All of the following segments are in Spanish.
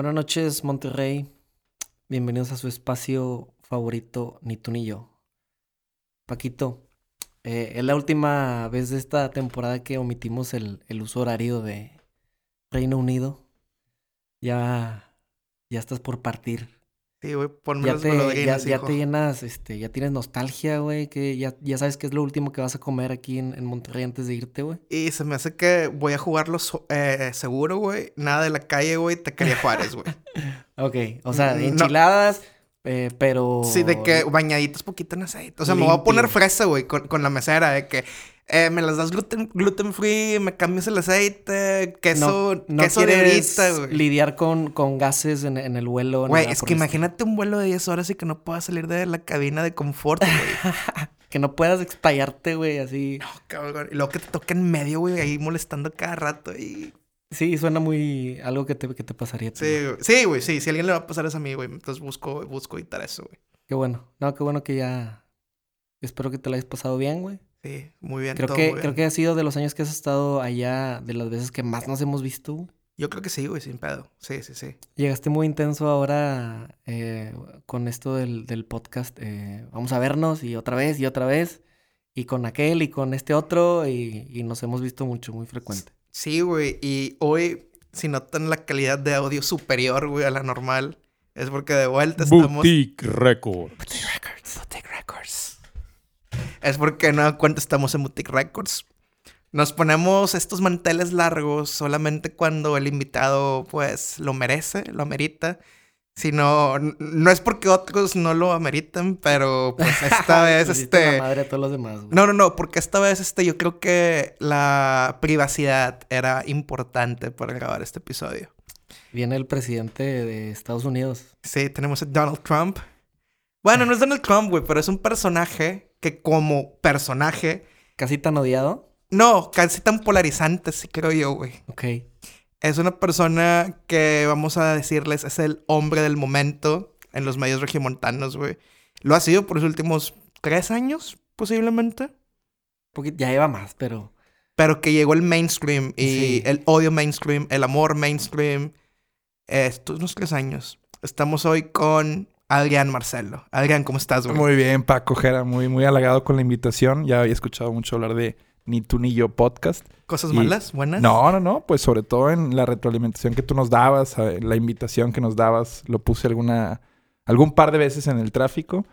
Buenas noches, Monterrey. Bienvenidos a su espacio favorito, ni tú ni yo. Paquito, eh, es la última vez de esta temporada que omitimos el, el uso horario de Reino Unido. Ya, ya estás por partir. Sí, güey, ponme Ya las te, ya, ya hijo. te llenas, este, ya tienes nostalgia, güey, que ya, ya sabes que es lo último que vas a comer aquí en, en Monterrey antes de irte, güey. Y se me hace que voy a jugarlo so- eh, seguro, güey. Nada de la calle, güey. Te quería Juárez, güey. Ok, o sea, No. enchiladas, eh, pero... Sí, de que bañaditos poquito en aceite. O sea, me voy a poner fresa, güey, con, con la mesera. De que eh, me las das gluten, gluten free, me cambias el aceite, queso, no queso de ahorita, güey. lidiar con, con gases en, en el vuelo. Güey, es que imagínate un vuelo de 10 horas y que no puedas salir de la cabina de confort, güey. Que no puedas explayarte, güey, así. No, cabrón. Y luego que te toque en medio, güey, ahí molestando cada rato. Y... Sí, suena muy... Algo que te, que te pasaría Sí, güey. güey. Sí, güey, sí. Si a alguien le va a pasar es a mí, güey. Entonces busco, busco evitar eso, güey. Qué bueno. No, qué bueno que ya... Espero que te lo hayas pasado bien, güey. Sí, muy bien. Creo todo que, muy creo bien. que ha sido de los años que has estado allá, de las veces que más nos hemos visto. Yo creo que sí, güey, sin pedo. Sí, sí, sí. Llegaste muy intenso ahora eh, con esto del, del podcast. eh, vamos a vernos y otra vez y otra vez. Y con aquel y con este otro. Y, y nos hemos visto mucho, muy frecuente. Sí, güey. Y hoy, si notan la calidad de audio superior, güey, a la normal, es porque de vuelta estamos. Boutique Record. Boutique Records. Boutique Records. Es porque no cuenta estamos en Boutique Records. Nos ponemos estos manteles largos solamente cuando el invitado, pues, lo merece, lo amerita. Si no, es porque otros no lo ameritan, pero pues esta vez, la este... madre a todos los demás. güey. No, no, no, porque esta vez este, yo creo que la privacidad era importante para grabar este episodio. Viene el presidente de Estados Unidos. Sí, tenemos a Donald Trump. Bueno, no es Donald Trump, güey, pero es un personaje que como personaje, Casi tan odiado. no, casi tan polarizante, sí creo yo, güey. Ok. Es una persona que, vamos a decirles, es el hombre del momento en los medios regiomontanos, güey. Lo ha sido por los últimos tres años, posiblemente. Poquit- ya lleva más, pero... Pero que llegó el mainstream y Sí. el odio mainstream, el amor mainstream. Estos unos tres años. Estamos hoy con Adrián Marcelo. Adrián, ¿cómo estás, güey? Muy bien, Paco Jera. Muy, muy halagado con la invitación. Ya había escuchado mucho hablar de Ni tú ni yo podcast. ¿Cosas y- malas? ¿Buenas? No, no, no. Pues sobre todo en la retroalimentación que tú nos dabas, la invitación que nos dabas, lo puse alguna, algún par de veces en el tráfico.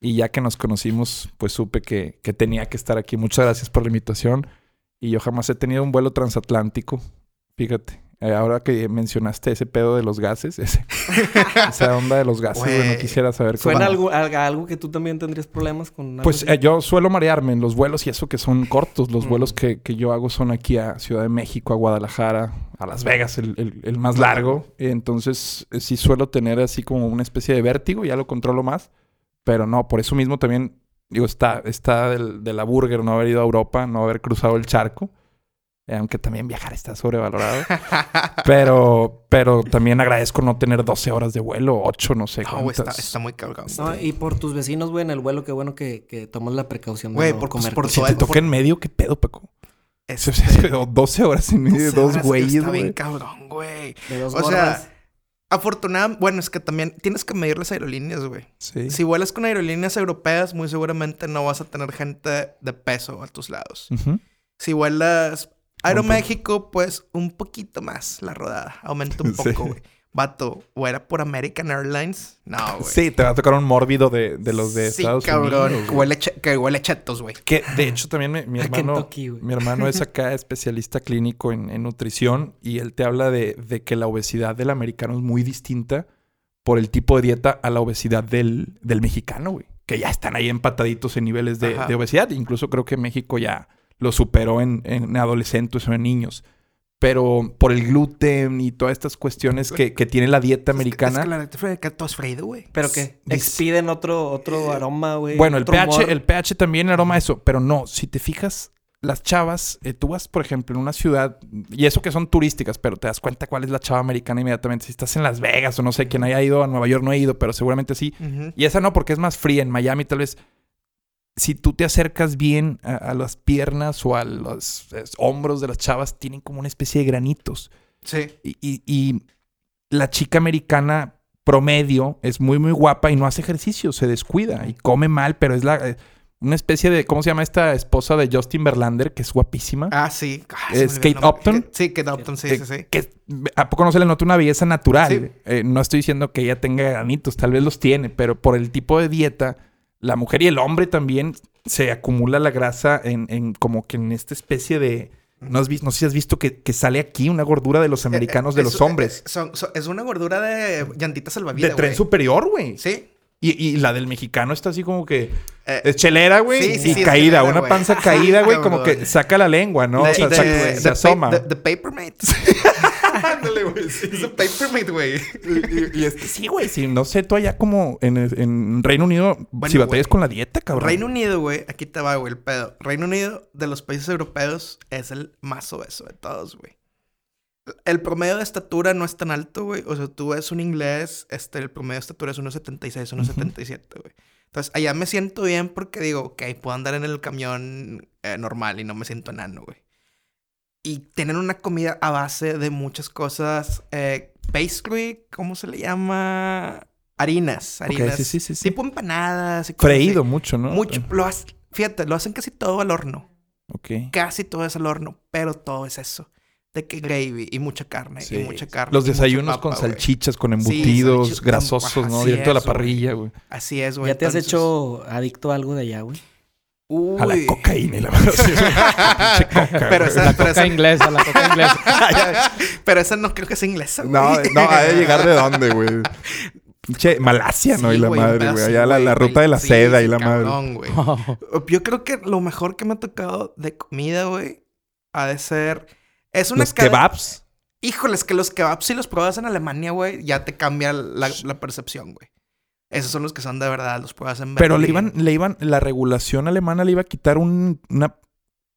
Y ya que nos conocimos, pues supe que, que tenía que estar aquí. Muchas gracias por la invitación. Y yo jamás he tenido un vuelo transatlántico. Fíjate. Eh, ahora que mencionaste ese pedo de los gases, ese- esa onda de los gases, güey, no Güey. quisiera saber cómo. ¿Suena algo, algo, algo que tú también tendrías problemas con? Pues eh, yo suelo marearme en los vuelos y eso que son cortos. Los Mm. vuelos que, que yo hago son aquí a Ciudad de México, a Guadalajara, a Las Vegas, el, el- el más largo. Entonces eh, sí suelo tener así como una especie de vértigo, ya lo controlo más. Pero no, por eso mismo también, digo, está, está del, de la burger no haber ido a Europa, no haber cruzado el charco. Eh, aunque también viajar está sobrevalorado. pero, pero también agradezco no tener 12 horas de vuelo, 8, no sé No, está, muy cabrón. No, y por tus vecinos, güey, en el vuelo, qué bueno que, que tomas la precaución de Güey, no por- comer. por Si todo te el- toca en medio, ¿qué pedo, Paco? Este, O sea, es que 12 horas y medio de 12 dos güeyes, Está bien cabrón, güey. de dos O sea, afortunadamente, bueno, es que también tienes que medir las aerolíneas, güey. Sí. Si vuelas con aerolíneas europeas, muy seguramente no vas a tener gente de peso a tus lados. Si vuelas. Aeroméxico, pues un poquito más la rodada. Aumenta un poco, güey. Vato, o era por American Airlines. No, güey. Sí, te va a tocar un mórbido de, de los de Sí, Estados cabrón. Unidos. Huele, que huele chetos, güey. Que de hecho también mi, mi hermano, Kentucky, mi hermano es acá especialista clínico en, en nutrición y él te habla de, de que la obesidad del americano es muy distinta por el tipo de dieta a la obesidad del, del mexicano, güey. Que ya están ahí empataditos en niveles de obesidad. Incluso creo que México ya lo superó en, en adolescentes o en niños. Pero por el gluten y todas estas cuestiones que, que tiene la dieta americana. Es que la fue que todo es freído, güey. ¿Pero qué? Dis- ¿Expiden otro, otro aroma, güey? Bueno, el ¿Otro pH, humor? el pH también aroma eso, pero no, si te fijas, las chavas, eh, tú vas, por ejemplo, en una ciudad, y eso que son turísticas, pero te das cuenta cuál es la chava americana inmediatamente. Si estás en Las Vegas o no sé, quien haya ido a Nueva York no he ido, pero seguramente sí. Y esa no, porque es más fría. En Miami, tal vez, si tú te acercas bien a, a las piernas o a los hombros de las chavas, tienen como una especie de granitos. Sí. Y, y- y la chica americana promedio es muy, muy guapa y no hace ejercicio, se descuida y come mal, pero es la... eh, una especie de, ¿cómo se llama esta esposa de Justin Verlander? Que es guapísima. Ah, sí. Ah, ¿Es Kate. Upton? Sí, Kate Upton, sí, Eh, sí, sí. que- ¿A poco no se le nota una belleza natural? Sí. Eh, no estoy diciendo que ella tenga granitos, tal vez los tiene, pero por el tipo de dieta, la mujer y el hombre también se acumula la grasa en, en como que en esta especie de... No, has vis- no sé si has visto que, que sale aquí una gordura de los americanos de Eh, los es- hombres. eh, son- son- es una gordura de llantitas de salvavidas, tren güey. superior, güey. Sí. Y, y la del mexicano está así como que... Eh, Es chelera, güey. Sí, sí, y sí, caída, chelera, una panza caída, güey. Como que saca la lengua, ¿no? de- o sea, de- se, de- se de asoma. pa- de- de Papermate. Ándale, güey. sí. Es un Papermate, güey. Y, y es que sí, güey. Sí, no sé, tú allá como en, en Reino Unido, Bueno, si batallas güey. con la dieta, cabrón. Reino Unido, güey, aquí te va, güey, el pedo. Reino Unido, de los países europeos, es el más obeso de todos, güey. El promedio de estatura no es tan alto, güey. O sea, tú ves un inglés, este, el promedio de estatura es 1,76, 1,77, güey. Entonces, allá me siento bien porque digo, ok, puedo andar en el camión eh, normal y no me siento enano, güey. Y tienen una comida a base de muchas cosas. Eh, pastry, ¿cómo se le llama? Harinas, harinas. sí, sí, sí, sí. Tipo empanadas y así. Freído mucho, ¿no? Mucho. Lo hace- fíjate, lo hacen casi todo al horno. Ok. Casi todo es al horno, pero todo es eso. De que gravy y mucha carne Sí. y mucha carne. Los desayunos papa, con salchichas, con embutidos, con- grasosos, ¿no? así Directo a la es, güey. parrilla, güey. Así es, güey. ¿Ya te has hecho adicto a algo de allá, güey? Uy. A la cocaína y la coca, Pero esa- La pero coca esa- inglesa, la coca inglesa. pero esa no creo que sea inglesa, güey. No, no, ha de llegar de dónde, güey. Pinche Malasia, ¿no? Y la madre, güey. Allá la, ruta de la sí, seda y la madre. Yo creo que lo mejor que me ha tocado de comida, güey, ha de ser... Es una Los kebabs. Híjoles, que los kebabs, si los pruebas en Alemania, güey, ya te cambia la, la percepción, güey. Esos son los que son de verdad, los pruebas en Pero le iban, le iban, la regulación alemana le iba a quitar un, una-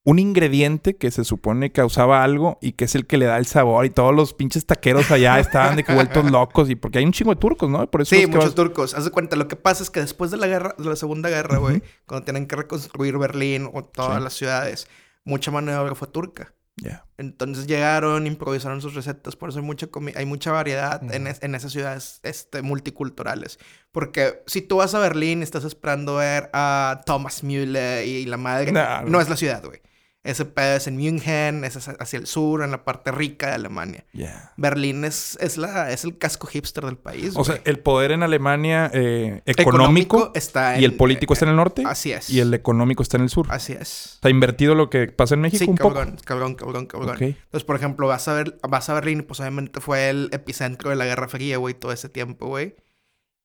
un ingrediente que se supone causaba algo y que es el que le da el sabor. Y todos los pinches taqueros allá estaban de vueltos locos. Y porque hay un chingo de turcos, ¿no? Por eso Sí, muchos vas- turcos. Haz de cuenta, lo que pasa es que después de la guerra, de la Segunda Guerra, güey, cuando tienen que reconstruir Berlín o todas Sí. las ciudades, mucha mano de obra fue turca. Ya. Entonces llegaron, improvisaron sus recetas, por eso hay mucha, hay mucha variedad en, es- en esas ciudades este, multiculturales. Porque si tú vas a Berlín y estás esperando ver a Thomas Müller y la madre, No, no. no es la ciudad, güey. Ese pedo es en München, es hacia el sur, en la parte rica de Alemania. Ya. Berlín es, es, la, es el casco hipster del país. O sea, el poder en Alemania eh, económico, está y el en- político está en el norte Así es. y el económico está en el sur. Así es. Está invertido lo que pasa en México Sí, un cabrón, cabrón, cabrón, cabrón. poco. Ok. Entonces, por ejemplo, vas a ver, vas a Berlín, y pues obviamente fue el epicentro de la Guerra Fría, güey, todo ese tiempo, güey.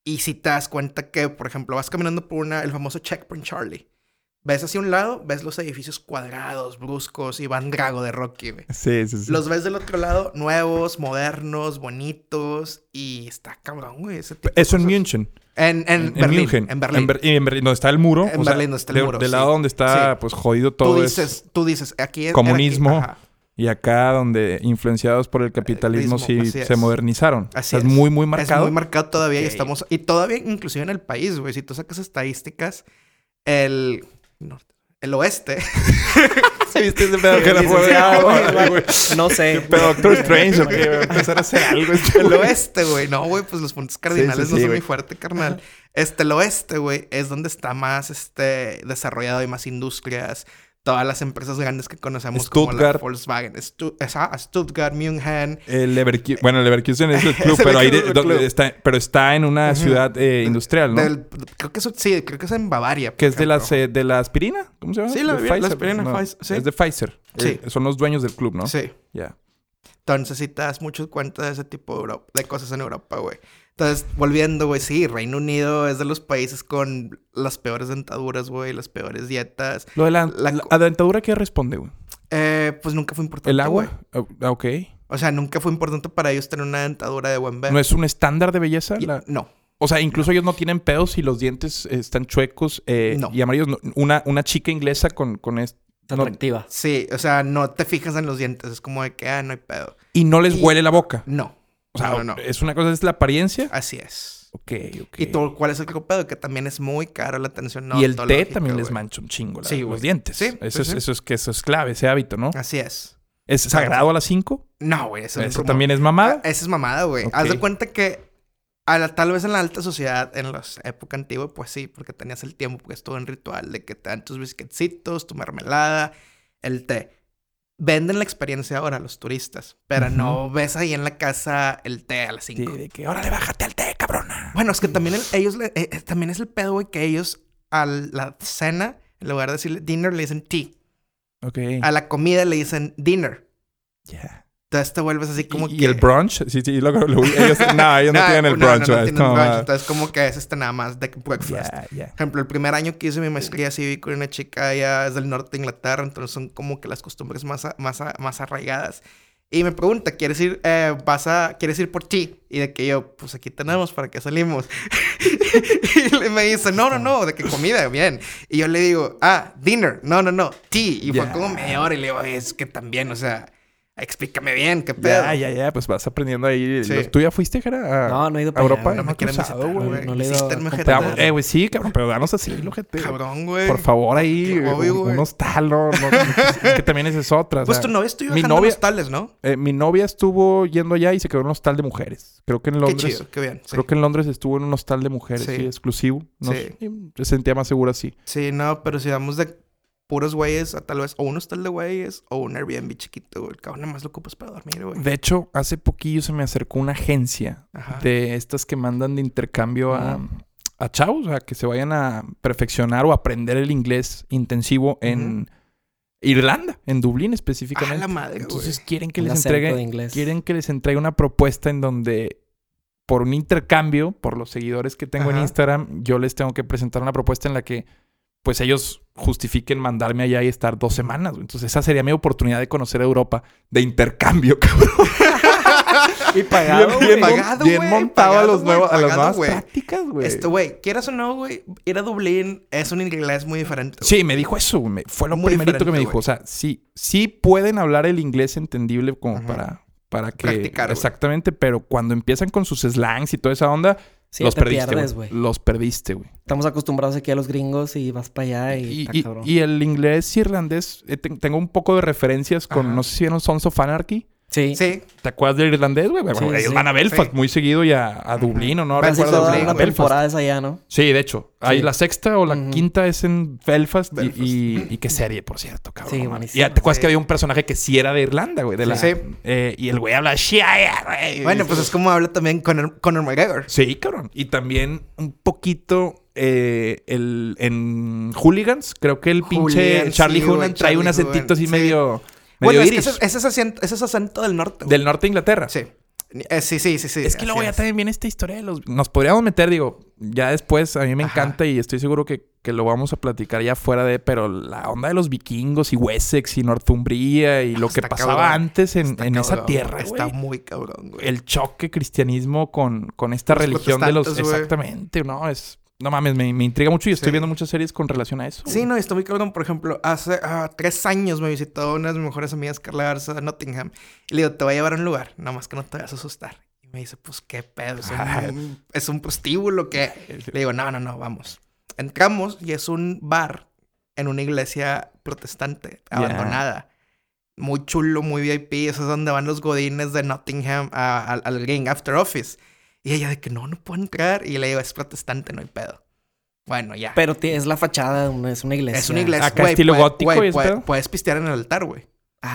Y si te das cuenta que, por ejemplo, vas caminando por una, el famoso Checkpoint Charlie. Ves hacia un lado, ves los edificios cuadrados, bruscos y Van Drago de Rocky, güey. Sí, sí, sí. Los ves del otro lado, nuevos, modernos, bonitos y está cabrón, güey. ese tipo de Eso en. München. En, en, Berlín. München. En Berlín. Ber- y en Berlín, donde está el muro. En o Berlín, donde está el de- muro, Del sí. lado donde está, Sí. pues, jodido todo tú es- dices, tú dices, aquí es Comunismo. aquí. Y acá donde, influenciados por el capitalismo, sí Capitalismo, así se es. modernizaron. Así O sea, es es. muy, muy marcado. Es muy marcado todavía y Ok. estamos... Y todavía inclusive en el país, güey. Si tú sacas estadísticas, el... norte- el oeste... ¿Viste ese pedo que no güey. sé. Pero Doctor Strange, ¿o qué? Va a empezar a hacer algo. este el oeste, güey. No, güey, pues los puntos cardinales sí, no sí, son muy fuerte, carnal. Este, el oeste, güey, es donde está más, este, desarrollado y más industrias. Todas las empresas grandes que conocemos como la Stuttgart. Volkswagen. Stu- esa- Stuttgart, München. El Leverkusen, bueno, el Leverkusen es el club, Es el pero, club, está, pero está en una ciudad eh, industrial, ¿no? Del- creo que eso, sí, creo que es en Bavaria. que es de, las, eh, de la aspirina, ¿cómo se llama? Sí, la- De la aspirina, Pfizer, sí. Es de Pfizer. Sí. Eh, son los dueños del club, ¿no? Sí. Ya. Entonces sí te das mucho cuenta de ese tipo de, Europa- de cosas en Europa, güey. Entonces, volviendo, güey, sí, Reino Unido es de los países con las peores dentaduras, güey, las peores dietas. Lo de la, dentadura, ¿qué responde, güey? Eh, pues nunca fue importante. ¿El agua? Ah, ok. O sea, nunca fue importante para ellos tener una dentadura de buen ver. ¿No es un estándar de belleza? Y- La- No. O sea, incluso ellos no tienen pedos si los dientes están chuecos eh, No. y amarillos. No, Una, una chica inglesa con, con esto. No- Atractiva. Sí, o sea, no te fijas en los dientes. Es como de que, ah, no hay pedo. y no les Y- huele la boca. No. O sea, no, no. es una cosa, es la apariencia. Así es. Ok, ok. Y todo, ¿cuál es el pedo? Que también es muy caro la atención y el té también les mancha un chingo la- Sí, los dientes. Sí, eso, sí, es, sí. eso es que eso es clave, ese hábito, ¿no? Así es. ¿Es sagrado a las 5? No, güey, eso, es Eso rumor. también es Ah, mamada. Esa es mamada, güey. Ok. Haz de cuenta que a la- tal vez en la alta sociedad, en la época antigua, pues sí, porque tenías el tiempo, porque es todo un ritual de que te dan tus biscuitcitos, tu mermelada, el té. Venden la experiencia ahora a los turistas, pero no ves ahí en la casa el té a las Sí, 5. de que órale, bájate al té, cabrona. Bueno, es que también el- ellos, le- eh, eh, también es el pedo, güey, que ellos a la cena, en lugar de decirle dinner, le dicen tea. Ok. A la comida le dicen dinner. Ya. Entonces te vuelves así como ¿Y, que... y el brunch? Sí, sí, lo, lo- ellos, no, ellos no Nah, tienen el no, no, brunch. no. Es tienen como, brunch. Entonces, como que es este nada más de breakfast. Ya, ya. Por ejemplo, el primer año que hice mi maestría cívica con una chica allá es del norte de Inglaterra, entonces son como que las costumbres más, a- más, a- más arraigadas. Y me pregunta, ¿quieres ir, eh, vas a, ¿quieres ir por ti? Y de que yo, pues aquí tenemos, ¿para qué salimos? y me dice, no, no, no, de que comida, bien. Y yo le digo, ah, dinner, no, no, no, tea. Y Ya. fue como media hora y le digo, es que también, o sea, explícame bien, qué pedo. Ya, ya, ya. Pues vas aprendiendo ahí. Sí. ¿Tú ya fuiste, Jera? A, No, no he ido a para allá, Europa. No No me he quieren visitar, güey. No le he ido a eh, güey, sí, cabrón, pero danos así, ojete. Cabrón, güey. Por favor, ahí. Obvio, un, güey. un hostal, no, no, es que también esa es otra. o Pues sea, tu novia estuvo mi novia- a los tales, ¿no? eh, mi novia estuvo yendo allá y se quedó en un hostal de mujeres. Creo que en Qué Londres. chido, qué bien. Sí. Creo que en Londres estuvo en un hostal de mujeres, Sí. sí, exclusivo. No Sí. sé, se sentía más segura así. Sí, no, pero si vamos de puros güeyes a tal vez o un hostal de güeyes o un Airbnb chiquito, güey. El cabrón nada más lo ocupas para dormir, güey. De hecho, hace poquillo se me acercó una agencia Ajá. de estas que mandan de intercambio a, a chavos, o sea, que se vayan a perfeccionar o aprender el inglés intensivo en Irlanda, en Dublín Ah, específicamente. la madre, Entonces güey. quieren que les entregue quieren que les entregue una propuesta en donde por un intercambio, por los seguidores que tengo en. Instagram, yo les tengo que presentar una propuesta en la que pues ellos justifiquen mandarme allá y estar dos semanas. güey. Entonces esa sería mi oportunidad de conocer Europa de intercambio, cabrón. Y pagado, bien, Pagado, bien montado a, los nuevos, a las nuevas güey. prácticas, güey. Este, güey, quieras o no, güey, ir a Dublín es un inglés muy diferente. Sí, me dijo eso, güey. Me- Fue lo Muy primerito que me dijo. O sea, sí, sí pueden hablar el inglés entendible como para, para que... Practicar. Exactamente, pero cuando empiezan con sus slangs y toda esa onda, Sí, los te perdiste, pierdes, güey. Los perdiste, güey. Estamos acostumbrados aquí a los gringos y vas para allá y, Y, y- el inglés irlandés, eh, te- tengo un poco de referencias con, Ajá. no sé si vieron Sons of Anarchy. Sí. Sí, ¿Te acuerdas del irlandés, güey? Bueno, Sí, ellos sí. van a Belfast Sí. muy seguido y a, a Dublín, ¿o no? Recuerdo toda Dublín, la temporada es allá, ¿no? Sí, de hecho. Sí. la sexta o la quinta es en Belfast. y- Belfast. Y, y qué serie, por cierto, cabrón. Sí, buenísimo. Y te acuerdas Sí. que había un personaje que sí era de Irlanda, güey. De la, Sí. eh, y el güey habla güey. Bueno, pues es como habla también Conor, Conor McGregor. Sí, cabrón. Y también un poquito eh, el, en Hooligans. Creo que el pinche Charlie sí, Hunnam trae un acentito así sí. medio, Bueno, medio es que iris. ese, ese es ese es acento del norte. güey. Del norte de Inglaterra. Sí. Eh, sí, sí, sí, sí. Es que luego ya es. también viene esta historia de los... Nos podríamos meter, digo, ya después a mí me Ajá. encanta y estoy seguro que, que lo vamos a platicar ya fuera de... Pero la onda de los vikingos y Wessex y Northumbria y lo que Está pasaba cabrón. antes en, en esa tierra, Está muy cabrón, güey. El choque cristianismo con, con esta Los religión de los... güey. Exactamente, ¿no? Es... No mames, me, me intriga mucho y estoy Sí. viendo muchas series con relación a eso. Sí, güey. no, está muy cabrón. Por ejemplo, hace ah, tres años me visitó una de mis mejores amigas, Carla Garza, de Nottingham. Y le digo, te voy a llevar a un lugar, nada más que no te vayas a asustar. Y me dice, pues, ¿qué pedo? ¿Es un, es un prostíbulo que Le digo, no, no, no, vamos. Entramos y es un bar en una iglesia protestante, abandonada. Muy chulo, muy VIP. Eso es donde van los godines de Nottingham a- al- al Ring After Office. Y ella de que no, no puedo entrar. Y le digo, es protestante, no hay pedo. Bueno, ya. Pero es la fachada, es una iglesia. es una iglesia. Acá estilo puede- gótico güey, y ese puede- pedo. puedes pistear en el altar, güey.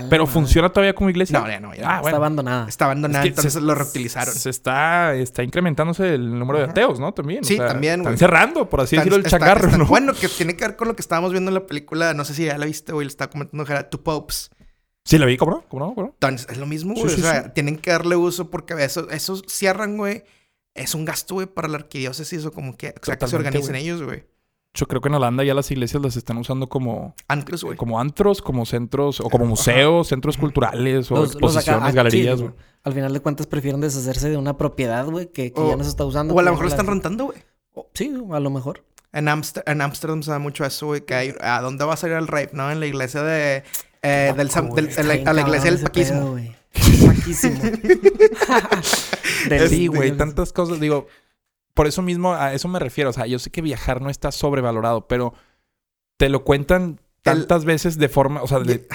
Pero madre. ¿funciona todavía como iglesia? No, ya no, ya no. Ah, Está abandonada. Está abandonada, Es que entonces se- lo reutilizaron. Se está, está incrementándose el número de ateos, ¿no? También. o Sí, sea, también, Están güey. cerrando, por así Están- decirlo, el está- changarro, está- ¿no? Bueno, que tiene que ver con lo que estábamos viendo en la película. No sé si ya la viste, güey. Le estaba comentando que era Two Popes. Sí, la vi, ¿cómo no? ¿Cómo no? ¿Cómo no? Entonces, es lo mismo, Sí, güey. sí, o sea, sí. tienen que darle uso porque eso, eso cierran, güey. Es un gasto, güey, para la arquidiócesis o como que, o sea, que se organicen güey. ellos, güey. Yo creo que en Holanda ya las iglesias las están usando como, Antros, güey. como antros, como centros, o como museos, centros culturales, o Los- los exposiciones, acá- aquí, galerías, güey. Al final de cuentas prefieren deshacerse de una propiedad, güey, que, que O- ya no se está usando. O a lo mejor lo están rentando, güey. Sí, a lo mejor. En, Amster- en Amsterdam se da mucho eso, güey, que hay... ¿A dónde va a salir el rape, no? En la iglesia de... eh, del, a la iglesia del paquismo. pedo, güey. Del- tantas cosas. Digo, por eso mismo, a eso me refiero. O sea, yo sé que viajar no está sobrevalorado, pero te lo cuentan tantas veces de forma, o sea, de-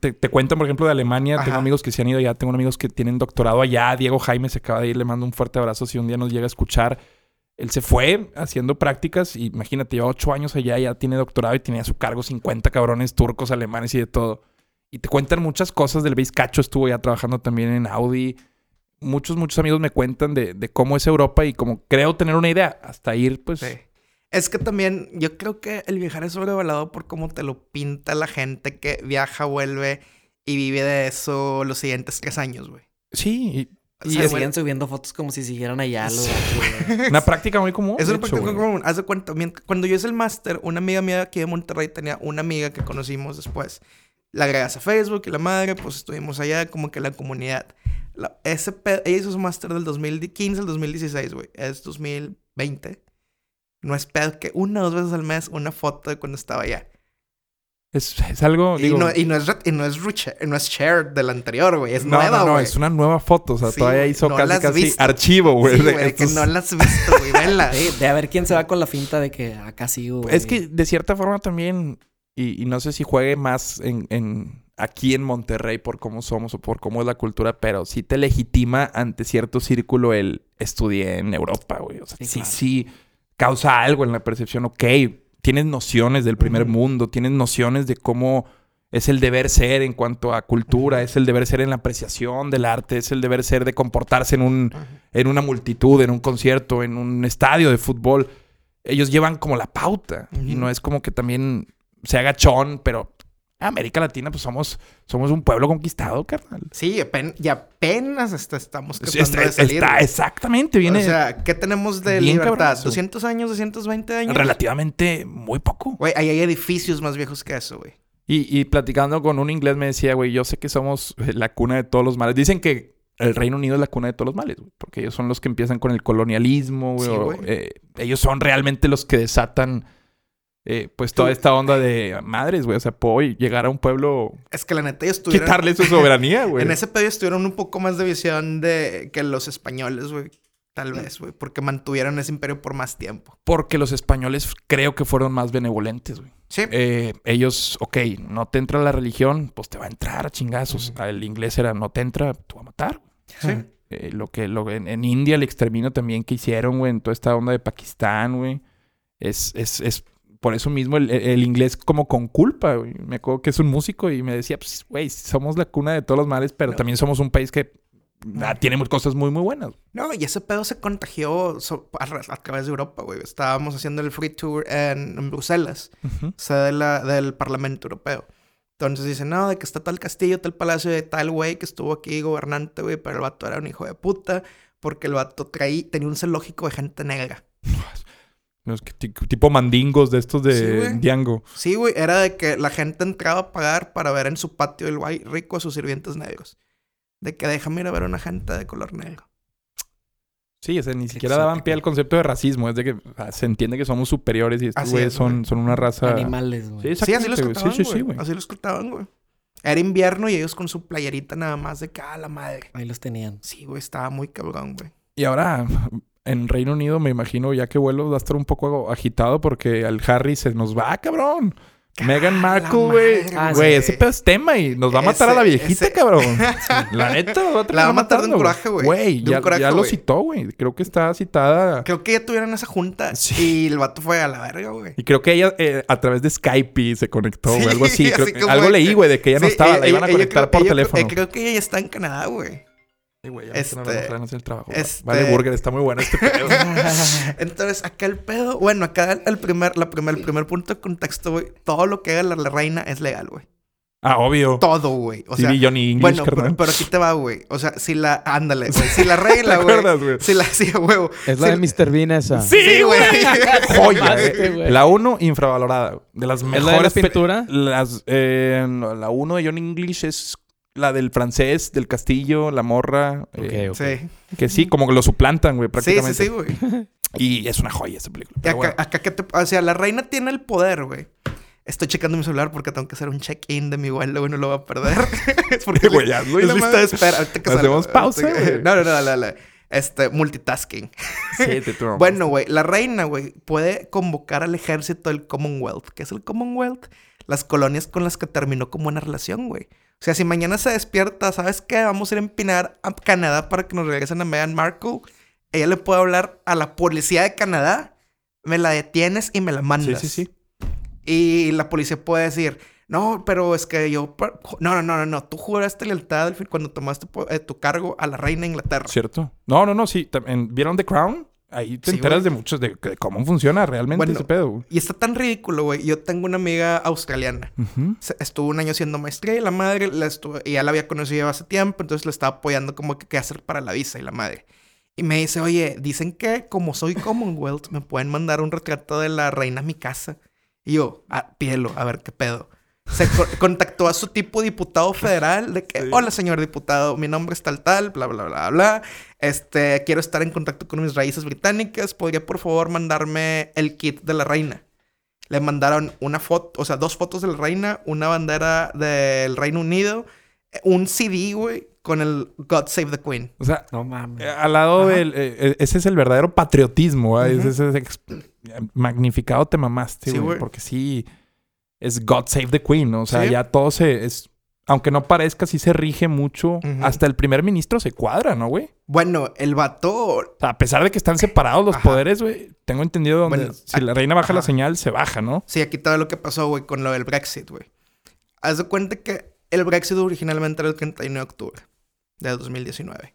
te, te cuentan, por ejemplo, de Alemania, tengo amigos que se han ido allá, tengo amigos que tienen doctorado allá, Diego Jaime se acaba de ir, le mando un fuerte abrazo si un día nos llega a escuchar. Él se fue haciendo prácticas, y imagínate, lleva ocho años allá, ya tiene doctorado y tenía a su cargo 50 cabrones turcos, alemanes y de todo. Y te cuentan muchas cosas del Base Cacho, estuvo ya trabajando también en Audi. Muchos, muchos amigos me cuentan de, de cómo es Europa y como creo tener una idea, hasta ir, pues... Sí. Es que también yo creo que el viajar es sobrevalorado por cómo te lo pinta la gente que viaja, vuelve y vive de eso los siguientes tres años, güey. Sí, O Y sea, siguen subiendo fotos como si siguieran allá y una práctica muy común. Es una hecho, práctica güey. común. Haz de cuenta, cuando yo hice el máster, una amiga mía aquí de Monterrey tenía una amiga que conocimos después. La agregas a Facebook y la madre, pues estuvimos allá como que la comunidad. La- ese ella hizo su máster del 2015 al 2016, güey. Es 2020. No es pedo que una o dos veces al mes una foto de cuando estaba allá. Es, es algo, Y digo... no, y no es, y no es, no es shared del anterior, güey. Es no, nueva, no, no, güey. es una nueva foto. O sea, Sí, todavía hizo no casi, casi visto. archivo, güey. Sí, de güey, que estos- no la has visto, güey. Vela. Sí, de a ver quién se va con la finta de que acá sigo, güey. Es que de cierta forma también, y, y no sé si juegue más en, en- aquí en Monterrey por cómo somos o por cómo es la cultura, pero sí te legitima ante cierto círculo el estudié en Europa, güey. O sea, Sí, sí, claro. sí, causa algo en la percepción. Ok, tienes nociones del primer mundo, tienes nociones de cómo es el deber ser en cuanto a cultura, es el deber ser en la apreciación del arte, es el deber ser de comportarse en un, en una multitud, en un concierto, en un estadio de fútbol. Ellos llevan como la pauta. Y no es como que también se haga chón, pero América Latina, pues somos, somos un pueblo conquistado, carnal. Sí, apen- y apenas está- estamos Sí, tratando está, de salir. está- exactamente, viene O sea, ¿qué tenemos de libertad? cabrón eso. 200 años, 220 años. relativamente muy poco. Güey, ahí hay edificios más viejos que eso, güey. Y, y platicando con un inglés me decía, güey, yo sé que somos eh, la cuna de todos los males. Dicen que el Reino Unido es la cuna de todos los males, güey. Porque ellos son los que empiezan con el colonialismo, güey. Sí, o, güey. eh, ellos son realmente los que desatan, eh, pues, toda esta onda de madres, güey. O sea, puedo llegar a un pueblo, Es que la neta ellos estuvieron... quitarle su soberanía, güey. En ese pedo ellos tuvieron un poco más de visión de que los españoles, güey. Tal vez, güey. Porque mantuvieron ese imperio por más tiempo. Porque los españoles creo que fueron más benevolentes, güey. Sí. Eh, ellos, ok, no te entra la religión, pues te va a entrar a chingazos. El inglés era, no te entra, te va a matar, sí. Eh, lo que lo, en, en India, el exterminio también que hicieron, güey, en toda esta onda de Pakistán, güey. Es, es, es por eso mismo el, el- inglés como con culpa, güey. Me acuerdo que es un músico y me decía, pues, güey, somos la cuna de todos los males, pero No. también somos un país que ah, tiene cosas muy, muy buenas. No, y ese pedo se contagió so- a, a través de Europa, güey. Estábamos haciendo el free tour en, en Bruselas. Ujú. sede de la- del Parlamento Europeo. Entonces dicen, no, de que está tal castillo, tal palacio de tal güey que estuvo aquí gobernante, güey, pero el vato era un hijo de puta porque el vato traí, tenía un zoológico de gente negra. Tipo mandingos de estos Sí, de güey. Diango. Sí, güey, era de que la gente entraba a pagar para ver en su patio el güey rico a sus sirvientes negros. De que déjame ir a ver a una gente de color negro. Sí, o sea, ni siquiera daban pie al concepto de racismo. Es de que o sea, se entiende que somos superiores y estos Así güeyes es, son, güey. son una raza... Animales, güey. Sí, Sí, así los trataban, Sí, sí, sí, güey. güey. Así los trataban, güey. Era invierno y ellos con su playerita nada más de que, ah, la madre. Ahí los tenían. Sí, güey, estaba muy cabrón, güey. Y ahora, en Reino Unido, me imagino, ya que vuelo, va a estar un poco agitado porque al Harry se nos va, cabrón. Meghan Ah, Markle, la güey. Güey, ese pedo es tema y nos va a matar a la viejita, ese- cabrón. La neta, va a, La va a matar de un coraje, güey. Güey, ya, coraje, ya lo citó, güey. Creo que está citada. Creo que ya tuvieron esa junta Sí. y el vato fue a la verga, güey. Y creo que ella eh, a través de Skype se conectó, güey. Sí, algo así. Creo así que- como algo leí, güey, de que ella no estaba. ella- la iban a ella conectar creo- por ella- teléfono. eh, creo que ella está en Canadá, güey. Sí, güey, ya este- el trabajo. este- Vale, Burger, está muy bueno este pedo. Entonces, acá el pedo, bueno, acá el primer, la primer, el primer punto de contexto, güey, todo lo que haga la, la reina es legal, güey. ah, obvio. Todo, güey. O sí, sea, vi Johnny English, bueno, pero, pero aquí te va, güey. O sea, si la, ándale, güey. Si la regla, ¿Te güey. acuerdas, güey? Si la, sí, a huevo. Es la de Mr. Bean esa. Sí, güey. Joya, Mamaste, eh. güey. La 1, infravalorada. De las ¿Es la de mejores la pe- pintura? Las, eh, no, la 1 de John English es la del francés, del castillo, la morra. eh. Sí. Que sí, como que lo suplantan, güey, Sí, prácticamente. sí, sí, güey. Y es una joya esa película. Pero acá, bueno. acá que te... O sea, la reina tiene el poder, güey. Estoy checando mi celular porque tengo que hacer un check-in de mi vuelo, güey, no lo voy a perder. es porque Güey, hazlo y es lista de espera. Ahorita que Hacemos salga. pausa, Ahorita güey. No, no, no, no, no. Este, multitasking. Sí, te tú Bueno, güey, la reina, güey, puede convocar al ejército del Commonwealth. ¿Qué es el Commonwealth? Las colonias con las que terminó como una relación, güey. O sea, si mañana se despierta, ¿sabes qué? Vamos a ir a empinar a Canadá para que nos regresen a Meghan Markle. Ella le puede hablar a la policía de Canadá. Me la detienes y me la Sí, mandas. sí, sí. Y la policía puede decir, no, pero es que yo... No, no, no, no, no. Tú juraste lealtad cuando tomaste eh, tu cargo a la reina de Inglaterra. ¿Cierto? No, no, no, sí. ¿Vieron The Crown? Ahí te Sí, enteras de muchos, de, de cómo funciona realmente Bueno. ese pedo. Y está tan ridículo, güey. Yo tengo una amiga australiana. Estuvo un año haciendo maestría y la madre la estuvo, y ya la había conocido hace tiempo, entonces le estaba apoyando como que qué hacer para la visa y la madre. Y me dice, oye, dicen que como soy Commonwealth, me pueden mandar un retrato de la reina a mi casa. Y yo, ah, pídelo, a ver qué pedo. Se co- contactó a su tipo diputado federal de que, Sí. hola señor diputado, mi nombre es tal tal, bla, bla, bla, bla. Este, quiero estar en contacto con mis raíces británicas. ¿Podría por favor mandarme el kit de la reina? Le mandaron una foto, o sea, dos fotos de la reina, una bandera del Reino Unido, un CD, güey, con el God Save the Queen. O sea, No mames. eh, al lado Ajá. del... eh, eh, ese es el verdadero patriotismo, ¿va? Ujú. Ese es ex- magnificado te mamaste, Sí, güey. güey. porque sí, es God Save the Queen, ¿no? O sea, Sí. ya todo se... Es, aunque no parezca, sí se rige mucho. Hasta el primer ministro se cuadra, ¿no, güey? Bueno, el vato, O sea, a pesar de que están separados los Ajá. poderes, güey, tengo entendido donde Bueno, si la reina baja la señal, se baja, ¿no? sí, aquí todo lo que pasó, güey, con lo del Brexit, güey. Haz de cuenta que el Brexit originalmente era el 31 de octubre de 2019.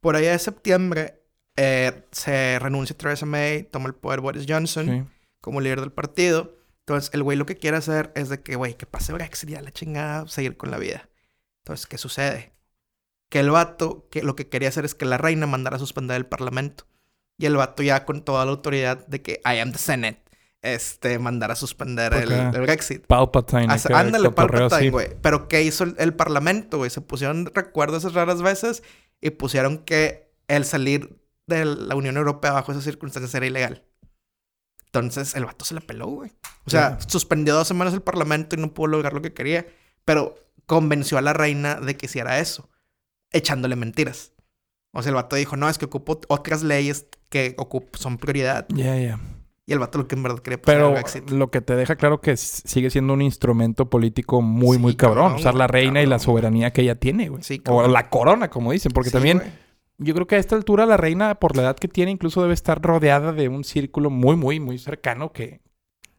Por allá de septiembre eh, se renuncia Theresa May, toma el poder Boris Johnson. Sí. como líder del partido. Entonces, el güey lo que quiere hacer es de que, güey, que pase Brexit ya la chingada, seguir con la vida. Entonces, ¿qué sucede? Que el vato, que lo que quería hacer es que la reina mandara a suspender el parlamento. Y el vato ya con toda la autoridad de que I am the Senate, este, mandara a suspender el, el Brexit. Palpatine. Ándale, Palpatine, güey. Pero ¿qué hizo el, el parlamento, güey? Se pusieron, recuerdo esas raras veces, y pusieron que el salir de la Unión Europea bajo esas circunstancias era ilegal. Entonces, el vato se la peló, güey. O sea, suspendió dos semanas el parlamento y no pudo lograr lo que quería. Pero convenció a la reina de que hiciera eso, echándole mentiras. O sea, el vato dijo, no, es que ocupo otras leyes que son prioridad. Ya, ya. Y el vato lo que en verdad quería pues, Pero lo que te deja claro que sigue siendo un instrumento político muy, Sí, muy cabrón. Usar la güey, reina y la soberanía que ella tiene, güey. Sí, o la corona, como dicen. Porque Sí, también güey. Yo creo que a esta altura la reina, por la edad que tiene, incluso debe estar rodeada de un círculo muy, muy, muy cercano que,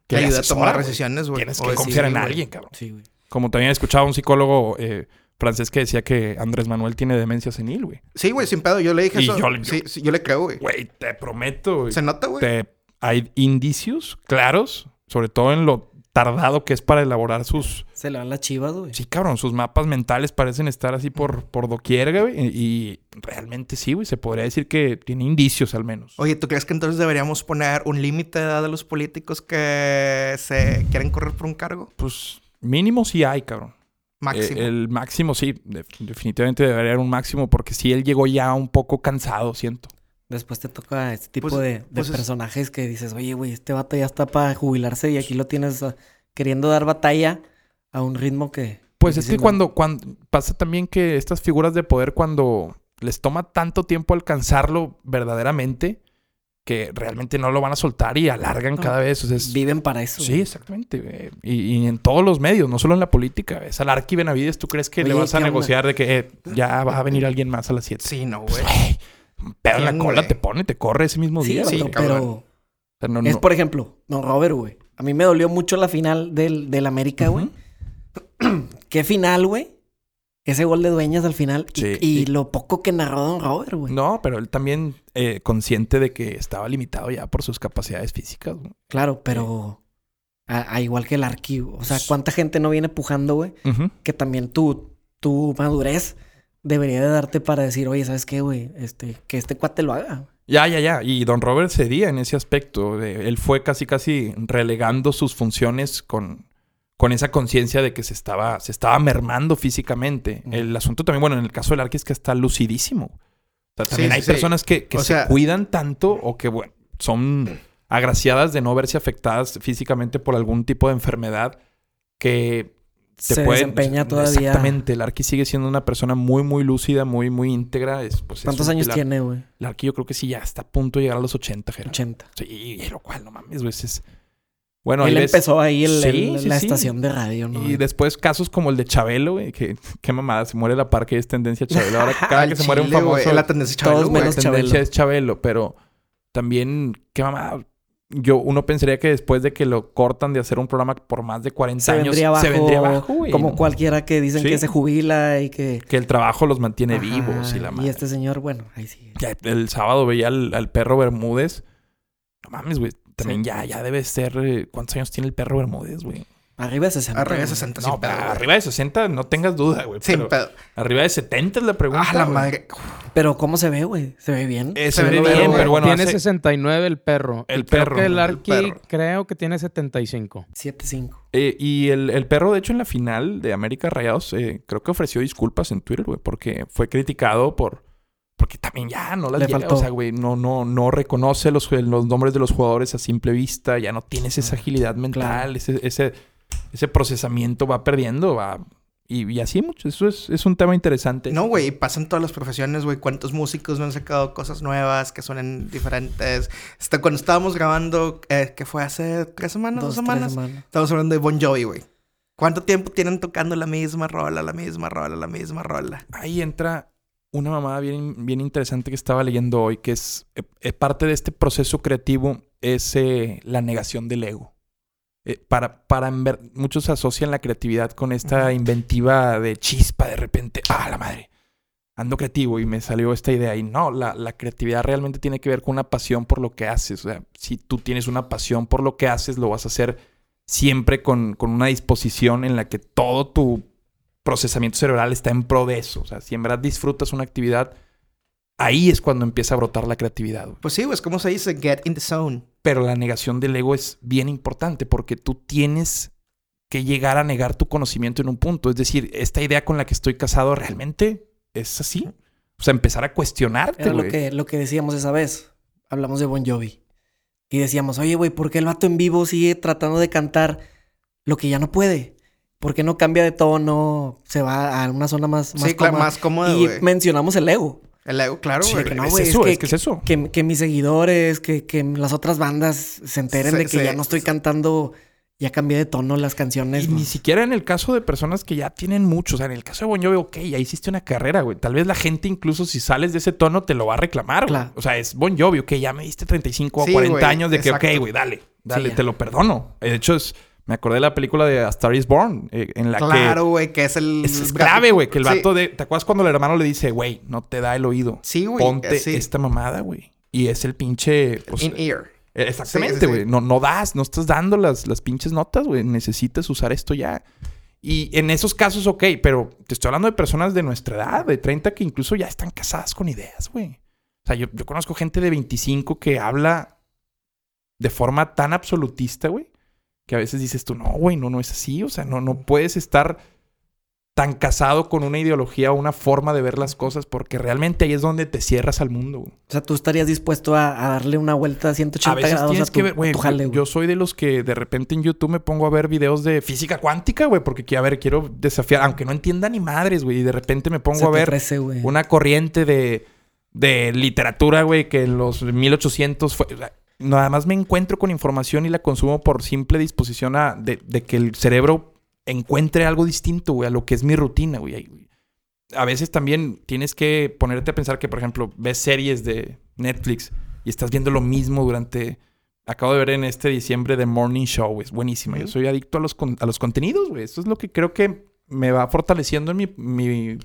Que le ayuda a asesora, tomar güey. decisiones, güey. Tienes O que confiar en alguien, cabrón. Sí, güey. Como también he escuchado a un psicólogo eh, francés que decía que Andrés Manuel tiene demencia senil, güey. Sí, güey, sin pedo. Yo le dije Y eso. yo le- sí, sí, yo le creo, güey. Güey, te prometo, güey. Se nota, güey. te- hay indicios claros, sobre todo en lo tardado que es para elaborar sus... Se le van las chivas, güey. Sí, cabrón, sus mapas mentales parecen estar así por, por doquier, güey. Y, realmente sí, güey. Se podría decir que tiene indicios al menos. Oye, ¿tú crees que entonces deberíamos poner un límite de edad a los políticos que se quieren correr por un cargo? Pues mínimo sí hay, cabrón. Máximo. Eh, el máximo sí. de- definitivamente debería haber un máximo porque sí él llegó ya un poco cansado, siento. Después te toca este tipo Pues- de, de pues es- personajes que dices, oye, güey, este vato ya está para jubilarse y aquí lo tienes queriendo dar batalla a un ritmo que... Pues es que no. cuando, cuando pasa también que estas figuras de poder, cuando les toma tanto tiempo alcanzarlo verdaderamente, que realmente no lo van a soltar y alargan No, cada vez. O sea, es- Viven para eso. sí, güey. exactamente. güey. Y, y en todos los medios, no solo en la política. Es al Arqui Benavides, ¿tú crees que le vas a negociar de que eh, ya va a venir alguien más a las 7? Sí, no, Pues, güey. güey, un pedo en la ¿Quién, cola güey? te pone, te corre ese mismo Sí, día. güey. cabrón. pero O sea, no- es por ejemplo, no, Robert, güey. A mí me dolió mucho la final del, del América, güey. Ujú. ¿Qué final, güey? Ese gol de dueñas al final. Y, Sí. y lo poco que narró Don Robert, güey. No, pero él también eh, consciente de que estaba limitado ya por sus capacidades físicas. güey. Claro, pero... A, a igual que el arquivo. O sea, ¿cuánta gente no viene pujando, güey? Que también tu, tu madurez debería de darte para decir, oye, ¿sabes qué, güey? Este, que este cuate lo haga. Ya, ya, ya. Y Don Robert cedía en ese aspecto. de- él fue casi, casi relegando sus funciones con, con esa conciencia de que se estaba, se estaba mermando físicamente. El asunto también, bueno, en el caso del Arqui es que está lucidísimo. O sea, también Sí, hay sí, sí. personas que, se sea- cuidan tanto o que, bueno, son agraciadas de no verse afectadas físicamente por algún tipo de enfermedad que te Se puede- desempeña todavía. Exactamente. Arqui sigue siendo una persona muy, muy lúcida, muy, muy íntegra. Es, pues, es ¿Cuántos un años tiene, güey? Arqui yo creo que sí ya está a punto de llegar a los 80, Gerardo. 80. Sí, y lo cual, no mames, güey. es- Bueno, Él ves- empezó ahí el- Sí, sí, la sí. estación de radio, ¿no? Y después casos como el de Chabelo, güey, que qué mamada, se muere la parque y es tendencia Chabelo. Ahora cada que se muere un chile, famoso, La tendencia Todos Chabelo, güey. menos la tendencia Chabelo. es Chabelo, pero también qué mamada. Yo, uno pensaría que después de que lo cortan de hacer un programa por más de 40 se años, vendría abajo, se vendría abajo, güey. como ¿no? cualquiera que dicen Sí. que se jubila y que... Que el trabajo los mantiene Ajá, vivos y la madre. Y este señor, bueno, ahí sí. Ya el sábado veía al, al perro Bermúdez. No mames, güey. También ya, ya debe ser... eh, ¿Cuántos años tiene el perro Bermúdez, güey? Arriba de 60. Arriba de güey. 60 No, sin pedo, güey. arriba de 60 no tengas duda, güey. Sin pero pedo. Arriba de 70 es la pregunta. Ah, la güey. madre. Pero ¿cómo se ve, güey? ¿Se ve bien? Eh, Se se ve ve bien, bien, pero bueno, tiene hace- 69 el perro. El Y creo perro, que el el Arqui perro. creo que tiene 75. 7-5. Eh, y el, el perro, de hecho, en la final de América Rayados, eh, creo que ofreció disculpas en Twitter, güey, porque fue criticado por. Porque también ya no las Le faltó. O sea, güey, no, no, no reconoce los, los nombres de los jugadores a simple vista, ya no tienes esa agilidad mental, Claro. ese, ese, ese procesamiento va perdiendo, va. Y, y así mucho. Eso es, es un tema interesante. No, güey, pasa en todas las profesiones, güey. ¿Cuántos músicos no han sacado cosas nuevas que suenen diferentes? Hasta cuando estábamos grabando, eh, que fue hace tres semanas, dos, semanas, semanas. estábamos hablando de Bon Jovi, güey. ¿Cuánto tiempo tienen tocando la misma rola, la misma rola, la misma rola? Ahí entra una mamada bien, bien interesante que estaba leyendo hoy, que es eh, eh, parte de este proceso creativo, es eh, la negación del ego. Eh, para, para muchos asocian la creatividad con esta inventiva de chispa de repente, ah, la madre, ando creativo y me salió esta idea. Y no, la, la creatividad realmente tiene que ver con una pasión por lo que haces. O sea, si tú tienes una pasión por lo que haces, lo vas a hacer siempre con, con una disposición en la que todo tu procesamiento cerebral está en pro de eso. O sea, si en verdad disfrutas una actividad, ahí es cuando empieza a brotar la creatividad. güey. Pues sí, güey, es como se dice, get in the zone. Pero la negación del ego es bien importante porque tú tienes que llegar a negar tu conocimiento en un punto. Es decir, esta idea con la que estoy casado realmente es así. O sea, empezar a cuestionarte, Era lo güey. que, lo que decíamos esa vez. Hablamos de Bon Jovi. Y decíamos, oye, güey, ¿por qué el vato en vivo sigue tratando de cantar lo que ya no puede? ¿Por qué no cambia de tono? Se va a una zona más, más sí, claro, cómoda? más cómodo, Y mencionamos el ego. Claro, Sí, que no, es eso, que- es que es eso. Que, que mis seguidores, que, que las otras bandas se enteren Se- de que se- ya no estoy cantando, ya cambié de tono las canciones. Y ni siquiera en el caso de personas que ya tienen mucho. O sea, en el caso de Bon Jovi, ok, ya hiciste una carrera, güey. Tal vez la gente, incluso si sales de ese tono, te lo va a reclamar, güey. O sea, es Bon Jovi, ok, ya me diste 35 o Sí, 40 güey, años de que, exacto. ok, güey, dale, dale, te lo perdono. De hecho, es, me acordé de la película de A Star is Born, eh, en la Claro, güey, que es el... que es, clave, güey, que el Sí. vato de. ¿Te acuerdas cuando el hermano le dice, güey, no te da el oído? Sí, güey. Ponte sí. esta mamada, güey. Y es el pinche. pues, In ear. eh, Exactamente, güey. sí. No, no das, no estás dando las, las pinches notas, güey. Necesitas usar esto ya. Y en esos casos, ok, pero te estoy hablando de personas de nuestra edad, de 30, que incluso ya están casadas con ideas, güey. O sea, yo, yo conozco gente de 25 que habla de forma tan absolutista, güey, que a veces dices tú, no, güey, no, no es así. O sea, no, no puedes estar tan casado con una ideología o una forma de ver las cosas porque realmente ahí es donde te cierras al mundo, güey. O sea, tú estarías dispuesto a, a darle una vuelta a 180 A veces grados tienes a tu, que ver, güey. jale, yo- güey. Yo soy de los que de repente en YouTube me pongo a ver videos de física cuántica, güey, porque que, a ver, quiero desafiar, aunque no entienda ni madres, güey, y de repente me pongo a ver ofrece, una corriente de, de literatura, güey, que en los 1800 fue. o sea, nada más me encuentro con información y la consumo por simple disposición a, de, de que el cerebro encuentre algo distinto, güey, a lo que es mi rutina, güey. A veces también tienes que ponerte a pensar que, por ejemplo, ves series de Netflix y estás viendo lo mismo durante... Acabo de ver en este diciembre The Morning Show, güey. Es buenísima. Yo soy adicto a los, con- a los contenidos, güey. Eso es lo que creo que me va fortaleciendo en mi, mi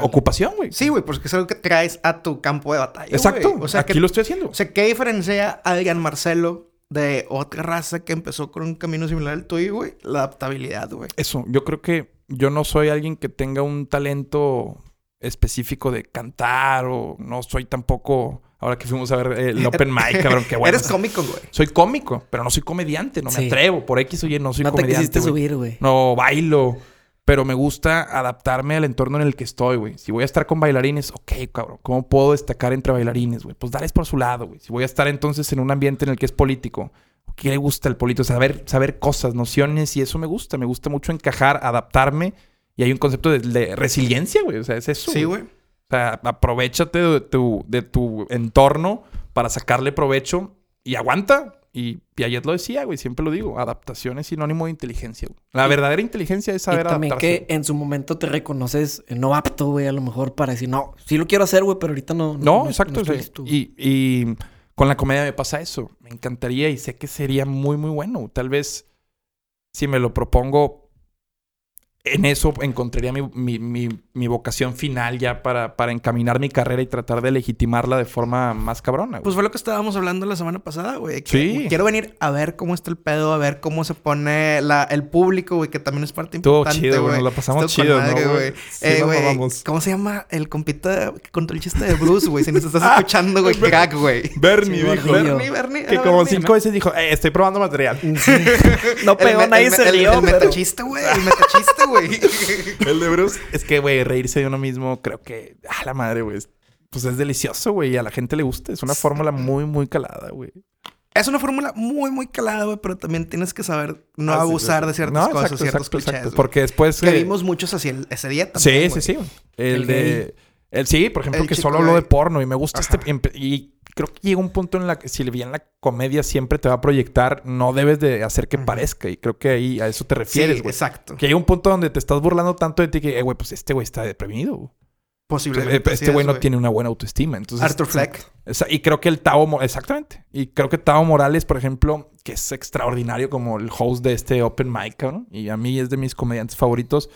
Ocupación, güey. Sí, güey, porque es algo que traes a tu campo de batalla. Exacto. O sea, Aquí que, lo estoy haciendo. o sea, ¿qué diferencia a Adrián Marcelo de otra raza que empezó con un camino similar al tuyo, güey? La adaptabilidad, güey. Eso, yo creo que yo no soy alguien que tenga un talento específico de cantar o no soy tampoco... Ahora que fuimos a ver eh, el Open Mic, cabrón, qué bueno. Eres cómico, güey. Soy cómico, pero no soy comediante, no me atrevo. Por X o Y no soy no te comediante. quisiste güey. subir, güey. No bailo, pero me gusta adaptarme al entorno en el que estoy, güey. Si voy a estar con bailarines, ok, cabrón. ¿Cómo puedo destacar entre bailarines, güey? Pues darles por su lado, güey. Si voy a estar entonces en un ambiente en el que es político, qué le gusta al Polito, saber, saber cosas, nociones, y eso me gusta. Me gusta mucho encajar, adaptarme. Y hay un concepto de, de resiliencia, güey. O sea, es eso. Sí, güey. O sea, aprovechate de tu, de tu entorno para sacarle provecho y aguanta. Y Piaget lo decía, güey, siempre lo digo, adaptación es sinónimo de inteligencia. güey. La verdadera inteligencia es saber y también adaptarse. que en su momento te reconoces eh, no apto, güey, a lo mejor para decir, no, sí lo quiero hacer, güey, pero ahorita no. No, exacto. estoy o sea, listo". y, y con la comedia me pasa eso. Me encantaría y sé que sería muy, muy bueno. Tal vez si me lo propongo, en eso encontraría mi, mi- mi- mi vocación final ya para, para encaminar mi carrera y tratar de legitimarla de forma más cabrona. güey. Pues fue lo que estábamos hablando la semana pasada, güey. que Sí. Quiero venir a ver cómo está el pedo, a ver cómo se pone la, el público, güey, que también es parte Estuvo importante, chido, güey. Nos la pasamos Estuvo chido, con ¿no, madre, güey? Sí, Eh, güey. ¿Cómo se llama el compita que contó el chiste de Bruce, güey? Si nos estás escuchando, güey, crack, güey. Bernie Sí, dijo. Bernie. Bernie, Bernie. Que era como Bernie. cinco veces dijo, "Eh, estoy probando material. No El pegó, nadie el, se el- rió, El pero... metachiste, güey. El metachiste, güey. El de Bruce. Es que, güey, reírse de uno mismo, creo que. Ah, la madre, güey. Pues es delicioso, güey. Y a la gente le gusta. Es una fórmula muy, muy calada, güey. Es una fórmula muy, muy calada, güey, pero también tienes que saber no Ah, sí, abusar sí. de ciertas No, cosas, exacto, ciertos exacto, clichés. exacto. güey. Porque después. Que eh, vimos muchos así el- ese día Sí, también. sí, sí. güey. El, El de. gay. El, sí, por ejemplo, El que solo habló de porno y me gusta Ajá. este. Y creo que llega un punto en la que si bien la comedia siempre te va a proyectar, no debes de hacer que parezca. Y creo que ahí a eso te Sí, refieres, güey. exacto. que llega un punto donde te estás burlando tanto de ti que, eh, güey, pues este güey está deprimido. güey. Posiblemente. Este así güey no tiene una buena autoestima. Entonces, Arthur Fleck. Y creo que el Tavo... Exactamente. Y creo que Tavo Morales, por ejemplo, que es extraordinario como el host de este Open Mic. Y a mí es de mis comediantes favoritos.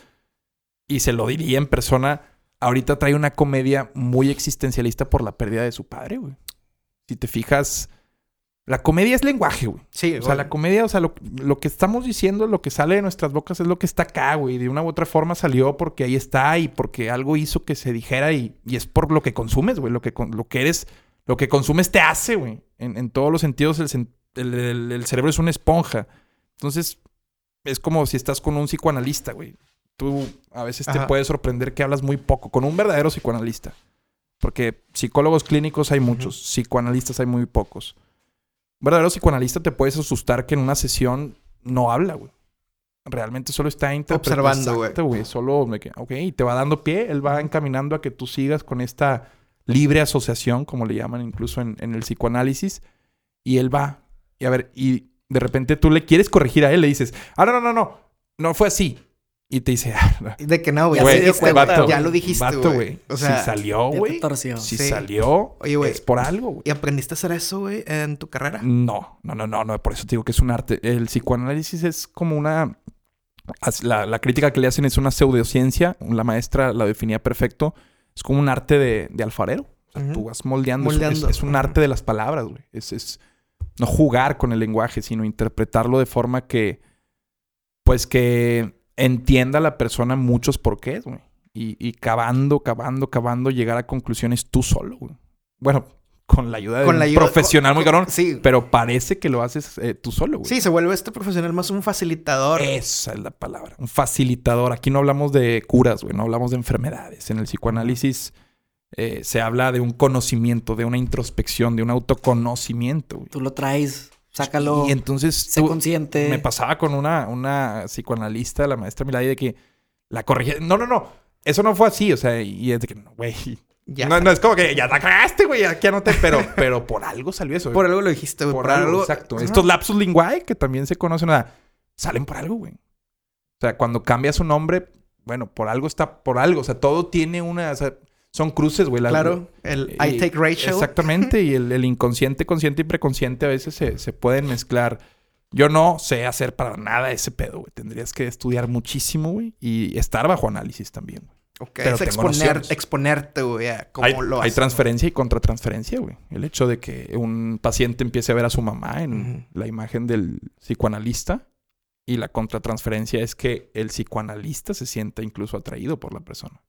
Y se lo diría en persona. Ahorita trae una comedia muy existencialista por la pérdida de su padre, güey. Si te fijas... La comedia es lenguaje, güey. Sí, O sea, la comedia, o sea, lo, lo que estamos diciendo, lo que sale de nuestras bocas es lo que está acá, güey. De una u otra forma salió porque ahí está y porque algo hizo que se dijera y, y es por lo que consumes, güey. Lo que, lo que eres, lo que consumes te hace, güey. En, en todos los sentidos, el, el- el- el cerebro es una esponja. Entonces, es como si estás con un psicoanalista, güey. Tú a veces te Ajá. puede sorprender que hablas muy poco con un verdadero psicoanalista. Porque psicólogos clínicos hay muchos, psicoanalistas hay muy pocos. Un verdadero psicoanalista te puedes asustar que en una sesión no habla, güey. Realmente solo está interpretando. Observando, güey. Solo, que, ok, y te va dando pie, él va encaminando a que tú sigas con esta libre asociación, como le llaman incluso en, en el psicoanálisis, y él va. Y a ver, y de repente tú le quieres corregir a él, le dices, ah, no, no, no, no, no fue así. Y te dice, ah, De que no, güey. Ya cuenta, güey. ya lo dijiste, vato, güey. O sea, si salió, güey. Si Sí. salió, Oye, es por algo, güey. ¿y aprendiste a hacer eso, güey, en tu carrera? No, no, no, no, no. Por eso te digo que es un arte. El psicoanálisis es como una. La, la crítica que le hacen es una pseudociencia. La maestra la definía perfecto. Es como un arte de, de alfarero. O sea, tú vas moldeando. Es- Moldeando. Es, es un arte de las palabras, güey. Es, es no jugar con el lenguaje, sino interpretarlo de forma que. Pues que entienda la persona muchos porqués, güey. Y, y cavando, cavando, cavando, llegar a conclusiones tú solo, güey. Bueno, con la ayuda de Con un la ayuda- profesional muy cabrón. Sí. Pero parece que lo haces eh, tú solo, güey. Sí, se vuelve este profesional más un facilitador. Esa es la palabra. Un facilitador. Aquí no hablamos de curas, güey. No hablamos de enfermedades. En el psicoanálisis eh, se habla de un conocimiento, de una introspección, de un autoconocimiento, güey. Tú lo traes, sácalo, Y entonces sé tú- consciente. me pasaba con una, una psicoanalista, la maestra Milady, de que la corregía. No, no, no. Eso no fue así. O sea, y es de que, no, güey. Ya. No, no, es como que ya la cagaste, güey. Aquí anoté. Pero, pero por algo salió eso. Por algo lo dijiste, güey. por, Por, algo, algo. exacto. Estos lapsus linguae que también se conocen, salen por algo, güey. O sea, cuando cambia su nombre, bueno, por algo está, por algo. O sea, todo tiene una, o sea, son cruces, güey. la- Claro, el y- I take Rachel. Exactamente. y el, el inconsciente, consciente y preconsciente a veces se, se pueden mezclar. Yo no sé hacer para nada ese pedo, güey. Tendrías que estudiar muchísimo, güey. Y estar bajo análisis también, güey. Ok, pero es exponer, exponerte, güey, cómo Hay, lo hay transferencia y contratransferencia, güey. El hecho de que un paciente empiece a ver a su mamá en la imagen del psicoanalista y la contratransferencia es que el psicoanalista se sienta incluso atraído por la persona.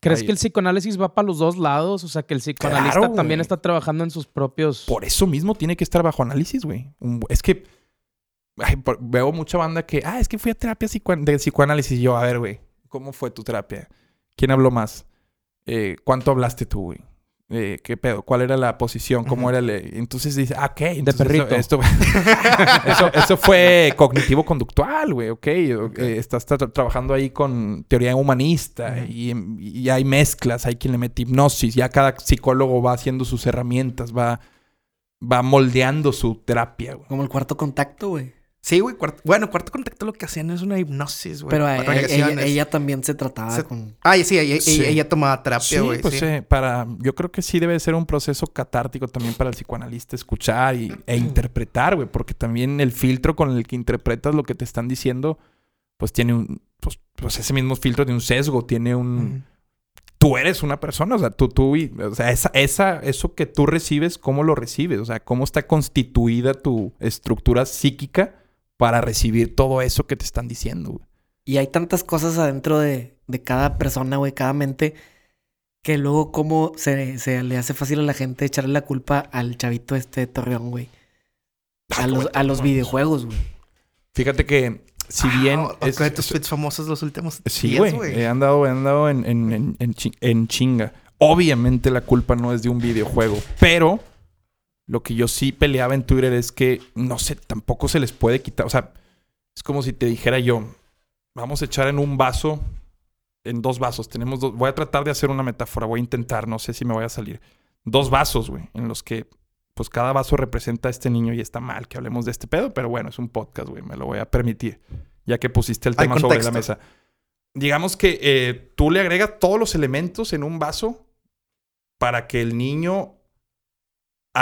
¿Crees Ahí- que el psicoanálisis va para los dos lados? O sea, que el psicoanalista Claro, también güey. está trabajando en sus propios... Por eso mismo tiene que estar bajo análisis, güey. Es que ay, por- veo mucha banda que, ah, es que fui a terapia de psicoanálisis. Y yo, a ver, güey, ¿cómo fue tu terapia? ¿Quién habló más? Eh, ¿Cuánto hablaste tú, güey? Eh, ¿Qué pedo? ¿Cuál era la posición? ¿Cómo era el...? Entonces dice, ah, ok. entonces perrito. Esto, esto- eso, eso fue cognitivo-conductual, güey, ok. Eh, estás tra- trabajando ahí con teoría humanista y, y hay mezclas, hay quien le mete hipnosis, ya cada psicólogo va haciendo sus herramientas, va, va moldeando su terapia, güey. Como el cuarto contacto, güey. Sí, güey. Bueno, cuarto contacto lo que hacían es una hipnosis, güey. Pero a- ella, también se trataba Se- con... Ah, sí, ella, Sí. ella- ella tomaba terapia, Sí, güey. pues sí. eh, para, yo creo que sí debe ser un proceso catártico también para el psicoanalista escuchar y, e interpretar, güey, porque también el filtro con el que interpretas lo que te están diciendo, pues tiene un, pues, pues ese mismo filtro tiene un sesgo, tiene un, tú eres una persona, o sea, tú, tú, y- o sea, esa, esa, eso que tú recibes, ¿cómo lo recibes? O sea, ¿cómo está constituida tu estructura psíquica para recibir todo eso que te están diciendo, güey? Y hay tantas cosas adentro de, de cada persona, güey, cada mente, que luego cómo se, se le hace fácil a la gente echarle la culpa al chavito este de Torreón, güey. A los, a los videojuegos, güey. Fíjate que si bien... Ah, es- otro de tus es- tweets famosos los últimos Sí, días, güey. He andado, he andado en, en, en, en chinga. Obviamente la culpa no es de un videojuego, pero lo que yo sí peleaba en Twitter es que no sé, tampoco se les puede quitar. O sea, es como si te dijera yo, vamos a echar en un vaso, en dos vasos. Tenemos dos. Voy a tratar de hacer una metáfora, voy a intentar, no sé si me voy a salir. Dos vasos, güey, en los que pues cada vaso representa a este niño y está mal que hablemos de este pedo, pero bueno, es un podcast, güey, me lo voy a permitir, ya que pusiste el tema sobre la mesa. Digamos que eh, tú le agregas todos los elementos en un vaso para que el niño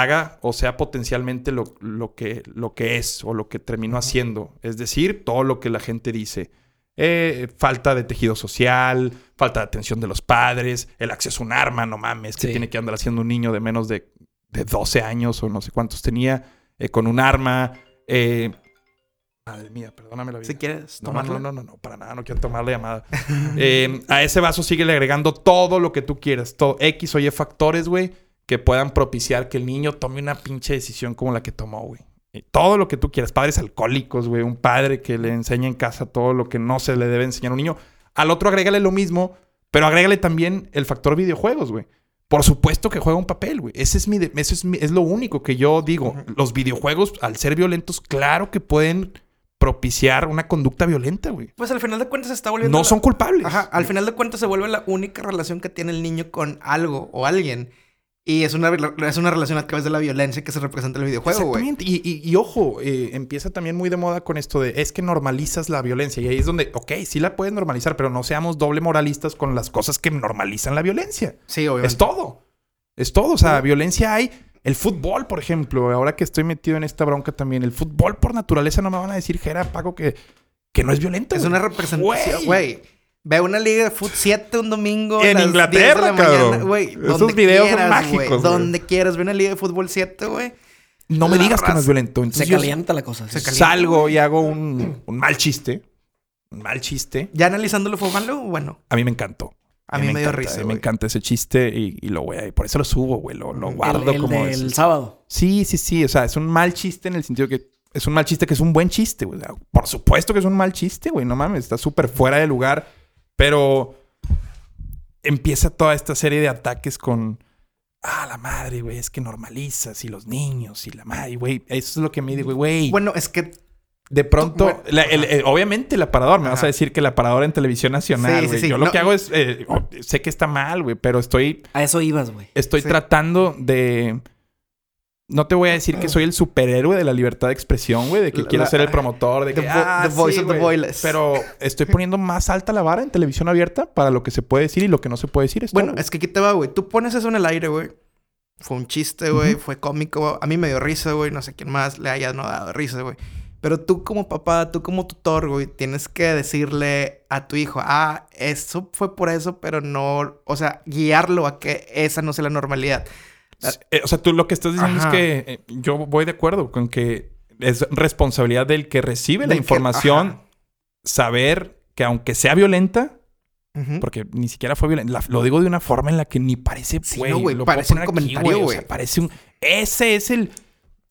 haga o sea potencialmente lo, lo que, lo que es o lo que terminó haciendo. Es decir, todo lo que la gente dice. Eh, falta de tejido social, falta de atención de los padres, el acceso a un arma, no mames, que Sí. tiene que andar haciendo un niño de menos de, de 12 años o no sé cuántos tenía, eh, con un arma. eh, Madre mía, perdóname la vida. Si quieres no, tomarlo. no, no, no, para nada, no quiero tomar la llamada. A ese vaso síguele agregando todo lo que tú quieras, todo X o Y factores, güey, que puedan propiciar que el niño tome una pinche decisión como la que tomó, güey. Todo lo que tú quieras, padres alcohólicos, güey, un padre que le enseña en casa todo lo que no se le debe enseñar a un niño. Al otro agrégale lo mismo, pero agrégale también el factor videojuegos, güey. Por supuesto que juega un papel, güey. Ese es mi, de- eso es, mi- es lo único que yo digo. Los videojuegos, al ser violentos, claro que pueden propiciar una conducta violenta, güey. Pues al final de cuentas se está volviendo. No la- son culpables. Ajá, al final de cuentas se vuelve la única relación que tiene el niño con algo o alguien. Y es una, es una relación a través de la violencia que se representa en el videojuego, güey. Exactamente. Y, y- y ojo, eh, empieza también muy de moda con esto de es que normalizas la violencia. Y ahí es donde, ok, sí la puedes normalizar, pero no seamos doble moralistas con las cosas que normalizan la violencia. Sí, obviamente. Es todo. Es todo. O sea, violencia hay. El fútbol, por ejemplo, ahora que estoy metido en esta bronca también, el fútbol por naturaleza no me van a decir, Jera, Paco, que, que no es violento. Es una representación, Güey. Ve una liga de fut 7 un domingo. a En las 10 de Inglaterra, mañana, cabrón. güey. Esos donde videos son quieras, mágicos, güey. güey. Donde quieras. Ve una liga de fútbol 7, güey. No me la digas que no es violento. Se Entonces calienta la cosa. Se sí. calienta. salgo y hago un, un mal chiste. Un mal chiste. Ya analizándolo fue malo, bueno. A mí me encantó. A mí me dio encanta, risa, a mí. Me encanta ese chiste y, y lo voy a... Por eso lo subo, güey. Lo, lo El- guardo el, el como... es- sábado. Sí, sí, sí. O sea, es un mal chiste en el sentido que... Es un mal chiste que es un buen chiste, güey. O sea, Por supuesto que es un mal chiste, güey. No mames. Está súper fuera de lugar. Pero... Empieza toda esta serie de ataques con... Ah, la madre, güey. Es que normalizas. Y los niños. Y la madre, güey. Eso es lo que me digo, güey. Bueno, es que De pronto, Bueno, la- el- el- obviamente el aparador, me vas a decir que el aparador en televisión nacional, Sí, sí, güey. sí. Yo lo que hago es, eh, oh, sé que está mal, güey, pero estoy, A eso ibas, güey. estoy Sí. tratando de... No te voy a decir que soy el superhéroe de la libertad de expresión, güey, de que La- quiero la- ser el promotor, de the que... vo- ah, the voice sí, of the voiceless. Pero estoy poniendo más alta la vara en televisión abierta para lo que se puede decir y lo que no se puede decir. Es Bueno, es que aquí te va, güey. Tú pones eso en el aire, güey. Fue un chiste, güey. Fue cómico. A mí me dio risa, güey. No sé quién más le haya no dado risa, güey. Pero tú como papá, tú como tutor, güey, tienes que decirle a tu hijo, ah, eso fue por eso, pero no, o sea, guiarlo a que esa no sea la normalidad. Eh, o sea, tú lo que estás diciendo Ajá. es que eh, yo voy de acuerdo con que es responsabilidad del que recibe la Del información saber que aunque sea violenta, porque ni siquiera fue violenta, la- lo digo de una forma en la que ni parece, Sí, güey, no, güey, lo puedo parece un comentario, o güey. sea, parece un... Ese es el...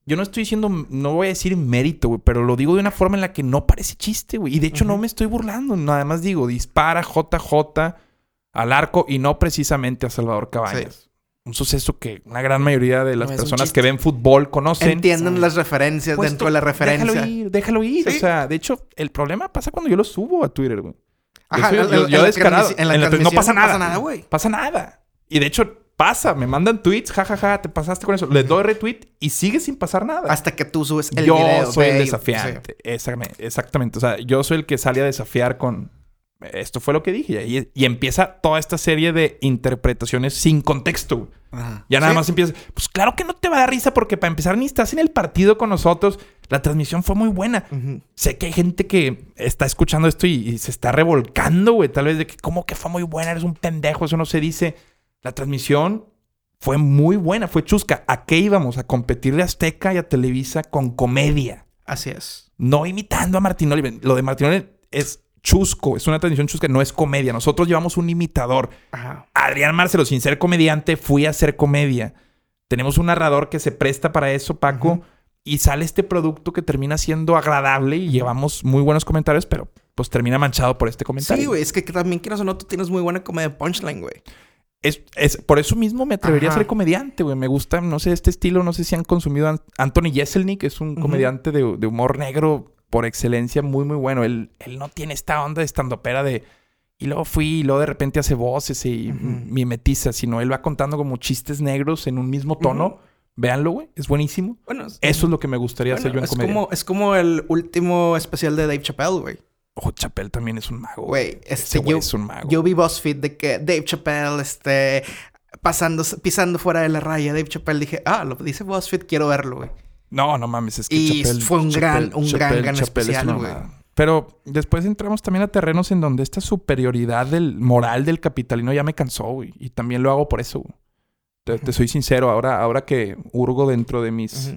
Yo no estoy diciendo, no voy a decir mérito, güey, pero lo digo de una forma en la que no parece chiste, güey. Y de hecho no me estoy burlando, nada más digo, dispara JJ al arco y no precisamente a Salvador Cabañas. Un suceso que una gran mayoría de las No, personas que ven fútbol conocen. Entienden las referencias Pues dentro tú- de la referencia. Déjalo ir, déjalo ir. Sí. O sea, de hecho, el problema pasa cuando yo lo subo a Twitter, güey. Yo Ajá, soy- en la- yo- en yo la descarado. en la En la- no pasa no pasa nada. nada, güey. Pasa nada. Y de hecho, pasa. Me mandan tweets, jajaja, te pasaste con eso. Les doy retweet y sigue sin pasar nada. Hasta que tú subes el yo video. soy el desafiante. Exactamente, exactamente. O sea, yo soy el que sale a desafiar con... Esto fue lo que dije. Y, y empieza toda esta serie de interpretaciones sin contexto. Ajá. Ya nada Sí. más empieza. Pues claro que no te va a dar risa porque para empezar ni estás en el partido con nosotros. La transmisión fue muy buena. Sé que hay gente que está escuchando esto y, y se está revolcando, güey. Tal vez de que, ¿cómo que fue muy buena? Eres un pendejo, eso no se dice. La transmisión fue muy buena, fue chusca. ¿A qué íbamos? A competirle a Azteca y a Televisa con comedia. Así es. No imitando a Martín Oliver. Lo de Martín Oliver es chusco, es una transmisión chusca, no es comedia. Nosotros llevamos un imitador. Ajá. Adrián Marcelo, sin ser comediante, fui a hacer comedia. Tenemos un narrador que se presta para eso, Paco, y sale este producto que termina siendo agradable y llevamos muy buenos comentarios, pero pues termina manchado por este comentario. Sí, güey. Es que también quieras o no, tú tienes muy buena comedia de punchline, güey. Es, es- por eso mismo me atrevería Ajá. a ser comediante, güey. Me gusta, no sé, este estilo, no sé si han consumido Anthony Jeselnik, es un comediante de, de humor negro por excelencia, muy, muy bueno. Él, él no tiene esta onda de estandopera de... Y luego fui y luego de repente hace voces y mimetiza, sino él va contando como chistes negros en un mismo tono. Ujú. Véanlo, güey. Es buenísimo. Bueno, es- Eso es lo que me gustaría bueno, hacer yo en es comedia. como, es como el último especial de Dave Chappelle, güey. Ojo, Chapel también es un mago. Güey, este, güey yo, es un mago. yo vi BuzzFeed de que Dave Chappelle, este, pasando, pisando fuera de la raya. Dave Chappelle dije, ah, lo dice BuzzFeed, quiero verlo, güey. No, no mames, es que Y Chappelle- fue un gran- un gran, gran Chappelle especial, güey. Pero después entramos también a terrenos en donde esta superioridad del moral del capitalino ya me cansó, güey. Y también lo hago por eso, güey. Te, te soy sincero, ahora, ahora que hurgo dentro de mis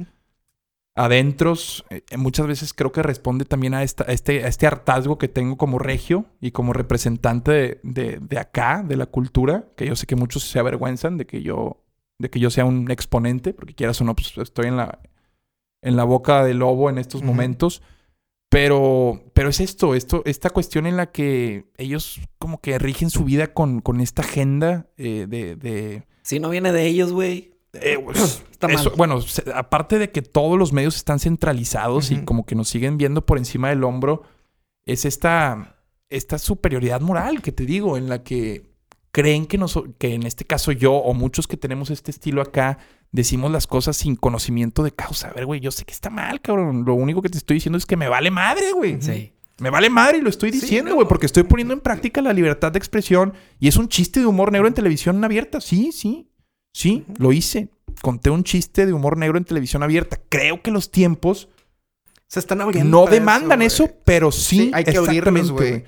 adentros, eh, muchas veces creo que responde también a, esta, a este, a este hartazgo que tengo como regio y como representante de, de- de acá, de la cultura, que yo sé que muchos se avergüenzan de que yo, de que yo sea un exponente, porque quieras o no, pues estoy en la, en la boca del lobo en estos momentos. Pero, pero es esto, esto, esta cuestión en la que ellos como que rigen su vida con, con esta agenda eh, de, de, Si no viene de ellos, güey. eh, pues, eso- bueno, se- aparte de que todos los medios están centralizados y como que nos siguen viendo por encima del hombro, es esta, esta superioridad moral que te digo, en la que creen que, nos, que en este caso yo o muchos que tenemos este estilo acá, decimos las cosas sin conocimiento de causa. A ver, güey, yo sé que está mal, cabrón. Lo único que te estoy diciendo es que me vale madre, güey. Sí. Me vale madre y lo estoy Sí, diciendo, no. güey, porque estoy poniendo en práctica la libertad de expresión y es un chiste de humor negro en televisión abierta. Sí, sí, sí, lo hice. Conté un chiste de humor negro en televisión abierta. Creo que los tiempos Se están abriendo. no demandan eso, pero sí, Sí, hay que abrirlos, exactamente, güey.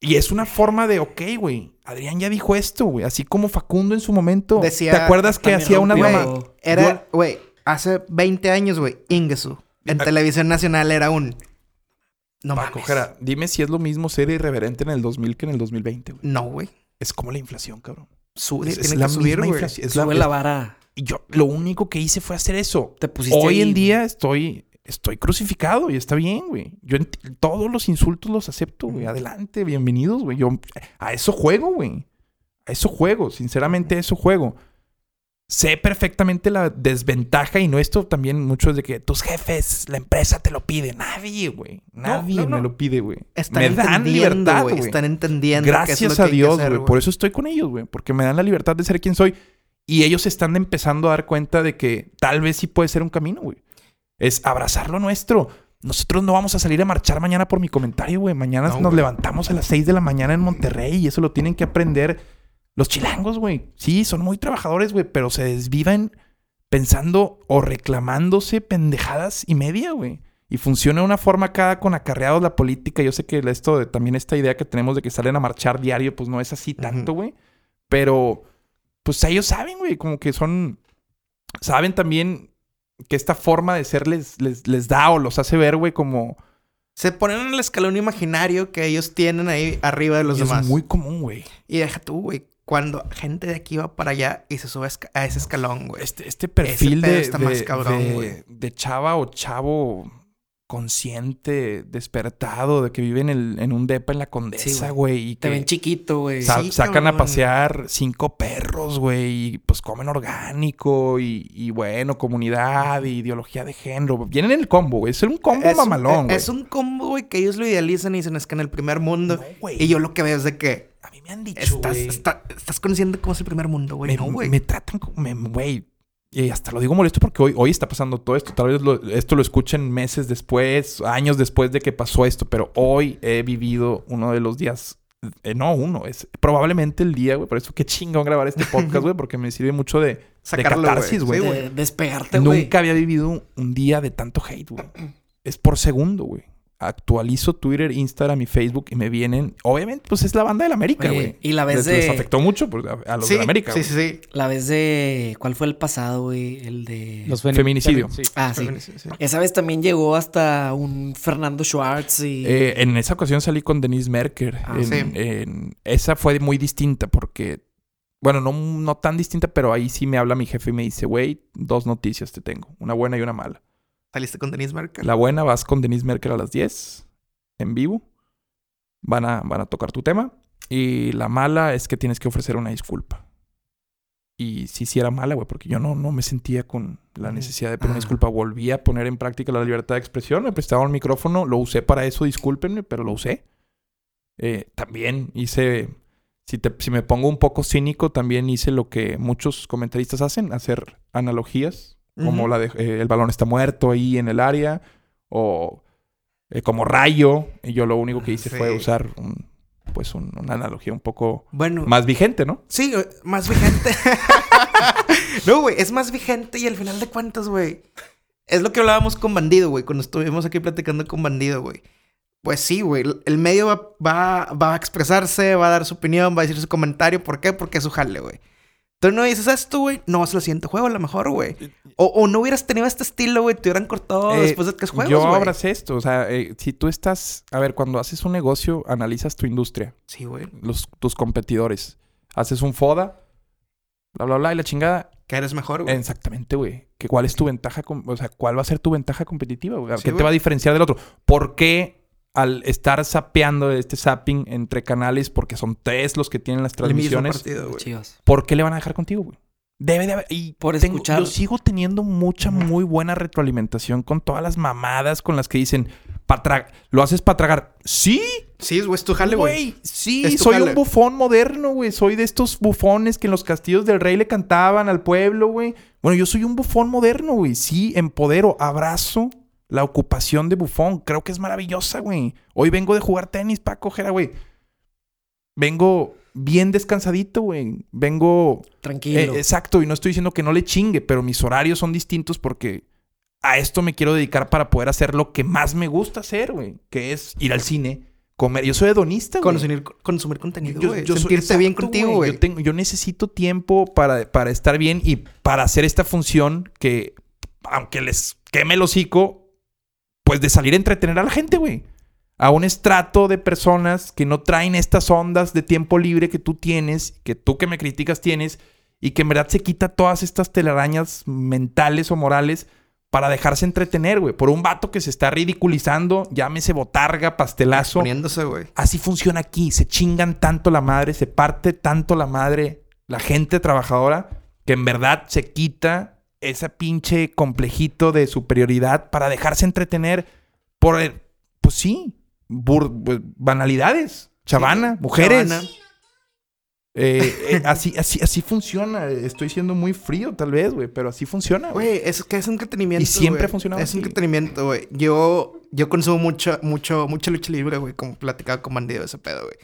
Y es una forma de, ok, güey, Adrián ya dijo esto, güey. Así como Facundo en su momento. Decía- ¿Te acuerdas que hacía una mamá? Era, güey, hace 20 años, güey, Ingesu. En Ah. televisión nacional era un. No Paco, mames. Jara, dime si es lo mismo ser irreverente en el 2000 que en el 2020, güey. No, güey. Es como la inflación, cabrón. Sube, Es, la subir, misma güey. inflación. Es la- Sube la vara. Y yo lo único que hice fue hacer eso. Te pusiste Hoy ahí, en día estoy, estoy crucificado y está bien, güey. Yo todos los insultos los acepto, güey. Adelante, bienvenidos, güey. Yo a eso juego, güey. A eso juego, sinceramente a eso juego. Sé perfectamente la desventaja y no esto también mucho es de que tus jefes, la empresa te lo pide. Nadie, güey. Nadie no, no. me lo pide, güey. Están Me dan libertad, güey. Están entendiendo. es lo Gracias que a hay que Dios, güey. Por eso estoy con ellos, güey. Porque me dan la libertad de ser quien soy. Y ellos están empezando a dar cuenta de que tal vez sí puede ser un camino, güey. Es abrazar lo nuestro. Nosotros no vamos a salir a marchar mañana por mi comentario, güey. Mañana No, nos güey. levantamos a las 6 de la mañana en Monterrey y eso lo tienen que aprender los chilangos, güey. Sí, son muy trabajadores, güey, pero se desviven pensando o reclamándose pendejadas y media, güey. Y funciona de una forma cada con acarreados la política. Yo sé que esto de, también esta idea que tenemos de que salen a marchar diario, pues no es así tanto, güey. Pero, pues ellos saben, güey, como que son. Saben también que esta forma de ser les, les, les da o los hace ver, güey, como. Se ponen en el escalón imaginario que ellos tienen ahí arriba de los y es demás. muy común, güey. Y deja tú, güey. Cuando gente de aquí va para allá y se sube a ese escalón, güey. Este, este perfil de, está de- más cabrón, de- güey. de chava o chavo consciente, despertado, de que vive en, el, en un depa en la Condesa, Sí, güey. y Te que ven chiquito, güey. sa- Sí, sacan a pasear cinco perros, güey, y pues comen orgánico y, y bueno, comunidad y ideología de género. Vienen en el combo, güey. Es un combo Es mamalón, güey. Es un combo, güey, que ellos lo idealizan y dicen es que en el primer mundo. No, y yo lo que veo es de que A mí me han dicho, estás, está- estás consciente cómo es el primer mundo, güey. No, güey. me tratan como... me- Güey, y hasta lo digo molesto porque hoy, hoy está pasando todo esto. Tal vez lo- esto lo escuchen meses después, años después de que pasó esto. Pero hoy he vivido uno de los días... eh, no uno, es probablemente el día, güey. Por eso qué chingón grabar este podcast, güey. Porque me sirve mucho de, de Sacarlo, catarsis, güey. Sí, De despegarte, güey. Nunca había vivido un día de tanto hate, güey. Es por segundo, güey. Actualizo Twitter, Instagram y Facebook y me vienen... Obviamente, pues es la banda del América, güey. y la vez les, les de- afectó mucho pues, a, a los sí, de América, sí, sí, sí. La vez de. ¿Cuál fue el pasado, güey? El de. Los femi- Feminicidio. Sí. Ah, sí. Esa vez también llegó hasta un Fernando Schwartz y. Eh, en esa ocasión salí con Denise Merker. Ah, En- sí. en- esa fue muy distinta porque, bueno, no, no tan distinta, pero ahí sí me habla mi jefe y me dice, güey, dos noticias te tengo, una buena y una mala. Saliste con Denise Merkel. La buena vas con Denise Merker a las 10 en vivo. Van a, van a tocar tu tema. Y la mala es que tienes que ofrecer una disculpa. Y sí, sí era mala, güey, porque yo no, no me sentía con la necesidad de pedir una Ah. disculpa. Volví a poner en práctica la libertad de expresión. Me prestaban el micrófono. Lo usé para eso, discúlpenme, pero lo usé. Eh, también hice... Si, te- si me pongo un poco cínico, también hice lo que muchos comentaristas hacen, hacer analogías, como la de eh, el balón está muerto ahí en el área, o eh, como rayo. Y yo lo único que hice fue usar un- pues un- una analogía un poco Bueno, más vigente, ¿no? sí, güey, más vigente. no, güey, es más vigente y al final de cuentas, güey. Es lo que hablábamos con Bandido, güey, cuando estuvimos aquí platicando con Bandido, güey. Pues sí, güey. El medio va, va, va a expresarse, va a dar su opinión, va a decir su comentario. ¿Por qué? Porque es su jale, güey. Tú no dices esto, güey. No vas al siguiente juego, a lo mejor, güey. O, o no hubieras tenido este estilo, güey. Te hubieran cortado Eh, después de tres juegos, yo abracé esto. O sea, eh, si tú estás... A ver, cuando haces un negocio, analizas tu industria, Sí, güey. los, tus competidores. Haces un FODA, bla, bla, bla, y la chingada. Que eres mejor, güey. Exactamente, güey. Que ¿Cuál es tu ventaja? O sea, ¿cuál va a ser tu ventaja competitiva? güey? Sí, ¿Qué te va a diferenciar del otro? ¿Por qué al estar sapeando este zapping entre canales, porque son tres los que tienen las El mismo transmisiones, partido. ¿por qué le van a dejar contigo, güey? Debe de haber. Y Por tengo- escuchar. Yo sigo teniendo mucha, muy buena retroalimentación con todas las mamadas con las que dicen, "Pa tra- ¿lo haces para tragar? Sí, Sí, es tu jale, güey. Sí, soy jale. un bufón moderno, güey. Soy de estos bufones que en los castillos del rey le cantaban al pueblo, güey. Bueno, yo soy un bufón moderno, güey. Sí, empodero, abrazo la ocupación de bufón. Creo que es maravillosa, güey. Hoy vengo de jugar tenis, Paco, Jera, güey. Vengo bien descansadito, güey. Vengo Tranquilo. eh, exacto, y no estoy diciendo que no le chingue, pero mis horarios son distintos porque a esto me quiero dedicar para poder hacer lo que más me gusta hacer, güey, que es ir al cine, comer. Yo soy hedonista, güey. Consumir, consumir contenido, Yo- güey. yo Sentirte bien contigo, güey. Yo, tengo- yo necesito tiempo para, para estar bien y para hacer esta función que, aunque les queme el hocico, pues de salir a entretener a la gente, güey. A un estrato de personas que no traen estas ondas de tiempo libre que tú tienes, que tú que me criticas tienes, y que en verdad se quita todas estas telarañas mentales o morales para dejarse entretener, güey. Por un vato que se está ridiculizando, llámese botarga, pastelazo. Poniéndose, güey. Así funciona aquí. Se chingan tanto la madre, se parte tanto la madre, la gente trabajadora, que en verdad se quita ese pinche complejito de superioridad para dejarse entretener por, el- pues sí, bur- pues, banalidades. Chavana, Sí, mujeres. chavana. Eh, eh, así, así, así funciona. Estoy siendo muy frío, tal vez, güey, pero así funciona, güey. Es que es entretenimiento. Y siempre ha funcionado Es así. entretenimiento, güey. Yo, yo consumo mucho, mucho, mucha lucha libre, güey. Como platicaba con bandido ese pedo, güey.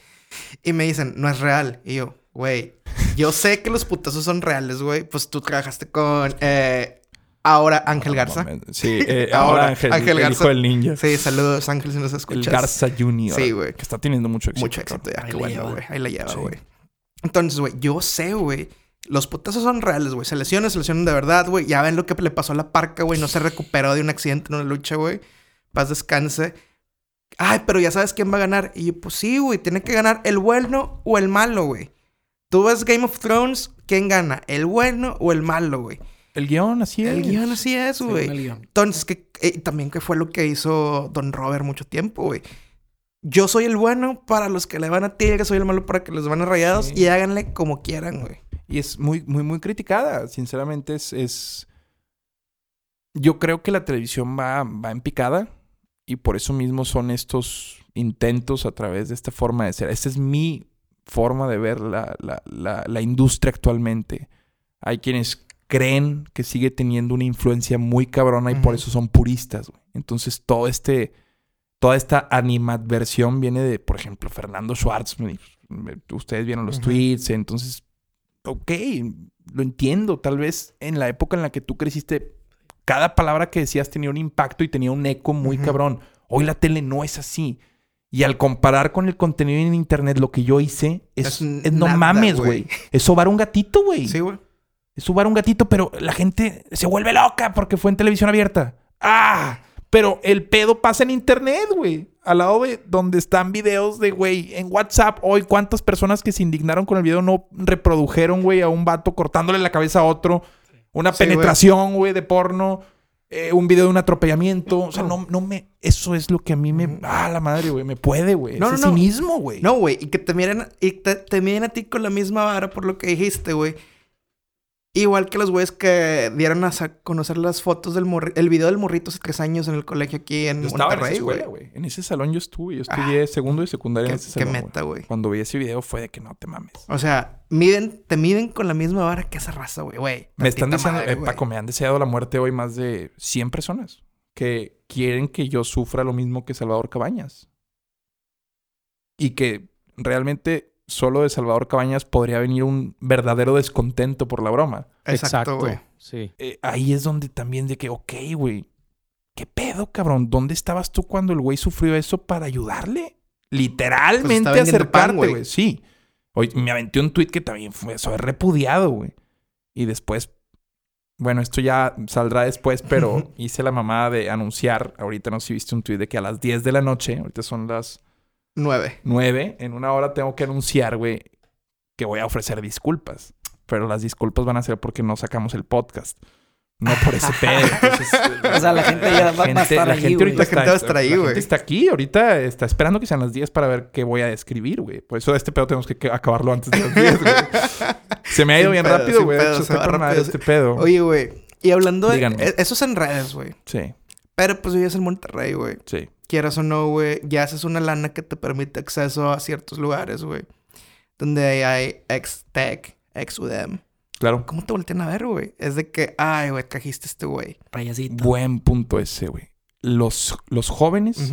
Y me dicen, no es real. Y yo, güey, yo sé que los putazos son reales, güey. Pues tú trabajaste con eh, ahora Ángel Garza. Sí, eh, Ahora, ahora Ángel, Ángel el Garza. hijo del ninja. Sí, saludos, Ángel, si nos El escuchas. Garza Junior. Sí, güey. Que está teniendo mucho éxito. Mucho éxito, ya. Ahí Qué la bueno, lleva. güey. Ahí la lleva, Sí. güey. Entonces, güey, yo sé, güey. Los putazos son reales, güey. Se lesionan, se lesionan de verdad, güey. Ya ven lo que le pasó a la parca, güey. No se recuperó de un accidente en una lucha, güey. Paz descanse. Ay, pero ya sabes quién va a ganar. Y yo, pues sí, güey. Tiene que ganar el bueno o el malo, güey. Tú ves Game of Thrones, ¿quién gana? ¿El bueno o el malo, güey? El guion, así es. El guion así es, güey. el guion. Entonces, que eh, también que fue lo que hizo Don Robert mucho tiempo, güey. Yo soy el bueno para los que le van a Tigres, soy el malo para que les van a Rayados Sí. y háganle como quieran, güey. Y es muy, muy, muy criticada. Sinceramente, es. es... Yo creo que la televisión va, va en picada. Y por eso mismo son estos intentos a través de esta forma de ser. Esta es mi forma de ver la, la, la, la industria actualmente. Hay quienes creen que sigue teniendo una influencia muy cabrona y por eso son puristas. Entonces, todo este. Toda esta animadversión viene de, por ejemplo, Fernando Schwartz. Ustedes vieron los tweets. Entonces, ok, lo entiendo. Tal vez en la época en la que tú creciste, cada palabra que decías tenía un impacto y tenía un eco muy cabrón. Hoy la tele no es así. Y al comparar con el contenido en internet, lo que yo hice es, Es es no nada, mames, güey. Es sobar un gatito, güey. Sí, güey. Es sobar un gatito, pero la gente se vuelve loca porque fue en televisión abierta. ¡Ah! Pero el pedo pasa en internet, güey. Al lado de donde están videos de, güey, en WhatsApp. Hoy, ¿cuántas personas que se indignaron con el video no reprodujeron, güey, a un vato cortándole la cabeza a otro? Una Sí, penetración, güey, de porno. Eh, un video de un atropellamiento. O sea, no, no me... Eso es lo que a mí me... Ah, la madre, güey. Me puede, güey. No, no, no. cinismo, güey. No, güey. Y que te miren, y te, te miren a ti con la misma vara por lo que dijiste, güey. Igual que los güeyes que dieron a conocer las fotos del morri- el video del morrito hace tres años en el colegio aquí en Yo estaba en Monterrey, güey. güey. En ese salón yo estuve. Yo estudié segundo y secundaria en Qué, ese qué salón, güey. meta, güey. Cuando vi ese video fue de que no te mames. O sea, miden, te miden con la misma vara que esa raza, güey. güey. Me están deseando, madre, eh. Paco, me han deseado la muerte hoy más de 100 personas que quieren que yo sufra lo mismo que Salvador Cabañas. Y que realmente solo de Salvador Cabañas podría venir un verdadero descontento por la broma. Exacto, güey. Sí. Eh, ahí es donde también de que, ok, güey, ¿qué pedo, cabrón? ¿Dónde estabas tú cuando el güey sufrió eso para ayudarle? Literalmente Pues acercarte, güey. Sí. Hoy me aventé un tweet que también fue eso, repudiado, güey. Y después, bueno, esto ya saldrá después, pero hice la mamada de anunciar, ahorita no sé si viste un tweet de que a las 10 de la noche, ahorita son las Nueve. 9, en una hora tengo que anunciar, güey, que voy a ofrecer disculpas. Pero las disculpas van a ser porque no sacamos el podcast. No por ese pedo. Entonces, O sea, la gente ya va- a estar la ahí, gente ahorita La gente está, estar ahí, la güey. gente está aquí, ahorita está esperando que sean las 10 para ver qué voy a escribir, güey. Por eso este pedo tenemos que acabarlo antes de las 10, güey. Se me ha ido Sin bien pedo, rápido, güey. De está este pedo. Oye, güey. Y hablando de... Díganme. e- Eso es en redes, güey. Sí, Pero pues vives en Monterrey, güey. sí. Quieras o no, güey. Ya haces una lana que te permite acceso a ciertos lugares, güey. Donde hay ex-tech, ex-UDM. Claro. ¿Cómo te voltean a ver, güey? Es de que... Ay, güey, trajiste este güey. Payasito. Buen punto ese, güey. Los, los jóvenes...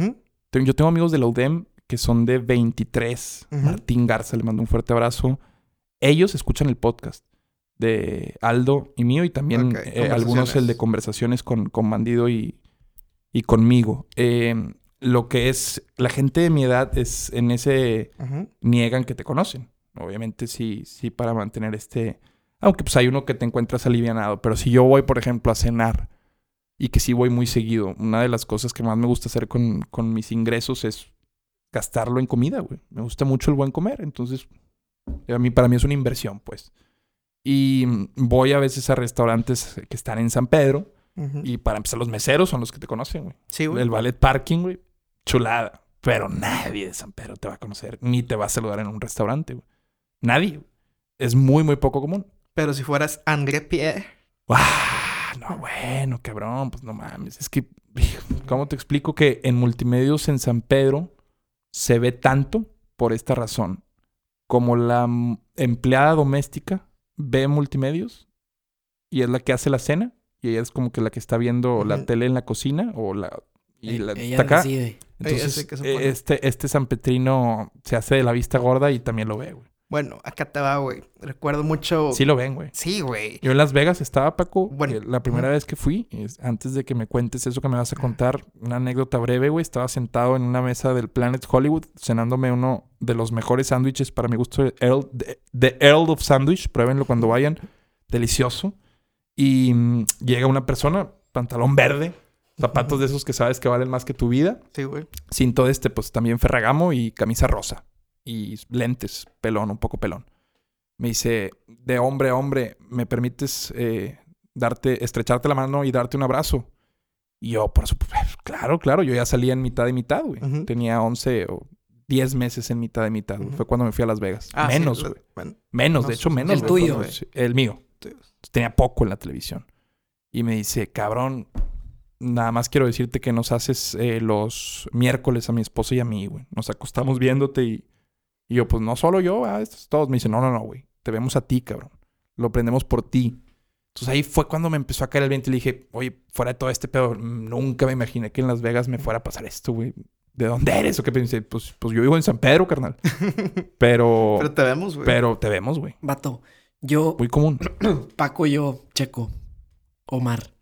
Te- Yo tengo amigos de la UDEM que son de 23. Ujú. Martín Garza, le mando un fuerte abrazo. Ellos escuchan el podcast de Aldo y mío y también eh, algunos el de conversaciones con, con Bandido y, y conmigo. Eh, lo que es, la gente de mi edad es en ese, Ujú. niegan que te conocen. Obviamente sí, sí para mantener este... Aunque pues hay uno que te encuentras alivianado. Pero si yo voy, por ejemplo, a cenar y que sí voy muy seguido, una de las cosas que más me gusta hacer con, con mis ingresos es gastarlo en comida, güey. Me gusta mucho el buen comer. Entonces, a mí, para mí es una inversión, pues. Y voy a veces a restaurantes que están en San Pedro. Y para empezar, los meseros son los que te conocen, güey. Sí, güey. El ballet parking, güey. Chulada. Pero nadie de San Pedro te va a conocer. Ni te va a saludar en un restaurante, güey. Nadie. güey. Es muy, muy poco común. Pero si fueras André Pierre... ¡Ah! No, bueno, cabrón. Pues no mames. Es que... ¿Cómo te explico que en multimedios en San Pedro se ve tanto por esta razón? Como la empleada doméstica ve multimedios y es la que hace la cena y ella es como que la que está viendo la tele en la cocina o la... Y la, Ella está acá. decide. Entonces, eh, este, este San Petrino se hace de la vista gorda y también lo ve, güey. Bueno, acá te va, güey. Recuerdo mucho... Sí lo ven, güey. Sí, güey. Yo en Las Vegas estaba, Paco. Bueno, eh, la primera vez que fui, es- antes de que me cuentes eso que me vas a contar, una anécdota breve, güey. Estaba sentado en una mesa del Planet Hollywood, cenándome uno de los mejores sándwiches para mi gusto, el Earl, de Earl of Sandwich. Pruébenlo cuando vayan. Delicioso. Y mm, llega una persona, pantalón verde, zapatos de esos que sabes que valen más que tu vida. Sí, güey. cinto de este, pues también Ferragamo y camisa rosa. Y lentes, pelón, un poco pelón. Me dice, de hombre a hombre, ¿me permites eh, darte, estrecharte la mano y darte un abrazo. Y yo, por supuesto, claro, claro, yo ya salía en mitad y mitad, güey. Ujú. Tenía 11 o 10 meses en mitad y mitad. güey. Ujú. Fue cuando me fui a Las Vegas. Ah, sí, menos, lo- güey. bueno, Menos, no de hecho, menos. El güey, tuyo. sí, El mío. Tenía poco en la televisión. Y me dice, cabrón, nada más quiero decirte que nos haces eh, los miércoles a mi esposa y a mí, güey. Nos acostamos viéndote y, y yo, pues no solo yo, ah, estos todos. Me dice, no, no, no, güey. Te vemos a ti, cabrón. Lo prendemos por ti. Entonces ahí fue cuando me empezó a caer el viento y le dije, oye, fuera de todo este pedo, nunca me imaginé que en Las Vegas me fuera a pasar esto, güey. ¿De dónde eres? ¿O qué pensé? Pues, pues yo vivo en San Pedro, carnal. Pero, Pero te vemos, güey. pero te vemos, güey. Vato, yo, Muy común. Paco, yo, Checo, Omar,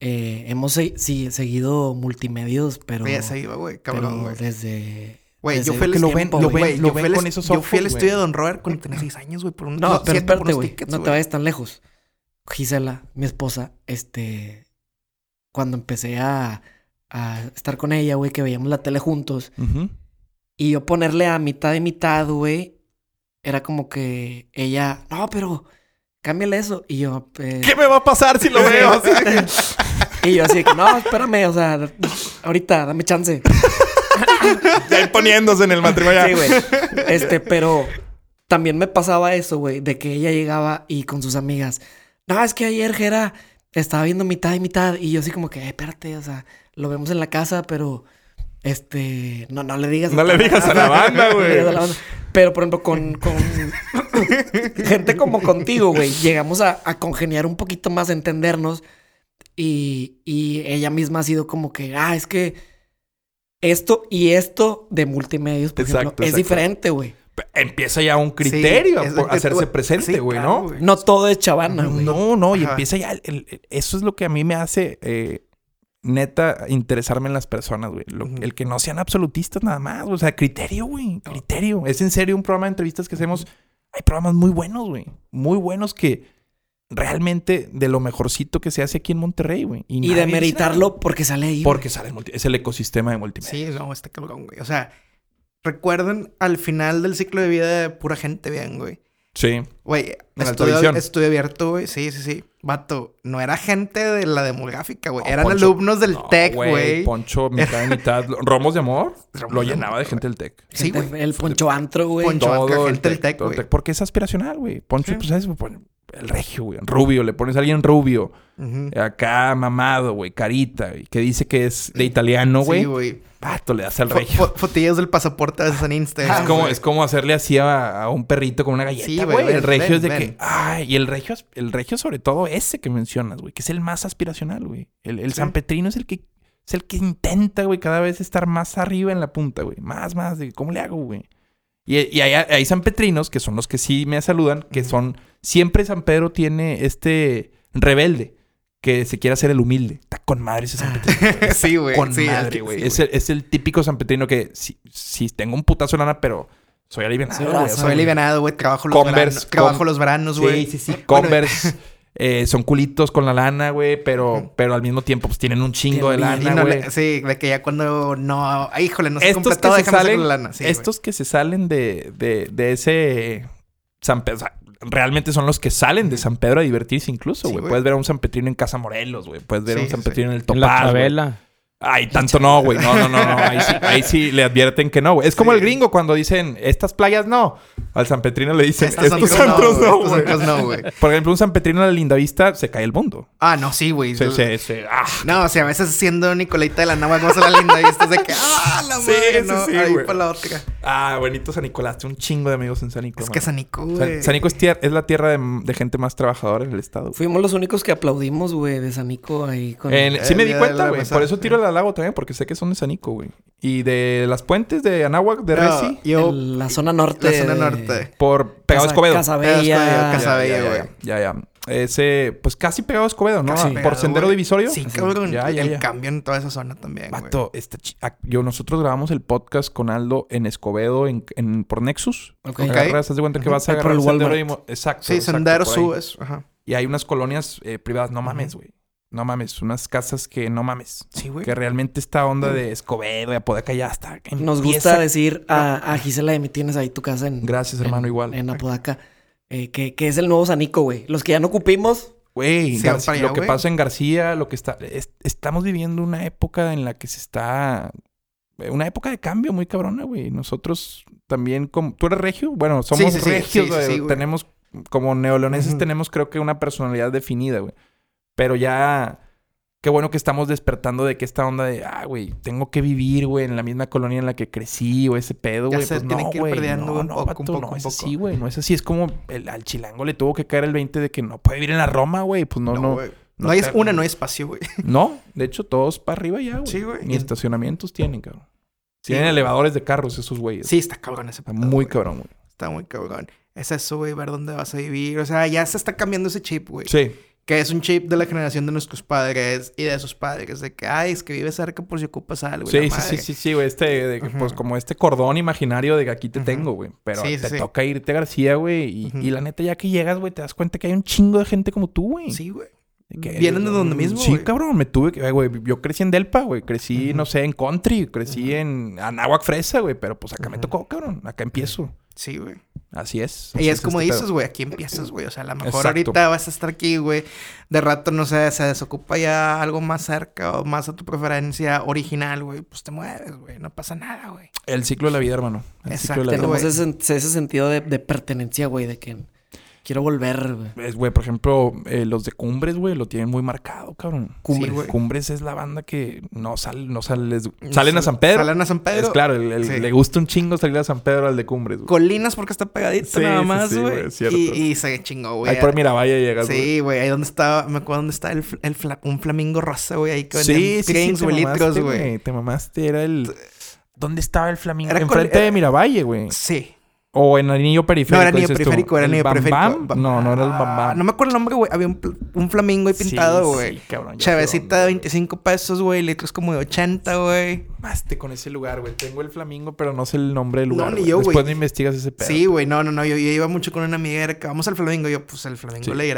eh, hemos sí, seguido multimedios, pero, Oye, se iba, güey, cabrón, güey. desde... Güey, yo fui al lo ven- lo ven- lo con esos Yo fui al ojos, estudio de Don Robert cuando tenía 6 años, güey, por un No, pero espérate, güey. No te vayas tan lejos. Gisela, mi esposa, este... Cuando empecé a, a estar con ella, güey, que veíamos la tele juntos. Y yo ponerle a mitad y mitad, güey. Era como que ella... No, pero... Cámbiale eso. Y yo... eh, ¿Qué me va a pasar si lo veo? Y yo así de que... No, espérame. O sea... Ahorita, dame chance. ya ir poniéndose en el matrimonio. Sí, güey. Este, pero también me pasaba eso, güey, de que ella llegaba y con sus amigas, no, es que ayer Jera estaba viendo mitad y mitad y yo así como que, "Eh, espérate, o sea, lo vemos en la casa, pero este, no, no le digas. No le digas a la banda, güey. Pero, por ejemplo, con, con gente como contigo, güey, llegamos a, a congeniar un poquito más, a entendernos. Y, y ella misma ha sido como que, ah, es que esto y esto de multimedios, por Exacto, ejemplo, es diferente, güey. Empieza ya un criterio Sí, por hacerse presente, sí, güey, claro, ¿no? No todo es chavana, güey. No, no, y Ajá. empieza ya. el- el- eso es lo que a mí me hace, eh, neta, interesarme en las personas, güey. El que no sean absolutistas nada más. O sea, criterio, güey. Criterio. Es en serio un programa de entrevistas que hacemos. Hay programas muy buenos, güey. Muy buenos que realmente de lo mejorcito que se hace aquí en Monterrey, güey. Y de meritarlo porque sale ahí. nada. güey. Porque sale el multi- es el ecosistema de multimedia. Sí, no, este cabrón, güey. O sea, recuerden al final del ciclo de vida de pura gente bien, güey. Sí. Güey, estudio abierto, güey. Sí, sí, sí. Vato, no era gente de la demográfica, güey. No, Eran Poncho. alumnos del No, TEC, güey. Poncho, mitad y mitad. Romos de amor. Romos lo de llenaba amor, de gente del TEC. Sí, güey. El poncho antro, güey. Poncho. el gente del tec, güey. Porque es aspiracional, güey. Poncho, Sí. pues, ¿sabes? Pues, el regio, güey. Rubio. Le pones a alguien rubio. Acá mamado, güey. Carita. güey, Que dice que es de italiano, güey. Sí, güey. Pato, le das al regio. fo- fotillas del pasaporte a veces en Instagram. es, como, es como hacerle así a, a un perrito con una galleta, güey. el regio ven, es de ven. que... Ay, y el regio, el regio sobre todo ese que mencionas, güey. Que es el más aspiracional, güey. El, el Sí. San Petrino es el que... Es el que intenta, güey, cada vez estar más arriba en la punta, güey. Más, más. De, ¿Cómo le hago, güey? Y, y hay, hay San Petrinos, que son los que sí me saludan, que son... Siempre San Pedro tiene este rebelde que se quiere hacer el humilde. Está con madre ese San Petrino. güey. sí, güey. con sí, madre, sí, güey. sí, es, el, es el típico San Petrino que si, si tengo un putazo lana, pero soy alivianado. Sí, sea, Soy alivianado, güey. Trabajo los Converse, veranos. Trabajo los veranos, güey. Sí, sí, sí. Bueno, Converse. eh, son culitos con la lana, güey, pero, pero al mismo tiempo pues tienen un chingo de lana, no güey. le- sí, de que ya cuando no... Ay, híjole, no se estos completado, que se salen, la lana. Sí, güey. estos que se salen de, de, de ese San Pedro, o sea, realmente son los que salen de San Pedro a divertirse incluso, güey. Puedes ver a un San Petrino en Casa Morelos, güey. Puedes ver a Sí, un San. Petrino en el En la Topaz, güey. Chabela. Ay, tanto no, güey. No, no, no, no. Ahí sí, ahí sí le advierten que no, güey. Es como Sí. el gringo cuando dicen, estas playas no. Al San Petrino le dicen, Estos antros no, güey. no. Por ejemplo, un San Petrino a la linda vista se cae el mundo. Ah, no, sí, güey. Se, se- ah. No, o sea, a veces siendo Nicolita de la Nava, como se la linda y estás de que, ah, la Sí, madre, sí, no, sí, ahí güey. para la otra. Ah, bonito San Nicolás. Tengo un chingo de amigos en San Nicolás. Es que San Nico, güey. San, San Nico es, es la tierra de, de gente más trabajadora en el estado. Fuimos los únicos que aplaudimos, güey, de Sanico ahí con... En- sí me di cuenta, la güey. Por eso tiro al lago también, porque sé que son de Sanico, güey. Y de las puentes de Anáhuac, de No, Reci, yo, en la zona norte. la zona de- norte. por pegado a Casa- Escobedo. Casa Pegado a Bella. Escobedo, Casa Ya, Bella, ya, güey. ya, ya. Ese, pues casi pegado a Escobedo, ¿no? Casi. Por Pegado, sendero güey. divisorio. Sí, cabrón. Ya, ya, el ya. cambio en toda esa zona también, güey. Vato, chi- ah, yo, nosotros grabamos el podcast con Aldo en Escobedo, en, en- por Nexus. Ok. Agarras, haz de cuenta que vas a por agarrar el sendero Exacto. Sí, exacto, sendero por subes. Ajá. Y hay unas colonias eh, privadas. No mames, güey. No mames. Unas casas que no mames. Sí, güey. Que realmente esta onda de Escobedo y Apodaca ya está. Nos gusta decir a, a Gisela de mi tienes ahí tu casa en... Gracias, hermano, en- igual. En Apodaca. eh, que, que es el nuevo Sanico, güey. Los que ya no ocupimos, Güey, allá, lo que güey. pasa en García, lo que está... es- estamos viviendo una época en la que se está... Una época de cambio muy cabrona, güey. Nosotros también, como... ¿Tú eres regio? Bueno, somos sí, sí, regios, güey. tenemos... Como neoleoneses Ujú. tenemos creo que una personalidad definida, güey. Pero ya... Qué bueno que estamos despertando de que esta onda de... Ah, güey, tengo que vivir, güey, en la misma colonia en la que crecí o ese pedo, güey. Pues no, que ir güey. perdiendo No, un no, poco, vato, un poco, no es así, güey. No es así. Es como... El, al chilango le tuvo que caer el 20 de que no puede vivir en la Roma, güey. Pues no, no. no No, hay una, no hay espacio, güey. No, de hecho, todos para arriba ya, güey. Sí, güey. Ni Y- estacionamientos tienen, cabrón. Sí, Tienen güey. elevadores de carros esos güeyes. Sí, está cabrón ese Está pedo, muy güey. cabrón, güey. Está muy cabrón. Es eso, güey, ver dónde vas a vivir. O sea, ya se está cambiando ese chip, güey. Sí. Que es un chip de la generación de nuestros padres y de sus padres. De que, ay, es que vive cerca por si ocupas algo. Sí, sí, sí, sí, sí, güey. Este, de Ujú. pues como este cordón imaginario de que aquí te tengo, güey. Pero Sí, te sí. toca irte a García, güey. Y, la neta, ya que llegas, güey, te das cuenta que hay un chingo de gente como tú, güey. Sí, güey. Vienen de donde mismo, Sí, cabrón. Me tuve que... Güey, yo crecí en Delpa, güey. Crecí, no sé, en Country. Crecí en Anáhuac Fresa, güey. Pero pues acá me tocó, cabrón. Acá empiezo. Sí, güey. Así es. Y es como este dices, güey, aquí empiezas, güey. O sea, a lo mejor Exacto. ahorita vas a estar aquí, güey. De rato, no sé, se desocupa ya algo más cerca o más a tu preferencia original, güey. Pues te mueves, güey. No pasa nada, güey. El ciclo de la vida, hermano. El ciclo de la vida. Exacto, Tenemos güey. ese, ese sentido de, de pertenencia, güey, de que quiero volver, güey. Es, güey, por ejemplo, eh, los de Cumbres, güey, lo tienen muy marcado, cabrón. Cumbres. Sí, güey. Cumbres es la banda que no sale, no sale, salen a San Pedro. Salen a San Pedro. Es claro, el- el- Sí. le gusta un chingo salir a San Pedro al de Cumbres, güey. Colinas porque está pegadito Sí, nada sí, más, sí, güey. güey, es cierto. y, y se chingó, güey. Ahí por Miravalle llegas, güey. Sí, güey, ahí donde estaba, me acuerdo dónde está el, el fla- un flamingo rosa, güey, ahí que Sí, sí, te güey, güey. Te mamaste, era el... ¿Dónde estaba el flamingo? Era Enfrente col- de Miravalle, güey. Sí. O en anillo periférico. No, era anillo tú. periférico, era ¿El anillo Bam periférico. Bam? No, no era el Bam Bam. No me acuerdo el nombre, güey. Había un, un flamingo ahí pintado, güey. Sí, cabrón. Chavecita de dónde, güey. 25 pesos, güey. Litros como de 80, güey. Mamaste con ese lugar, güey. Tengo el flamingo, pero no sé el nombre del No, lugar. ni güey. yo, güey. Después me investigas ese pedo. Sí, güey. No, no, no. Yo, yo iba mucho con una amiga. Era que vamos al flamingo. Yo, pues el flamingo Sí. le.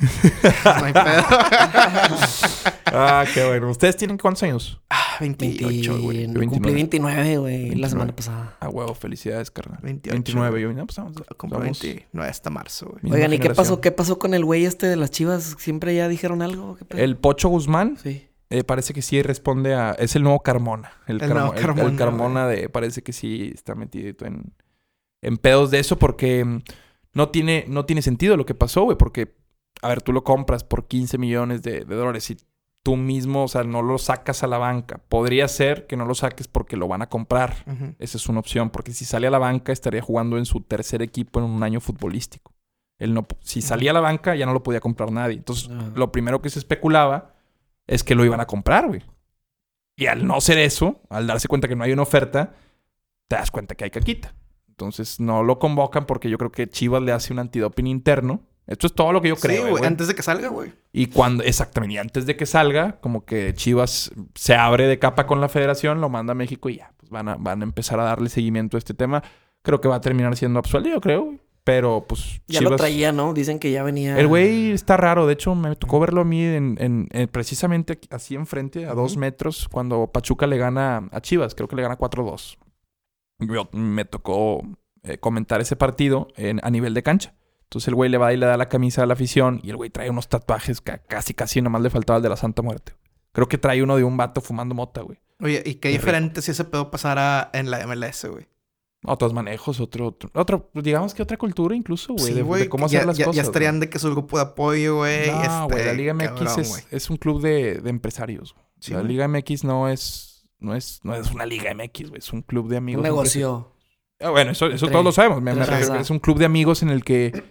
no hay pedo. Ah, qué bueno. ¿Ustedes tienen cuántos años? Ah, 28, güey. 20 Cumplí 29, güey, la semana pasada. Ah, huevo, felicidades, carnal. 28. 29. Yo, no, pues vamos. Como vamos- 29 hasta marzo, güey. Oigan, ¿y qué pasó? ¿Qué pasó con el güey este de las chivas? ¿Siempre ya dijeron algo? ¿Qué pedo? El Pocho Guzmán Sí. eh, parece que sí responde a... Es el nuevo Carmona. El, El Carmo- nuevo el- Carmona, el Carmona de... Parece que sí está metido en, en pedos de eso porque mm, no tiene, no tiene sentido lo que pasó, güey. Porque, a ver, tú lo compras por 15 millones de, de dólares y tú mismo, o sea, no lo sacas a la banca. Podría ser que no lo saques porque lo van a comprar. Esa es una opción, porque si sale a la banca estaría jugando en su tercer equipo en un año futbolístico. Él no, si salía a la banca ya no lo podía comprar nadie. Entonces, Ah. lo primero que se especulaba es que lo iban a comprar, güey. Y al no ser eso, al darse cuenta que no hay una oferta, te das cuenta que hay caquita. Entonces, no lo convocan porque yo creo que Chivas le hace un antidoping interno. Esto es todo lo que yo creo. sí, güey. Antes de que salga, güey. Y cuando, exactamente, y antes de que salga, como que Chivas se abre de capa con la federación, lo manda a México y ya, pues van a, van a empezar a darle seguimiento a este tema. Creo que va a terminar siendo absuelto, yo creo. Pero pues Ya lo traía, ¿no? Dicen que ya venía. El güey está raro. De hecho, me tocó verlo a mí en, en- en- precisamente así enfrente, a dos metros, cuando Pachuca le gana a Chivas. Creo que le gana 4-2. Yo- me tocó eh, comentar ese partido en- a nivel de cancha. Entonces el güey le va y le da la camisa a la afición y el güey trae unos tatuajes que casi, casi nomás le faltaba el de la Santa Muerte. Creo que trae uno de un vato fumando mota, güey. Oye, y qué rico. diferente si ese pedo pasara en la MLS, güey. Otros manejos, otro, otro, otro- digamos que otra cultura incluso, güey, Sí, de, cómo ya, hacer las ya- cosas. Ya güey. estarían de que su grupo de apoyo, güey. No, este, güey, la Liga MX cabrón, es, un club de, de empresarios. güey. Sí, la güey. Liga MX no es, no es, no es una Liga MX, güey. Es un club de Un amigos. negocio. Ah, bueno, eso, eso Entre- todos lo sabemos. Me, me es un club de amigos en el que,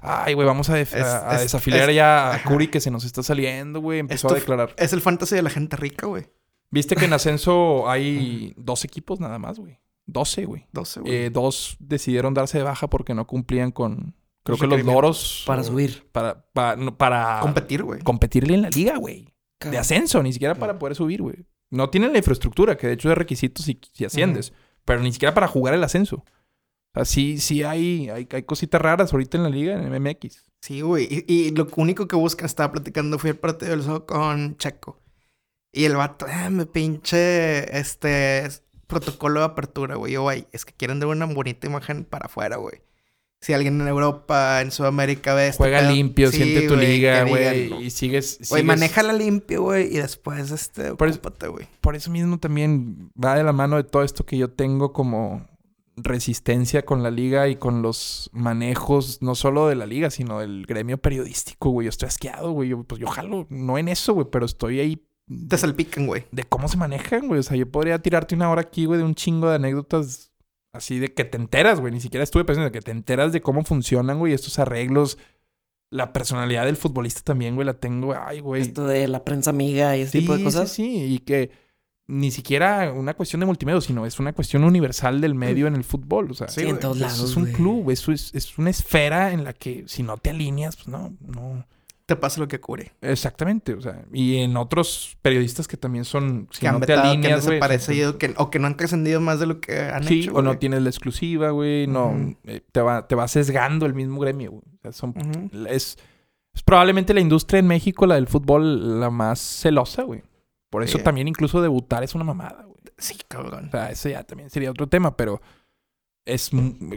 ay, güey, vamos a, def- Es- a- a es- desafilar es- ya a. Curi que se nos está saliendo, güey. Empezó a declarar. Es el fantasy de la gente rica, güey. Viste que en ascenso hay dos equipos nada más, güey. 12, güey. 12, güey. Eh, dos decidieron darse de baja porque no cumplían con, creo que los loros. Para o- subir. Para, para, no, para Competir, güey. competirle en la liga, güey. de ascenso, ni siquiera para poder subir, güey. No tienen la infraestructura, que de hecho es requisito si, si asciendes, pero ni siquiera para jugar el ascenso. O sea, sí, hay, hay, hay cositas raras ahorita en la liga, en MX. Sí, güey. Y, y lo único que buscan, estaba platicando, fue el partido del Zoo con Checo. Y el vato, ah, me pinche, este, protocolo de apertura, güey. Yo, güey, es que quieren dar una bonita imagen para afuera, güey. Si alguien en Europa, en Sudamérica ve este Juega limpio, sí, siente tu liga, güey. Y sigues. Güey, sigues- manéjala limpio, güey, y después, este, Por eso- ocúpate, güey. Por eso mismo también va de la mano de todo esto que yo tengo como resistencia con la liga y con los manejos, no solo de la liga, sino del gremio periodístico, güey. Yo estoy asqueado, güey. Yo, pues yo jalo, no en eso, güey, pero estoy ahí Te salpican, güey. de cómo se manejan, güey. O sea, yo podría tirarte una hora aquí, güey, de un chingo de anécdotas así de que te enteras, güey. Ni siquiera estuve pensando que te enteras de cómo funcionan, güey, estos arreglos. La personalidad del futbolista también, güey, la tengo, ay, güey. Esto de la prensa amiga y ese tipo de cosas. Sí, sí, y que ni siquiera una cuestión de multimedia, sino es una cuestión universal del medio en el fútbol. O sea, Sí, Sí, en todos lados. es un güey. club, eso es, es una esfera en la que si no te alineas, pues no, no. Te pasa lo que cure. Exactamente, o sea, y en otros periodistas que también son, si que han no te vetado, que han alineas, desaparecido, que, o que no han trascendido más de lo que han Sí, hecho, o no güey. tienes la exclusiva, güey, no, Ujú. eh, te, va, te va sesgando el mismo gremio, güey. O sea, son, Ujú. es, es probablemente la industria en México, la del fútbol, la más celosa, güey. Por eso Sí. también incluso debutar es una mamada, güey. Sí, cabrón. O sea, eso ya también sería otro tema, pero es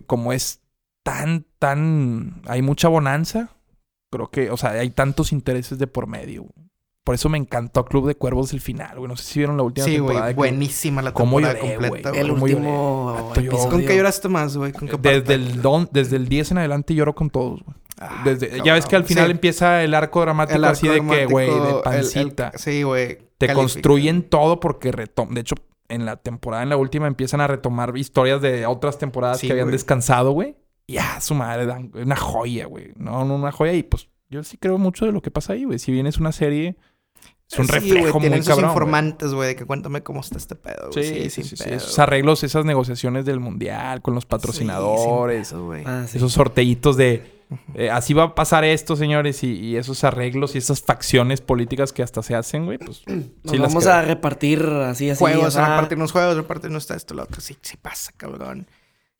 como es tan, tan, hay mucha bonanza, creo que, o sea, hay tantos intereses de por medio. güey. Por eso me encantó Club de Cuervos el final, güey. No sé si vieron la última Sí, temporada. güey. Buenísima la ¿Cómo temporada lloré, completa, güey? El güey. ¿Cómo último lloré? Yo- episodio. ¿Con qué lloraste más, güey? ¿Con qué Desde parte? el, don, desde el 10 en adelante lloro con todos, güey. Ah, Desde- ya ves que al final Sí, empieza el arco dramático el arco así de que, güey, de dramático, el- el- pancita. sí, güey. Te califica. construyen todo porque retoman. De hecho, en la temporada, en la última, empiezan a retomar historias de otras temporadas Sí, que habían descansado, güey. Y a su madre, dan una joya, güey. No, no, una joya. Y pues yo sí creo mucho de lo que pasa ahí, güey. Si bien es una serie, es un Sí, reflejo güey, muy sus cabrón. informantes, güey, de que cuéntame cómo está este pedo, Sí, güey. sí, sí, sí. pedo. Esos arreglos, esas negociaciones del mundial con los patrocinadores. Sí, pedo. Ah, sí. esos sorteitos de eh, así va a pasar esto, señores, y, y esos arreglos y esas facciones políticas que hasta se hacen, güey, pues Nos vamos a repartir así, así. juegos, o sea, repartirnos juegos, repartirnos esto, esto, lo otro. Sí, sí pasa, cabrón.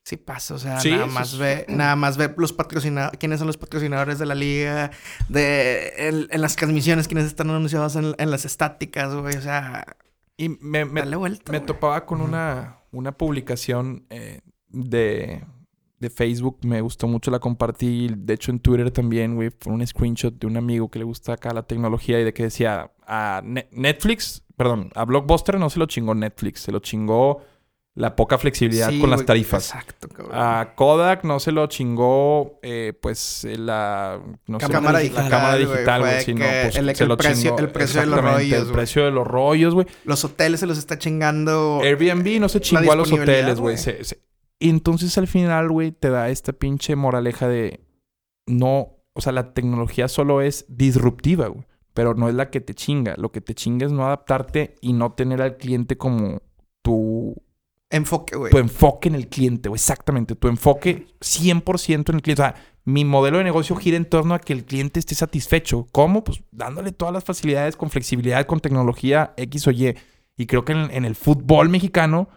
Sí pasa, o sea, Sí, nada más es- ve, nada más ve los patrocinadores, quiénes son los patrocinadores de la liga, de en, en las transmisiones, quiénes están anunciados en, en las estáticas, güey, o sea, Y me, me, dale vuelta. me topaba con una, una publicación eh, de, de Facebook. Me gustó mucho, la compartí. De hecho, en Twitter también, güey. Fue un screenshot de un amigo que le gusta acá la tecnología y de que decía a Ne- Netflix, perdón, a Blockbuster no se lo chingó Netflix, se lo chingó la poca flexibilidad Sí, con las tarifas. Exacto, cabrón. A Kodak no se lo chingó, eh, pues, la... No sé, Cámara la digital, cámara güey, digital, güey. fue sí, no, que pues, el- se el lo precio- chingó. el precio de los rollos, El güey. precio de los rollos, güey. los hoteles se los está chingando. Airbnb no se chingó a los hoteles, güey. entonces al final, güey, te da esta pinche moraleja de no, o sea, la tecnología solo es disruptiva, güey. Pero no es la que te chinga. Lo que te chinga es no adaptarte y no tener al cliente como tu, Enfoque, güey. tu enfoque en el cliente, güey. Exactamente. Tu enfoque 100% en el cliente. O sea, mi modelo de negocio gira en torno a que el cliente esté satisfecho. ¿Cómo? Pues dándole todas las facilidades con flexibilidad, con tecnología X o Y. Y creo que en, en el fútbol mexicano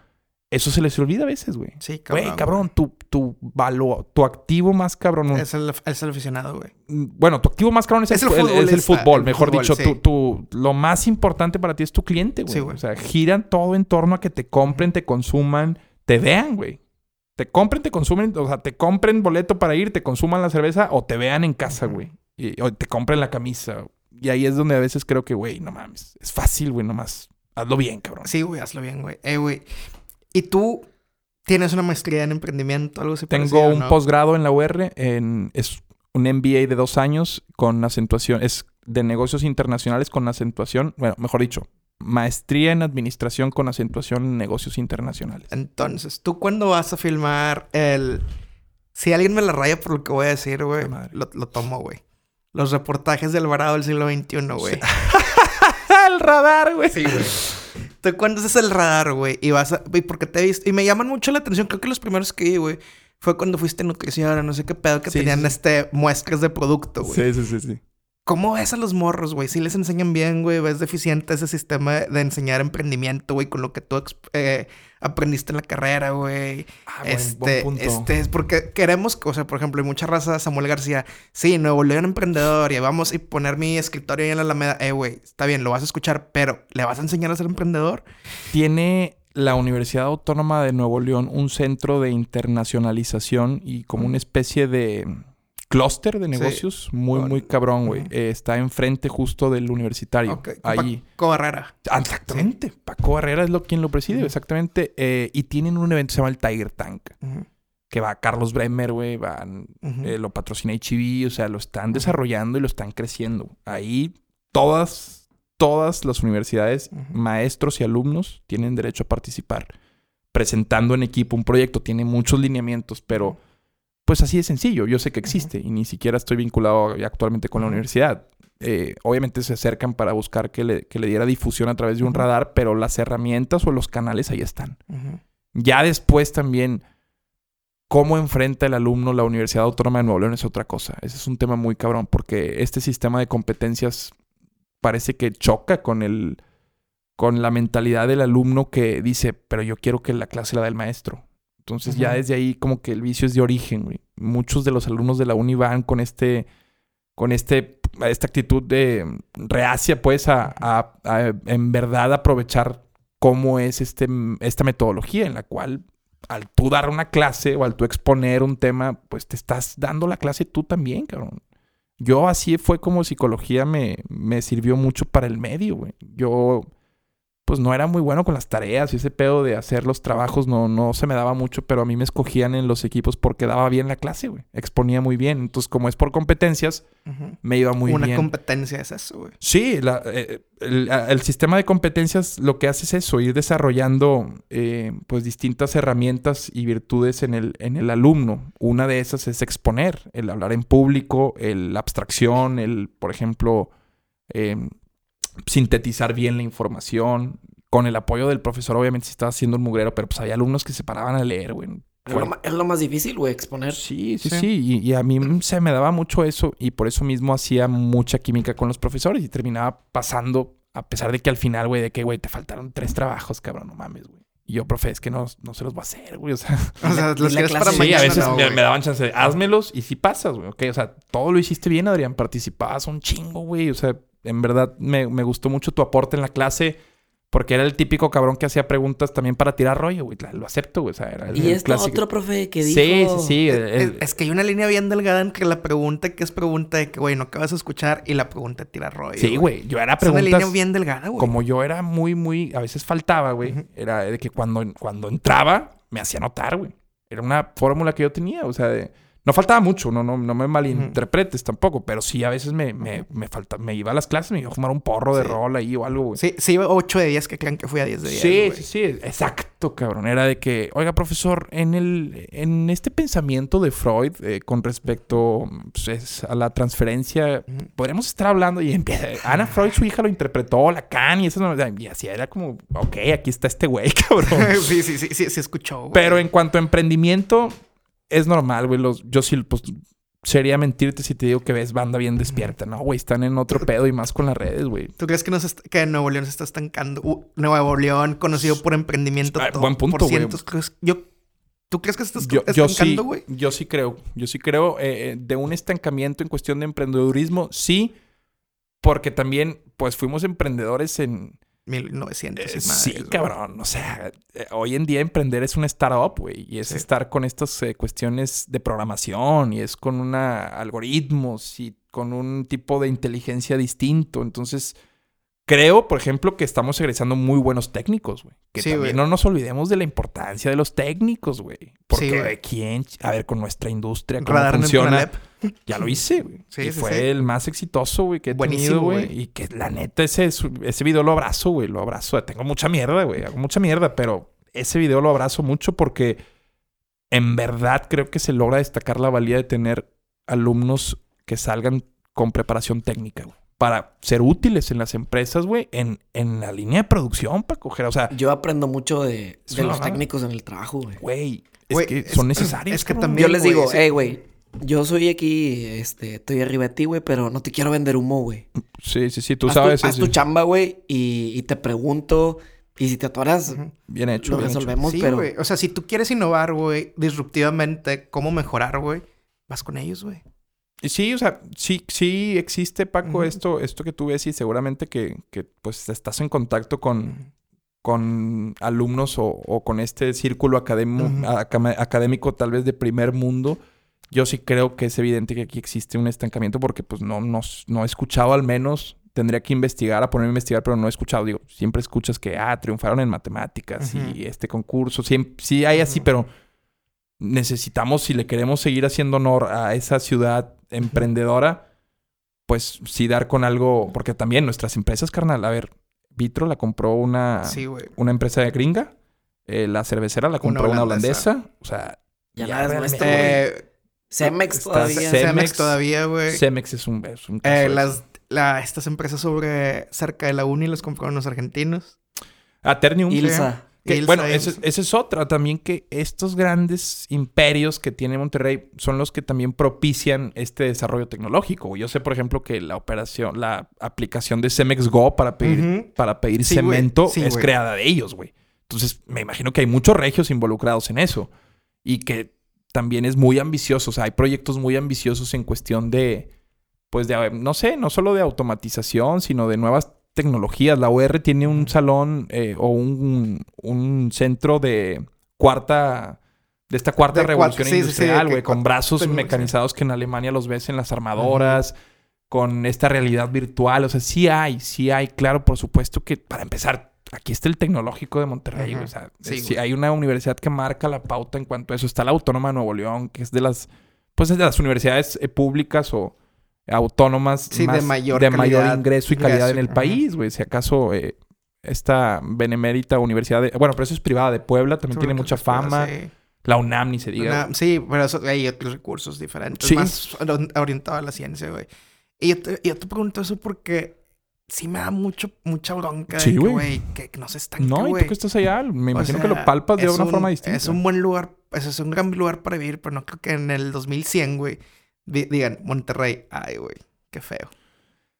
eso se les olvida a veces, güey. sí, cabrón. Güey, cabrón, tu, tu valor, tu activo más cabrón. Es el, es el aficionado, güey. Bueno, tu activo más cabrón es, Es el, el es el fútbol, mejor fútbol, dicho. sí. Tu, tu- lo más importante para ti es tu cliente, güey. Sí, güey. O sea, giran todo en torno a que te compren, te consuman, te vean, güey. Te compren, te consumen, o sea, te compren boleto para ir, te consuman la cerveza o te vean en casa, güey. Y, o te compren la camisa. Y ahí es donde a veces creo que, güey, no mames. Es fácil, güey, nomás. Hazlo bien, cabrón. Sí, güey, hazlo bien, güey. Eh, güey. ¿Y tú tienes una maestría en emprendimiento, algo así Tengo parecido, un no? posgrado en la UR, en, es un MBA de dos años con acentuación, es de negocios internacionales con acentuación, bueno, mejor dicho, maestría en administración con acentuación en negocios internacionales. Entonces, ¿tú cuándo vas a filmar el... Si alguien me la raya por lo que voy a decir, güey, lo, lo tomo, güey. Los reportajes del varado del siglo XXI, güey. el radar, güey! Sí, güey. ¿Tú cuándo haces el radar, güey? Y vas a... Y porque te he visto... Y me llaman mucho la atención. Creo que los primeros que vi, güey, fue cuando fuiste nutrición no sé qué pedo, que Sí, tenían sí. este... Muestras de producto, güey. Sí, sí, sí, sí. ¿Cómo ves a los morros, güey? Si les enseñan bien, güey, ves deficiente ese sistema de, enseñar emprendimiento, güey, con lo que tú eh, aprendiste en la carrera, güey. Ah, buen- este, buen punto. este es porque queremos, o sea, por ejemplo, hay mucha raza, Samuel García, sí, Nuevo León emprendedor, y vamos a poner mi escritorio ahí en la Alameda, eh, güey, está bien, lo vas a escuchar, pero ¿le vas a enseñar a ser emprendedor? Tiene la Universidad Autónoma de Nuevo León un centro de internacionalización y como una especie de clúster de negocios muy, muy cabrón, güey. Eh, está enfrente justo del universitario. Ahí. Paco Barrera. Ah, Exactamente. Paco Barrera es lo, quien lo preside, exactamente. Eh, y tienen un evento que se llama el Tiger Tank. Que va Carlos Bremer, güey. Van, eh, lo patrocina HB. O sea, lo están desarrollando y lo están creciendo. Ahí todas, todas las universidades, maestros y alumnos tienen derecho a participar. Presentando en equipo un proyecto. Tiene muchos lineamientos, pero pues así de sencillo. Yo sé que existe y ni siquiera estoy vinculado actualmente con la universidad. Eh, obviamente se acercan para buscar que le, que le diera difusión a través de un radar, pero las herramientas o los canales ahí están. Ya después también, cómo enfrenta el alumno la Universidad Autónoma de Nuevo León es otra cosa. Ese es un tema muy cabrón, porque este sistema de competencias parece que choca con el con la mentalidad del alumno que dice, pero yo quiero que la clase la dé el maestro. Entonces ya desde ahí como que el vicio es de origen, güey. Muchos de los alumnos de la uni van con este, con este, esta actitud de reacia, pues, a, a- a, en verdad aprovechar cómo es este, esta metodología en la cual al tú dar una clase o al tú exponer un tema, pues te estás dando la clase tú también, cabrón. Yo así fue como psicología me, me sirvió mucho para el medio, güey. Yo pues no era muy bueno con las tareas y ese pedo de hacer los trabajos no, no se me daba mucho, pero a mí me escogían en los equipos porque daba bien la clase, güey. Exponía muy bien. Entonces, como es por competencias, me iba muy Una bien. competencia es eso, güey. Sí, la- eh, el, el sistema de competencias lo que hace es eso, ir desarrollando eh, pues distintas herramientas y virtudes en el, en el alumno. Una de esas es exponer, el hablar en público, el, la abstracción, el, por ejemplo, eh, sintetizar bien la información. Con el apoyo del profesor, obviamente, si estaba haciendo un mugrero, pero pues había alumnos que se paraban a leer, güey. Es lo, ma- es lo más difícil, güey, exponer. Sí, sí, Sí. sí. Y, y a mí se me daba mucho eso y por eso mismo hacía mucha química con los profesores y terminaba pasando, a pesar de que al final, güey, de que, güey, te faltaron tres trabajos, cabrón, no mames, güey. Y yo, profe, es que no, no se los voy a hacer, güey. O sea, O sea, los para sí, mañana. a veces no, me, daban chance de házmelos y si pasas, güey, ok. O sea, todo lo hiciste bien, Adrián. Participabas un chingo, güey. O sea, en verdad me, me gustó mucho tu aporte en la clase. Porque era el típico cabrón que hacía preguntas también para tirar rollo, güey. Lo acepto, güey. O sea, era el, Y clásico. otro profe que dijo... Sí, sí, sí. el- Es, el- es que hay una línea bien delgada en que la pregunta que es pregunta de que, güey, no acabas de escuchar y la pregunta tira rollo. sí, güey. Yo era Es una preguntas... línea bien delgada, güey. como yo era muy, muy, a veces faltaba, güey, era de que cuando, cuando entraba me hacía notar, güey. Era una fórmula que yo tenía, o sea, de- no faltaba mucho, no, no, no me malinterpretes tampoco, pero sí a veces me, me, me falta, me iba a las clases, me iba a fumar un porro de Sí. rol ahí o algo, güey. Sí, sí, 8 de 10 que crean que fui a 10 de 10. Sí, güey. sí, sí, exacto, cabrón. Era de que, oiga, profesor, en el, en este pensamiento de Freud eh, con respecto pues, es a la transferencia, Ujú. podríamos estar hablando y empieza. Ana Freud, su hija, lo interpretó, Lacan y eso, y así era como, ok, aquí está este güey, cabrón. sí, sí, sí, sí, sí escuchó, güey. Pero en cuanto a emprendimiento, es normal, güey. Los, yo sí, pues, sería mentirte si te digo que ves banda bien despierta. No, güey, están en otro pedo y más con las redes, güey. ¿Tú crees que, nos que Nuevo León se está estancando? Uh, Nuevo León, conocido por emprendimiento. Ah, to- buen punto, por cientos, ¿crees- Yo, ¿Tú crees que se está Yo, yo sí, estancando, güey? yo sí creo. Yo sí creo eh, eh, de un estancamiento en cuestión de emprendedurismo, sí. Porque también, pues, fuimos emprendedores en... 1900. y Eh, sí, cabrón. O sea, eh, hoy en día emprender es una startup, güey. Y es Sí. estar con estas eh, cuestiones de programación y es con una algoritmos y con un tipo de inteligencia distinto. Entonces, creo, por ejemplo, que estamos egresando muy buenos técnicos, güey. Que Sí, también no nos olvidemos de la importancia de los técnicos, güey. Porque Sí, güey. de quién, a ver, con nuestra industria, cómo Radar funciona. Ya lo hice, güey. Sí, y fue el más exitoso, güey, que he Buenísimo, güey. Y que la neta, ese, ese video lo abrazo, güey. Lo abrazo. Tengo mucha mierda, güey. Hago mucha mierda, pero ese video lo abrazo mucho porque en verdad creo que se logra destacar la valía de tener alumnos que salgan con preparación técnica, güey. Para ser útiles en las empresas, güey, en, en la línea de producción, para coger, o sea, Yo aprendo mucho de, de los técnicos en el trabajo, güey. güey, es que es- son necesarios. es que cabrón. también- Yo les digo, hey, güey, yo soy aquí, este, estoy arriba de ti, güey, pero no te quiero vender humo, güey. Sí, sí, sí, tú haz sabes. Tu, haz sí, tu chamba, güey, y, y te pregunto, y si te atoras. Bien hecho. lo bien hecho. resolvemos, Sí, pero... O sea, si tú quieres innovar, güey, disruptivamente, cómo mejorar, güey, vas con ellos, güey. Sí, o sea, sí, sí existe, Paco, esto, esto que tú ves y seguramente que, que, pues estás en contacto con, con alumnos o, o con este círculo académico, académico tal vez de primer mundo, yo sí creo que es evidente que aquí existe un estancamiento porque pues no, no, no he escuchado al menos, tendría que investigar, a ponerme a investigar, pero no he escuchado, digo, siempre escuchas que, ah, triunfaron en matemáticas y este concurso, sí, sí hay así, pero necesitamos, si le queremos seguir haciendo honor a esa ciudad emprendedora, pues sí dar con algo, porque también nuestras empresas, carnal, a ver, Vitro la compró una, Sí, una empresa gringa, eh, la cervecera la compró una holandesa. holandesa, o sea, Ya, Ya nada es. Eh, Cemex todavía. Cemex- Cemex todavía, güey. Cemex es un, es un caso Eh, de las, la, estas empresas sobre cerca de la uni las compraron los argentinos. Aternium. Ilsa. Que, bueno, esa es otra también que estos grandes imperios que tiene Monterrey son los que también propician este desarrollo tecnológico. Yo sé, por ejemplo, que la operación, la aplicación de Cemex Go para pedir, para pedir Sí, cemento Sí, es creada de ellos, güey. Entonces, me imagino que hay muchos regios involucrados en eso. Y que también es muy ambicioso. O sea, hay proyectos muy ambiciosos en cuestión de, pues, de, no sé, no solo de automatización, sino de nuevas tecnologías. La UR tiene un salón eh, o un, un centro de cuarta... De esta cuarta De cuarta- revolución sí, sí, sí, industrial, güey, con brazos mecanizados que en Alemania los ves en las armadoras, con esta realidad virtual. O sea, sí hay, sí hay, claro, por supuesto que para empezar, aquí está el tecnológico de Monterrey. Güey, O sea, Sí, hay una universidad que marca la pauta en cuanto a eso. Está la Autónoma de Nuevo León, que es de las, pues es de las universidades eh, públicas o autónomas Sí, de más- mayor de mayor ingreso y calidad en el país, güey. Si acaso eh, esta benemérita universidad, de, bueno, pero eso es privada de Puebla, también tiene mucha fama. Sí. La UNAM, ni se diga. Sí, pero eso, hay otros recursos diferentes. Sí. Más ori- orientado a la ciencia, güey. Y yo te, yo te pregunto eso porque sí me da mucho, mucha bronca. Sí, güey. Que, que no se estanque, no, y tú que estás allá, me O imagino sea, que lo palpas de una un- forma distinta. Es un buen lugar, es un gran lugar para vivir, pero no creo que en el 2100, güey, digan Monterrey. Ay, güey, qué feo.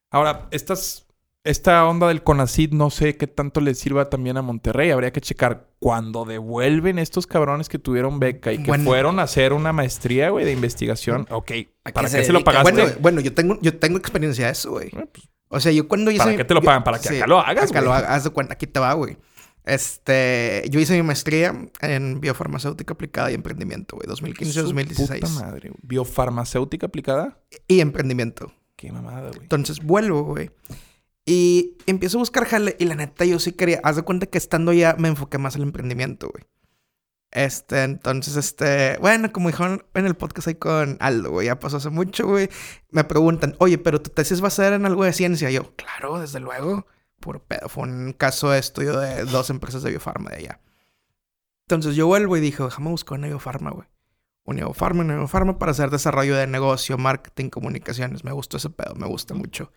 Ahora, estas, esta onda del CONACID no sé qué tanto le sirva también a Monterrey. Habría que checar cuando devuelven estos cabrones que tuvieron beca y que Bueno. fueron a hacer una maestría, güey, de investigación. Ok, ¿A ¿para qué se se, lo pagaste? Bueno, bueno, yo tengo, yo tengo experiencia de eso, güey. Eh, pues, O sea, yo cuando hice... ¿Para qué te lo pagan? Para que acá lo hagas, Acá lo güey. hagas, haz de cuenta, aquí te va, güey. Este, yo hice mi maestría en biofarmacéutica aplicada y emprendimiento, güey, su 2015-2016. puta madre, güey. ¿Biofarmacéutica aplicada? Y emprendimiento. Qué mamada, güey. Entonces vuelvo, güey. Y empiezo a buscar jale. Y la neta, yo sí quería. Haz de cuenta que estando ya me enfoqué más al emprendimiento, güey. Este, entonces, este. Bueno, como dijeron en el podcast ahí con Aldo, güey. Ya pasó hace mucho, güey. Me preguntan, oye, pero tu tesis va a ser en algo de ciencia. Y yo, claro, desde luego. Puro pedo. Fue un caso de estudio de dos empresas de biofarma de allá. Entonces yo vuelvo y dije, déjame buscar una biofarma, güey. Una biofarma, una biofarma para hacer desarrollo de negocio, marketing, comunicaciones. Me gustó ese pedo, me gusta mucho.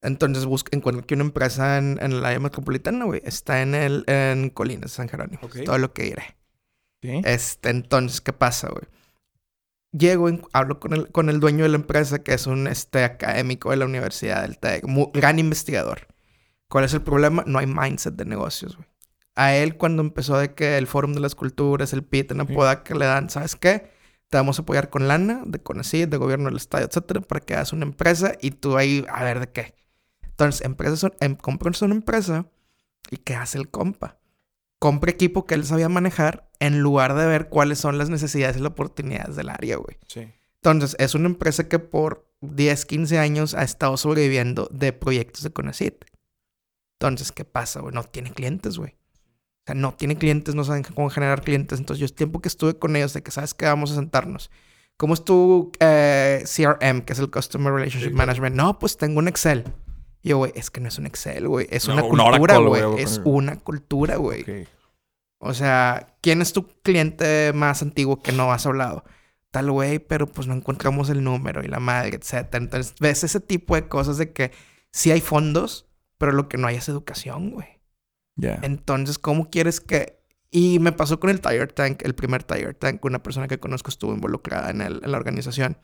Entonces busco, encuentro que una empresa en, en el área metropolitana, güey, está en el en Colinas, San Jerónimo. Todo lo que iré. ¿Sí? Este, entonces, ¿qué pasa, güey? Llego, en- hablo con el, con el dueño de la empresa, que es un este, académico de la Universidad del TEC, gran investigador. ¿Cuál es el problema? No hay mindset de negocios, güey. A él, cuando empezó de que el Fórum de las Culturas, el PIT, en. Apodaca, que le dan, ¿sabes qué? Te vamos a apoyar con lana, de CONACYT, de gobierno del estado, etcétera, para que hagas una empresa y tú ahí, a ver de qué. Entonces, empresas son, em, compras una empresa y ¿qué hace el compa? Compra equipo que él sabía manejar en lugar de ver cuáles son las necesidades y las oportunidades del área, güey. Sí. Entonces, es una empresa que por 10, 15 años ha estado sobreviviendo de proyectos de Conacit. Entonces, ¿qué pasa, güey? No tiene clientes, güey. O sea, no tiene clientes, no saben cómo generar clientes. Entonces, yo el tiempo que estuve con ellos, de que sabes que vamos a sentarnos. ¿Cómo es tu eh, CRM, que es el Customer Relationship Sí, claro. Management? No, pues tengo un Excel. Y yo, güey, es que no es un Excel, güey. Es No, una un cultura, güey. Es una cultura, güey. O sea, ¿quién es tu cliente más antiguo que no has hablado? Tal güey, pero pues no encontramos el número y la madre, etcétera. Entonces, ves ese tipo de cosas de que sí hay fondos, pero lo que no hay es educación, güey. Ya. Entonces, ¿cómo quieres que...? Y me pasó con el Tire Tank, el primer Tire Tank. Una persona que conozco estuvo involucrada en, el- en la organización.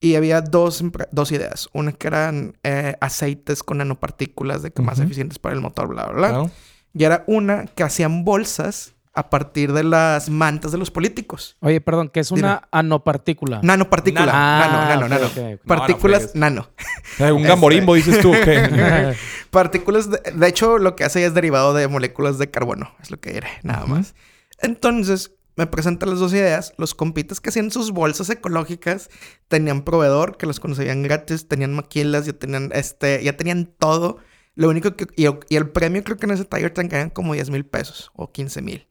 Y había dos, dos ideas. Una que eran eh, aceites con nanopartículas de que más eficientes para el motor, bla, bla, bla. Claro. Y era una que hacían bolsas a partir de las mantas de los políticos. Oye, perdón, que es una anopartícula. Nanopartícula. Nano. Nano, nano, nano. Partículas nano. Eh, un gamborimbo, dices tú. ¿qué? Partículas, de, de hecho, lo que hace es derivado de moléculas de carbono, es lo que diré, nada más. Entonces, me presentan las dos ideas. Los compitas que hacían sus bolsas ecológicas tenían proveedor, que los conseguían gratis, tenían maquilas, ya tenían, este, ya tenían todo. Lo único que... Y, y el premio creo que en ese Tiger Tank eran como 10 mil pesos o 15 mil.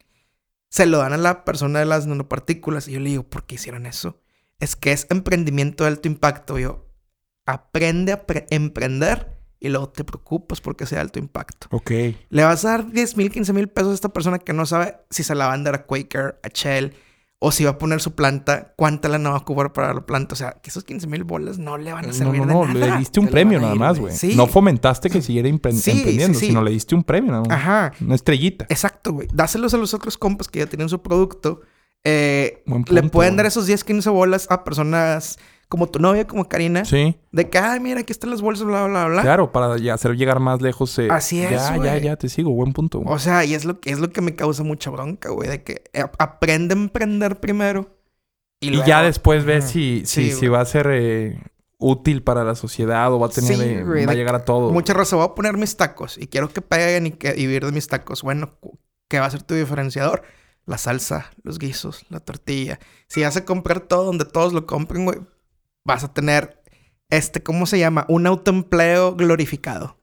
Se lo dan a la persona de las nanopartículas. Y yo le digo, ¿por qué hicieron eso? Es que es emprendimiento de alto impacto. Yo, aprende a pre- emprender y luego te preocupas porque sea de alto impacto. ok. Le vas a dar 10 mil, 15 mil pesos a esta persona que no sabe si se la va a dar a Quaker, a Shell, o si va a poner su planta, cuánta la no va a cubrir para la planta. O sea, que esos 15 mil bolas no le van a No, servir no, no. de Le diste un Te premio nada ir, más, güey. Sí. No fomentaste que siguiera Sí, emprendiendo, sí, sino le diste un premio nada más. Ajá. Una estrellita. Exacto, güey. Dáselos a los otros compas que ya tienen su producto. Eh, le pueden dar esos 10, 15 bolas a personas como tu novia, como Karina. Sí. De que, ay, mira, aquí están las bolsas, bla, bla, bla. Claro, para ya hacer llegar más lejos. eh, Así es, Ya, ya, ya, te sigo. Buen punto. O sea, y es lo que es lo que me causa mucha bronca, güey, de que eh, aprende a emprender primero y, Y luego- ya después ves si, si, Sí, si va a ser eh, útil para la sociedad o va a tener, Sí, eh, va a llegar a todo. Mucha raza voy a poner mis tacos y quiero que peguen y que y vivir de mis tacos. Bueno, ¿qué va a ser tu diferenciador? La salsa, los guisos, la tortilla. Si vas a comprar todo donde todos lo compren, güey, vas a tener este, ¿cómo se llama? Un autoempleo glorificado.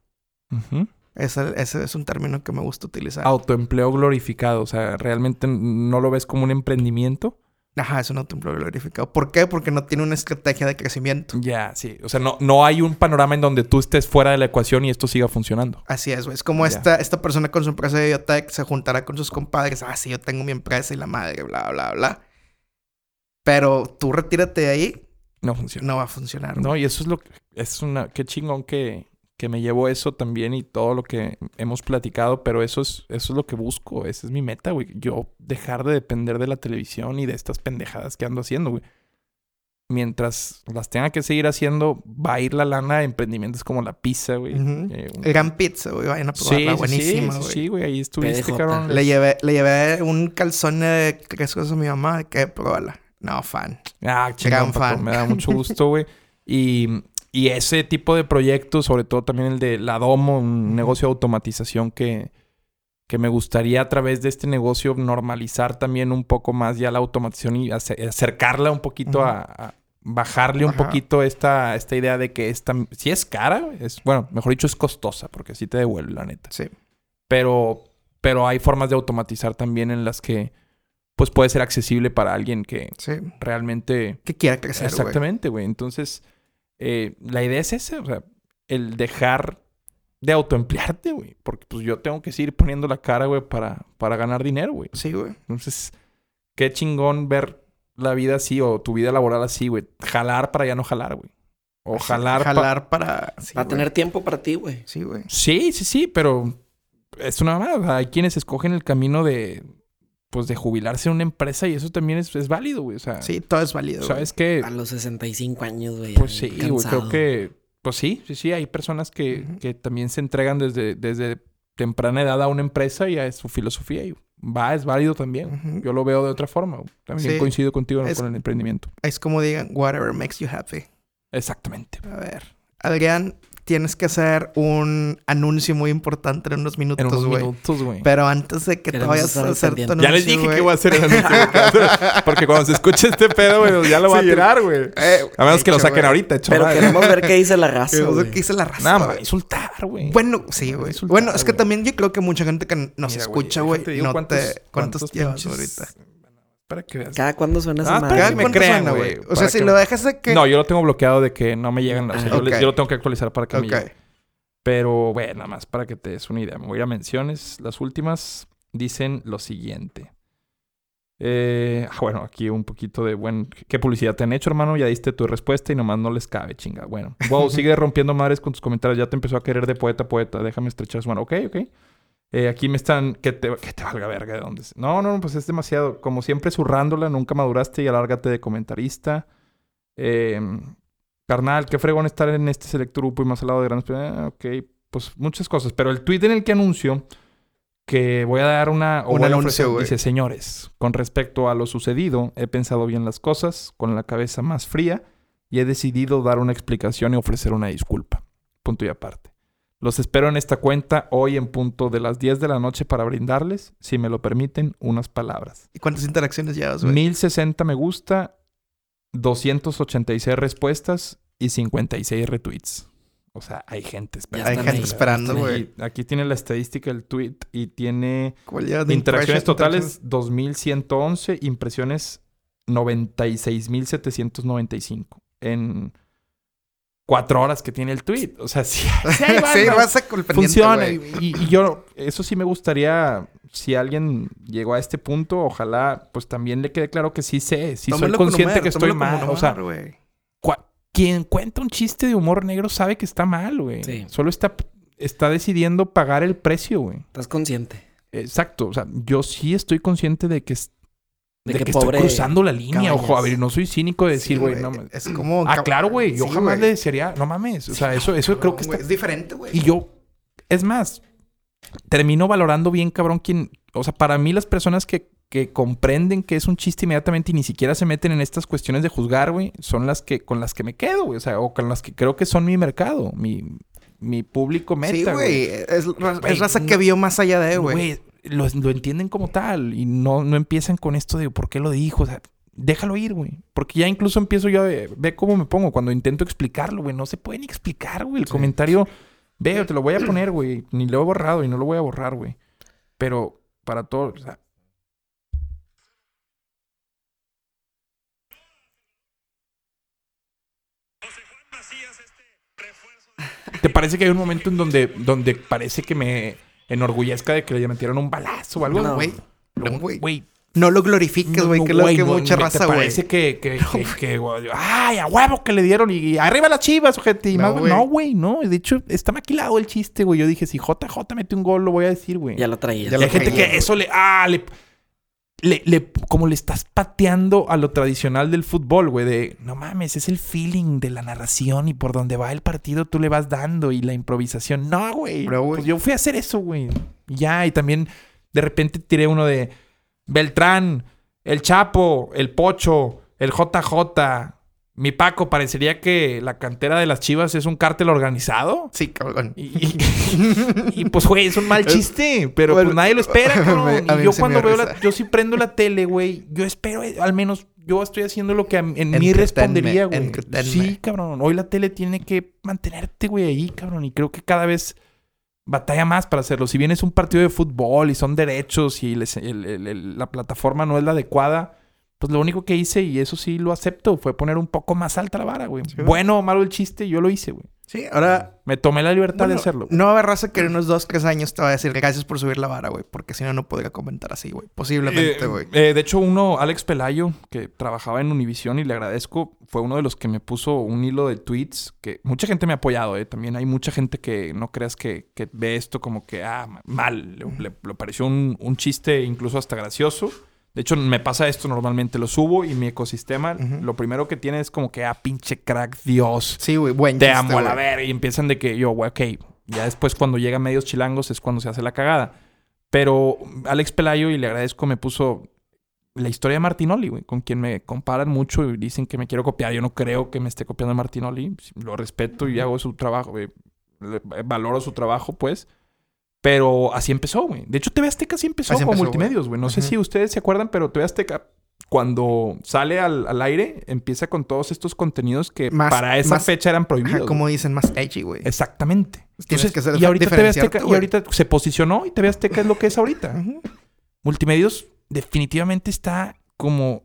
Ujú. Ese, ese es un término que me gusta utilizar. Autoempleo glorificado. O sea, realmente no lo ves como un emprendimiento. Ajá, es un autoempleo glorificado. ¿Por qué? Porque no tiene una estrategia de crecimiento. Ya, sí. O sea, no, no hay un panorama en donde tú estés fuera de la ecuación y esto siga funcionando. Así es, güey. Es como esta, esta persona con su empresa de biotech se juntará con sus compadres. Ah, sí, yo tengo mi empresa y la madre, bla, bla, bla. Pero tú retírate de ahí, No funciona. no va a funcionar. No, y eso es lo que... Es una... Qué chingón que, que me llevo eso también y todo lo que hemos platicado. Pero eso es, eso es lo que busco. Esa es mi meta, güey. Yo dejar de depender de la televisión y de estas pendejadas que ando haciendo, güey. Mientras las tenga que seguir haciendo, va a ir la lana a emprendimientos como la pizza, güey. Ujú. Eh, un- Gran pizza, güey. Vayan a probarla. sí, Buenísima, sí, güey. sí, güey. Ahí estuviste, cabrón. Le llevé, le llevé un calzón de quesos a mi mamá de que probarla. No, fan. Ah, chingón, Gran Paco, fan. Me da mucho gusto, güey. Y, y ese tipo de proyectos, sobre todo también el de la Domo, un negocio de automatización que, que me gustaría a través de este negocio normalizar también un poco más ya la automatización y ace- acercarla un poquito a, a bajarle un poquito esta, esta idea de que esta, si es cara, es, bueno, mejor dicho, es costosa, porque así te devuelve, la neta. Sí. Pero, pero hay formas de automatizar también en las que pues puede ser accesible para alguien que Sí. realmente Que quiera crecer. Exactamente, güey. Entonces, eh, la idea es esa, o sea, el dejar de autoemplearte, güey. Porque pues yo tengo que seguir poniendo la cara, güey, para, para ganar dinero, güey. Sí, güey. Entonces, qué chingón ver la vida así o tu vida laboral así, güey. Jalar para ya no jalar, güey. O jalar, pa- Jalar para... Sí, Para tener tiempo para ti, güey. Sí, güey. Sí, sí, sí, pero es una mamada. Hay quienes escogen el camino de, pues, de jubilarse en una empresa y eso también es, es válido, güey. O sea, Sí, todo es válido. ¿sabes qué? A los 65 años, güey. Pues sí, güey, creo que, pues sí, sí, sí, hay personas que, que también se entregan desde, desde temprana edad a una empresa y a su filosofía y va, es válido también. Yo lo veo de otra forma. También Sí. coincido contigo Es- con el emprendimiento. Es como digan, whatever makes you happy. Exactamente. A ver. Adrián, tienes que hacer un anuncio muy importante en unos En minutos, unos güey. minutos, güey. Pero antes de que te vayas a hacer tu anuncio, Ya les dije que voy a hacer el anuncio. Porque cuando se escuche este pedo, güey, ya lo voy a Sí, tirar, güey. Eh, A menos que lo saquen ahorita, hecho Pero queremos ver qué dice la raza, Queremos ver güey. qué hice la raza, Nada, a insultar, güey. Bueno, sí, güey. Bueno, es que también yo creo que mucha gente que nos Mira, escucha, güey, no cuántos- te... ¿Cuántos, cuántos llevas pinches- ahorita? Para que veas. ¿Cada cuándo suena esa Ah, madre? Cada me crean, suena, güey. O sea, si que- lo dejas de que... No, yo lo tengo bloqueado de que no me llegan. O sea, Ah, yo, le- ok. yo lo tengo que actualizar para que me Ok. llegue. Pero, bueno, nada más para que te des una idea. Me voy a menciones. Las últimas dicen lo siguiente. Eh, ah, bueno, aquí un poquito de buen... ¿Qué publicidad te han hecho, hermano? Ya diste tu respuesta y nomás no les cabe, chinga. Bueno. Wow, sigue rompiendo madres con tus comentarios. Ya te empezó a querer de poeta a poeta. Déjame estrechar su mano. Ok, ok. Eh, aquí me están... Que te, que te valga verga de dónde... es? No, no, pues es demasiado. Como siempre, zurrándola. Nunca maduraste y alárgate de comentarista. Eh, carnal, qué fregón estar en este selecto grupo y más al lado de grandes... Ah, ok, pues muchas cosas. Pero el tweet en el que anuncio que voy a dar una... o Un voy a anuncio, ofrecer, güey. Dice, señores, con respecto a lo sucedido, he pensado bien las cosas, con la cabeza más fría y he decidido dar una explicación y ofrecer una disculpa. Punto y aparte. Los espero en esta cuenta hoy en punto de las 10 de la noche para brindarles, si me lo permiten, unas palabras. ¿Y cuántas interacciones llevas, güey? 1060 me gusta, 286 respuestas y 56 retweets. O sea, hay gente esperando. Hay gente ahí, esperando, güey. Aquí tiene la estadística del tweet y tiene ¿Cuál llevas de interacciones totales 2111, impresiones 96795 en cuatro horas que tiene el tweet. O sea, sí, sí hay sí, vas a funciona. Y, y yo, eso sí me gustaría, si alguien llegó a este punto, ojalá pues también le quede claro que sí sé, sí soy consciente humor, que estoy mal. O sea, quien cuenta un chiste de humor negro sabe que está mal, güey. Sí. Solo está, está decidiendo pagar el precio, güey. Estás consciente. Exacto. O sea, yo sí estoy consciente de que, es- De de que que, pobre estoy cruzando la línea. Ojo, a ver, no soy cínico de Sí, decir, güey, no me- Es como... Ah, claro, güey. Yo Sí, jamás güey. le desearía, no mames. O sea, eso, eso creo que está Es diferente, güey. y yo, es más, termino valorando bien, cabrón, quien. O sea, para mí, las personas que, que comprenden que es un chiste inmediatamente y ni siquiera se meten en estas cuestiones de juzgar, güey, son las que con las que me quedo, güey. O sea, o con las que creo que son mi mercado, mi, mi público meta, Sí, güey. Es, es raza que vio más allá de, güey. Lo, lo entienden como tal y no, no empiezan con esto de por qué lo dijo. O sea, déjalo ir, güey. Porque ya incluso empiezo yo a ver, ve cómo me pongo cuando intento explicarlo, güey. No se puede ni explicar, güey. El comentario, veo, te lo voy a poner, güey. Ni lo he borrado y no lo voy a borrar, güey. Pero para todo, o sea. ¿Te parece que hay un momento en donde, donde parece que me enorgullezca de que le metieron un balazo o algo? No, güey. No, güey. Güey, No lo glorifiques, güey. no, que es lo que mucha raza, ¿Te güey. parece que, que, que, que, güey, ay, a huevo que le dieron y, y arriba las chivas, ojete? Y No, más, güey. no, güey, no. De hecho, está maquilado el chiste, güey. Yo dije, si JJ mete un gol, lo voy a decir, güey. Ya lo traía. Ya Y lo hay gente que eso le, ah, le, le, le- como le estás pateando a lo tradicional del fútbol, güey, de, no mames, es el feeling de la narración y por donde va el partido tú le vas dando y la improvisación. No, güey. Pues yo fui a hacer eso, güey. Ya, y también de repente tiré uno de Beltrán, el Chapo, el Pocho, el JJ. Mi Paco, parecería que la cantera de las chivas es un cártel organizado. Sí, cabrón. Y, y- y, pues, güey, es un mal chiste, pero Bueno, pues nadie lo espera, cabrón. me- Y yo cuando veo la, yo sí prendo la tele, güey, yo espero, eh, al menos yo estoy haciendo lo que en mí respondería, güey. Sí, cabrón. Hoy la tele tiene que mantenerte, güey, ahí, cabrón. Y creo que cada vez batalla más para hacerlo. Si bien es un partido de fútbol y son derechos y les- el- el- el- la plataforma no es la adecuada, pues lo único que hice, y eso sí lo acepto, fue poner un poco más alta la vara, güey. Sí, bueno o malo el chiste, yo lo hice, güey. Sí, ahora... Me tomé la libertad bueno, de hacerlo. no va a haber raza que en unos dos, tres años te va a decir gracias por subir la vara, güey. Porque si no, no podría comentar así, güey. Posiblemente, Eh, güey. eh, de hecho, uno, Alex Pelayo, que trabajaba en Univision y le agradezco, fue uno de los que me puso un hilo de tweets que mucha gente me ha apoyado, ¿eh? También hay mucha gente que no creas que, que ve esto como que, ah, mal. Le, le- le pareció un, un chiste incluso hasta gracioso. De hecho, me pasa esto normalmente. Lo subo y mi ecosistema, lo primero que tiene es como que, ah, pinche crack, Dios. Sí, güey. Buen Te chiste, amo a la verga. Y empiezan de que yo, güey, ok. Ya después, cuando llegan medios chilangos, es cuando se hace la cagada. Pero Alex Pelayo, y le agradezco, me puso la historia de Martinoli, güey, con quien me comparan mucho y dicen que me quiero copiar. Yo no creo que me esté copiando de Martinoli. Lo respeto y hago su trabajo, güey. Le- Valoro su trabajo, pues. Pero así empezó, güey. De hecho, TV Azteca así empezó Así como empezó, multimedios, güey. No sé si ustedes se acuerdan, pero TV Azteca, cuando sale al, al aire, empieza con todos estos contenidos que Más- para esa más- fecha eran Ajá, prohibidos. como dicen, más edgy, güey. Exactamente. Tienes Entonces, que y ahorita TV Azteca, y ahorita se posicionó y TV Azteca es lo que es ahorita. Multimedios definitivamente está como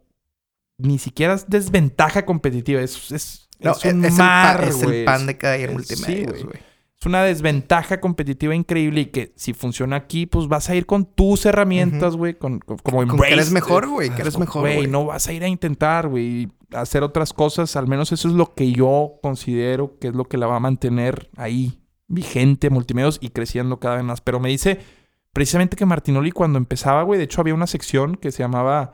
ni siquiera es desventaja competitiva, es, es, No, es un es, el pan, es el pan de cada día en sí, güey. güey. Es una desventaja competitiva increíble y que si funciona aquí, pues vas a ir con tus herramientas, güey, con, con- como Con que Embrace, eres mejor, güey. Que eres mejor, Güey, güey. no vas a ir a intentar, güey, hacer otras cosas. Al menos eso es lo que yo considero que es lo que la va a mantener ahí vigente, multimedios y creciendo cada vez más. Pero me dice precisamente que Martinoli cuando empezaba, güey, de hecho había una sección que se llamaba,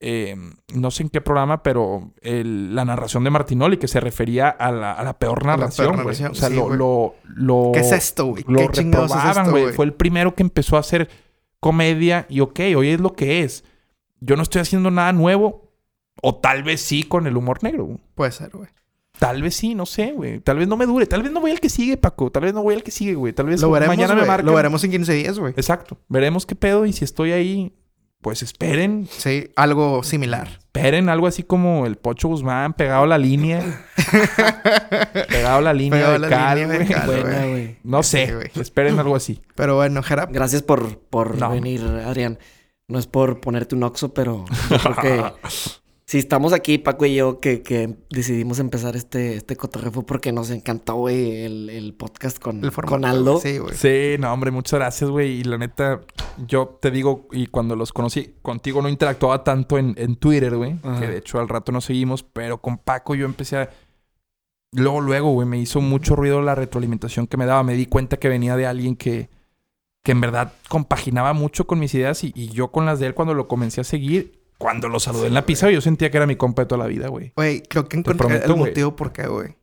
eh, no sé en qué programa, pero el- la narración de Martinoli, que se refería a la, a la peor narración, güey. O sea, sí, lo, lo, lo- ¿Qué es esto, güey? lo ¿Qué reprobaban, güey. Fue el primero que empezó a hacer comedia y ok, hoy es lo que es. Yo no estoy haciendo nada nuevo. O tal vez sí con el humor negro. Puede ser, güey. Tal vez sí, no sé, güey. Tal vez no me dure. Tal vez no voy al que sigue, Paco. Tal vez no voy al que sigue, güey. Tal vez Lo veremos, mañana me. Lo veremos en 15 días, güey. Exacto. Veremos qué pedo. Y si estoy ahí, pues esperen. Sí, algo similar. Esperen algo así como el Pocho Guzmán pegado a la línea. pegado a la línea Pegado de la cal, güey. No sé. Sí, esperen algo así. Pero bueno, Gerard. Gracias por, por No. venir, Adrián. No es por ponerte un oxo, pero yo creo que si estamos aquí, Paco y yo, que, que decidimos empezar este, este cotorreo fue porque nos encantó, güey, el, el podcast con, El formato. con Aldo. Sí, güey. Sí, no, hombre, muchas gracias, güey. Y la neta, yo te digo, y cuando los conocí, contigo no interactuaba tanto en, en Twitter, güey. Que de hecho al rato nos seguimos, pero con Paco yo empecé a. Luego, luego, güey, me hizo mucho ruido la retroalimentación que me daba. Me di cuenta que venía de alguien que, que en verdad compaginaba mucho con mis ideas y, y yo con las de él cuando lo comencé a seguir. Cuando lo saludé en la pizza, yo sentía que era mi compa de toda la vida, güey. Güey, creo que encontré prometo, el güey. motivo por qué, güey.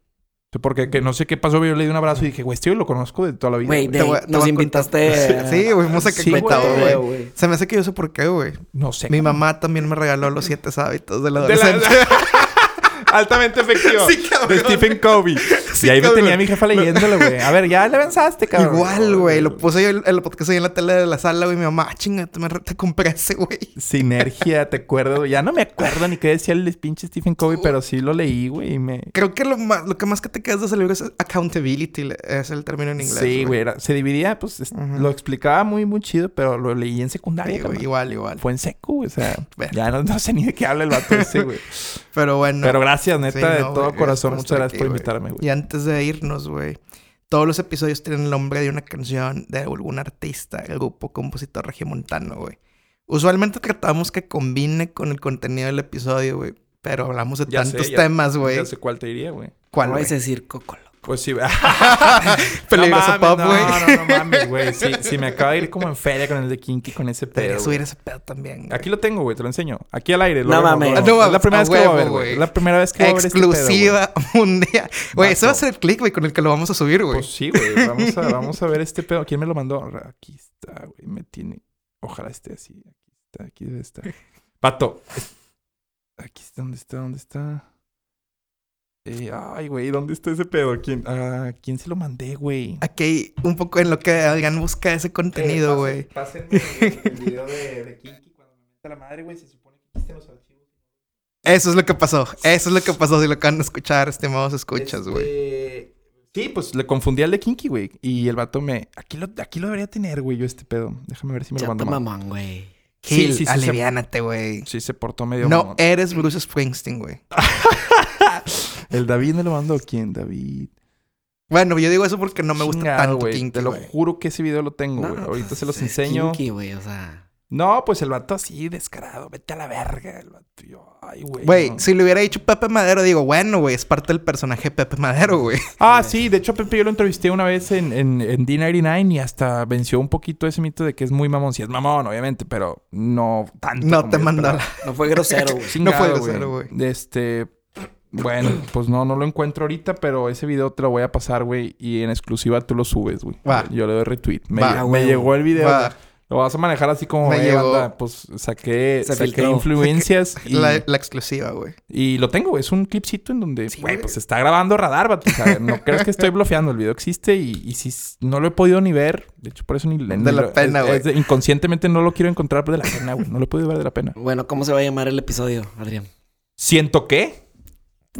Porque que no sé qué pasó, yo le di un abrazo y dije, güey, este güey lo conozco de toda la vida. Güey, nos invitaste. a- Sí, güey, a Sí, güey. güey. Se me hace que yo sé por qué, güey. No sé. Mi mamá también me regaló los siete hábitos de la De la- adolescencia. Altamente efectivo. Sí, cabrón. De Stephen Covey. Sí, y ahí me cabrón. tenía mi jefa leyéndolo, güey. A ver, ya le avanzaste, cabrón. Igual, güey. Lo puse yo en el podcast ahí en la tele de la sala, güey. Mi mamá, "Ah, chinga, te, me te compré ese, güey. Sinergia, te acuerdo. Ya no me acuerdo ni qué decía el pinche Stephen Covey, pero sí lo leí, güey. Y me... Creo que lo, más, lo que más que te quedas de ese libro es accountability, es el término en inglés. Sí, güey. Se dividía, pues lo explicaba muy, muy chido, pero lo leí en secundaria. güey, igual, igual. Fue en seco, güey. O sea, ya no, no sé ni de qué habla el vato ese, güey. Pero bueno. Pero gracias, neta, Sí, de todo corazón. Muchas gracias aquí, por güey. invitarme, güey. Antes de irnos, güey. Todos los episodios tienen el nombre de una canción de algún artista, el grupo compositor regiomontano, güey. Usualmente tratamos que combine con el contenido del episodio, güey. Pero hablamos de Ya sé, tantos ya- temas, güey. Ya sé cuál te diría, güey. ¿Cuál, No vais a decir Cocolo. Pues sí, güey. Peligroso no pop, güey. No, no, no mames, güey. Sí, me acaba de ir como en feria con el de Kinky con ese pedo. Debería subir ese pedo también, güey. Aquí lo tengo, güey, te lo enseño. Aquí al aire. lo No mames. No es la primera vez que lo voy a ver, güey. la primera vez que voy a ver este. Exclusiva mundial. Güey, ese va a ser el click, güey, con el que lo vamos a subir, güey. Pues sí, güey. Vamos a, vamos a ver este pedo. ¿Quién me lo mandó? Aquí está, güey. Me tiene. Ojalá esté así. Aquí está, aquí debe estar. Pato. Aquí está, ¿dónde está? ¿Dónde está? Eh, ay, güey, ¿dónde está ese pedo? ¿Quién, ah, ¿quién se lo mandé, güey? Aquí, un poco en lo que Adrián busca ese contenido, güey. Eh, Pásenme el, el video de, de Kinky cuando me mete la madre, güey. Se supone que están los archivos. Eso es lo que pasó. Eso es lo que pasó. Si lo acaban de escuchar, estimados escuchas, güey. Este, Sí, pues le confundí al de Kinky, güey. Y el vato me. Aquí lo, aquí lo debería tener, güey, yo este pedo. Déjame ver si me lo mando mamón, güey. Sí, sí, sí, aliviánate, güey. Sí, se portó medio. No mamón. eres Bruce Springsteen, güey. El David me lo mandó. ¿Quién, David? Bueno, yo digo eso porque no me gusta Chingado, tanto. Kinky, Te lo juro que ese video lo tengo, No, güey. Ahorita se los pues, enseño. kinky, güey, o sea. No, pues el vato así, descarado. Vete a la verga. El vato. Yo, ay, güey. Güey, no. si le hubiera dicho Pepe Madero, digo, bueno, güey, es parte del personaje Pepe Madero, güey. Ah, sí. De hecho, a Pepe yo lo entrevisté una vez en, en, en D99 y hasta venció un poquito ese mito de que es muy mamón. Sí es mamón, obviamente, pero no tanto. No como te mandó. No fue grosero, güey. No fue grosero, güey. Este. Bueno, pues no, no lo encuentro ahorita, pero ese video te lo voy a pasar, güey. Y en exclusiva tú lo subes, güey. Va. Yo le doy retweet. Me, Va, me llegó el video. Va. Lo vas a manejar así como, Me eh, llegó. banda, pues saqué, Se saqué filtró. influencias y, La, la exclusiva, güey. y lo tengo, güey. Es un clipcito en donde, Sí, güey, güey. pues se está grabando radar, vato. O sea, no creas que estoy bloqueando. El video existe y, y si s- no lo he podido ni ver. De hecho, por eso ni... ni De la lo- pena, es- güey. es de- Inconscientemente no lo quiero encontrar de la pena, güey. No lo he podido ver de la pena. Bueno, ¿cómo se va a llamar el episodio, Adrián? ¿Siento qué?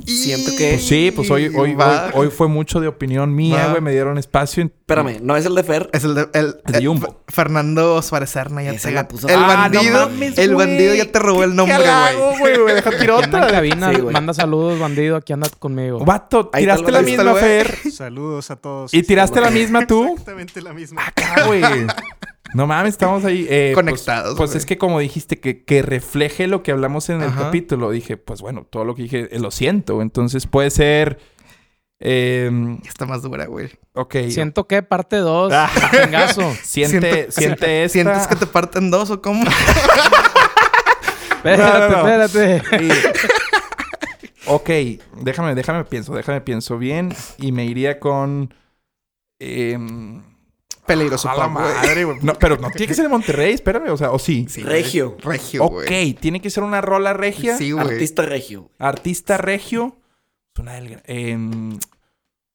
Siento que- Pues sí, pues hoy, hoy, Va. hoy, hoy fue mucho de opinión mía, güey. Me dieron espacio. en- Espérame, no es el de Fer. Es el de... El, El de Jumbo. Fernando Suárez Serna ya te la puso- El Ah, no bandido... mames, el güey. bandido ya te robó el nombre, ¿Qué güey. güey? Deja tirar Aquí anda en otra. cabina, Sí, güey. manda saludos, bandido. Aquí anda conmigo. Vato, Ahí tiraste la misma. Fer. Saludos a todos. Y tiraste la misma tú. Exactamente la misma. Acá, güey. No mames, estamos ahí. eh, pues- Conectados, Pues, es que como dijiste, que, que refleje lo que hablamos en el Ajá. capítulo. Dije, pues bueno, todo lo que dije, eh, lo siento. Entonces puede ser... eh, Ya Está más dura, güey. ok. Siento que parte 2. Ah. Siente, Siento- siente esta... ¿Sientes que te parten dos o cómo? Espérate, No, no, no. espérate. Sí. ok, déjame, déjame pienso, déjame pienso bien y me iría con... em, peligroso A la madre, güey. No, pero no tiene que ser de Monterrey, espérame. O sea, o sí. Sí, Regio. güey. Regio, ok, güey. tiene que ser una rola regia. Sí, güey. Artista regio. Artista regio. Una del, em,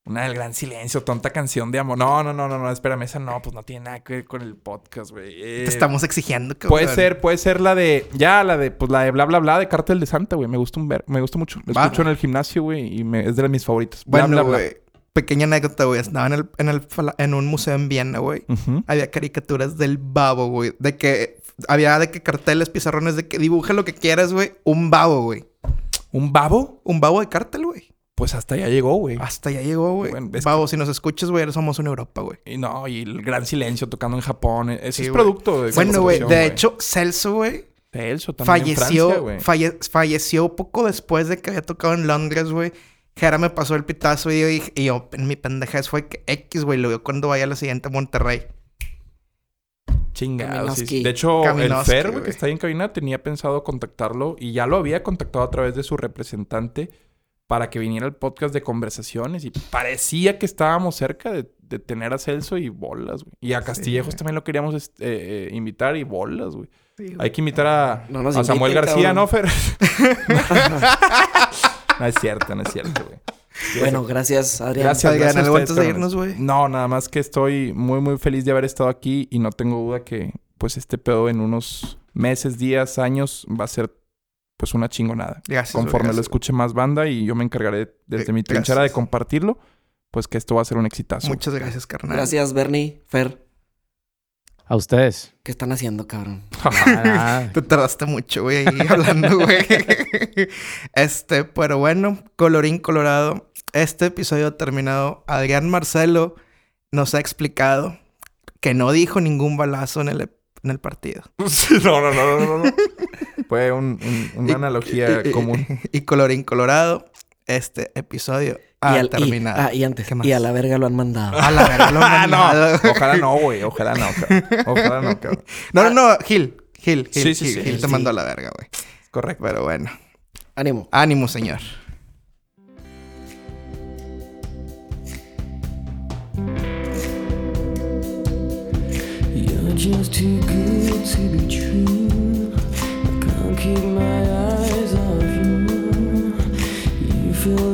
una del gran silencio, tonta canción de amor. No, no, no, no, no, espérame, esa no, pues no tiene nada que ver con el podcast, güey. Eh, Te estamos exigiendo, cabrón. Puede ser, puede ser la de. Ya, la de, pues la de bla bla bla de Cártel de Santa, güey. Me gusta un ver, me gusta mucho. Lo Va. escucho en el gimnasio, güey, y me- es de mis favoritos. Bla, Bueno, bla, bla. güey. Pequeña anécdota, güey. Estaba en, el, en, el, en un museo en Viena, güey. Había caricaturas del babo, güey. De que... Había de que carteles, pizarrones de que dibuja lo que quieras, güey. Un babo, güey. ¿Un babo? Un babo de cartel, güey. Pues hasta ya llegó, güey. Hasta ya llegó, güey. Bueno, babo, si nos escuchas, güey, somos en Europa, güey. Y no, y el gran silencio tocando en Japón. Ese Sí, es producto de Bueno, güey. De hecho, Celso, güey, Celso también en falleció, Francia, güey. falle- falleció poco después de que había tocado en Londres, güey. Jera me pasó el pitazo y yo, dije- y yo en mi pendejez fue que X, güey, lo veo cuando vaya a la siguiente a Monterrey. Chingado, sí, Kaminowski. sí. De hecho, el Fer, güey, que está ahí en cabina, tenía pensado contactarlo y ya lo había contactado a través de su representante para que viniera al podcast de conversaciones y parecía que estábamos cerca de, de tener a Celso y bolas, güey. Y a Castillejos también lo queríamos este, eh, eh, invitar y bolas, güey. Sí. Hay que invitar a, No a Samuel inviten, García, cabrón. ¿no, Fer? no es cierto, no es cierto, güey. Bueno, gracias, Adrián. Gracias, Adrián, gracias a algo ustedes, antes de cabrones. irnos, güey. No, nada más que estoy muy, muy feliz de haber estado aquí y no tengo duda que, pues, este pedo en unos meses, días, años va a ser, pues, una chingonada. Gracias, Conforme lo escuche más banda y yo me encargaré desde Eh, mi trinchera de compartirlo, pues, que esto va a ser un exitazo. Muchas gracias, carnal. Gracias, Bernie, Fer. A ustedes. ¿Qué están haciendo, cabrón? Ah, Te tardaste mucho, güey, ahí hablando, güey. Este, pero bueno, colorín colorado. Este episodio ha terminado. Adrián Marcelo nos ha explicado que no dijo ningún balazo en el, en el partido. Sí, no, no, no, no, no, no. Fue un- un- una Y- analogía y- y- común. Y colorín colorado, este episodio ha y, al- y- terminado. ah, y antes. ¿Qué más? Y a la verga lo han mandado. A la verga, lo han Ah, mandado. no. Ojalá no, güey. Ojalá no, cabrón. Ojalá no, cabrón. No, no, no, Gil. Gil, Gil, Sí, sí, Gil, sí, Gil te mandó a la verga, güey. Correcto. Pero bueno, Ánimo. ánimo, señor. You're just too good to be true. I can't keep my eyes off you. You feel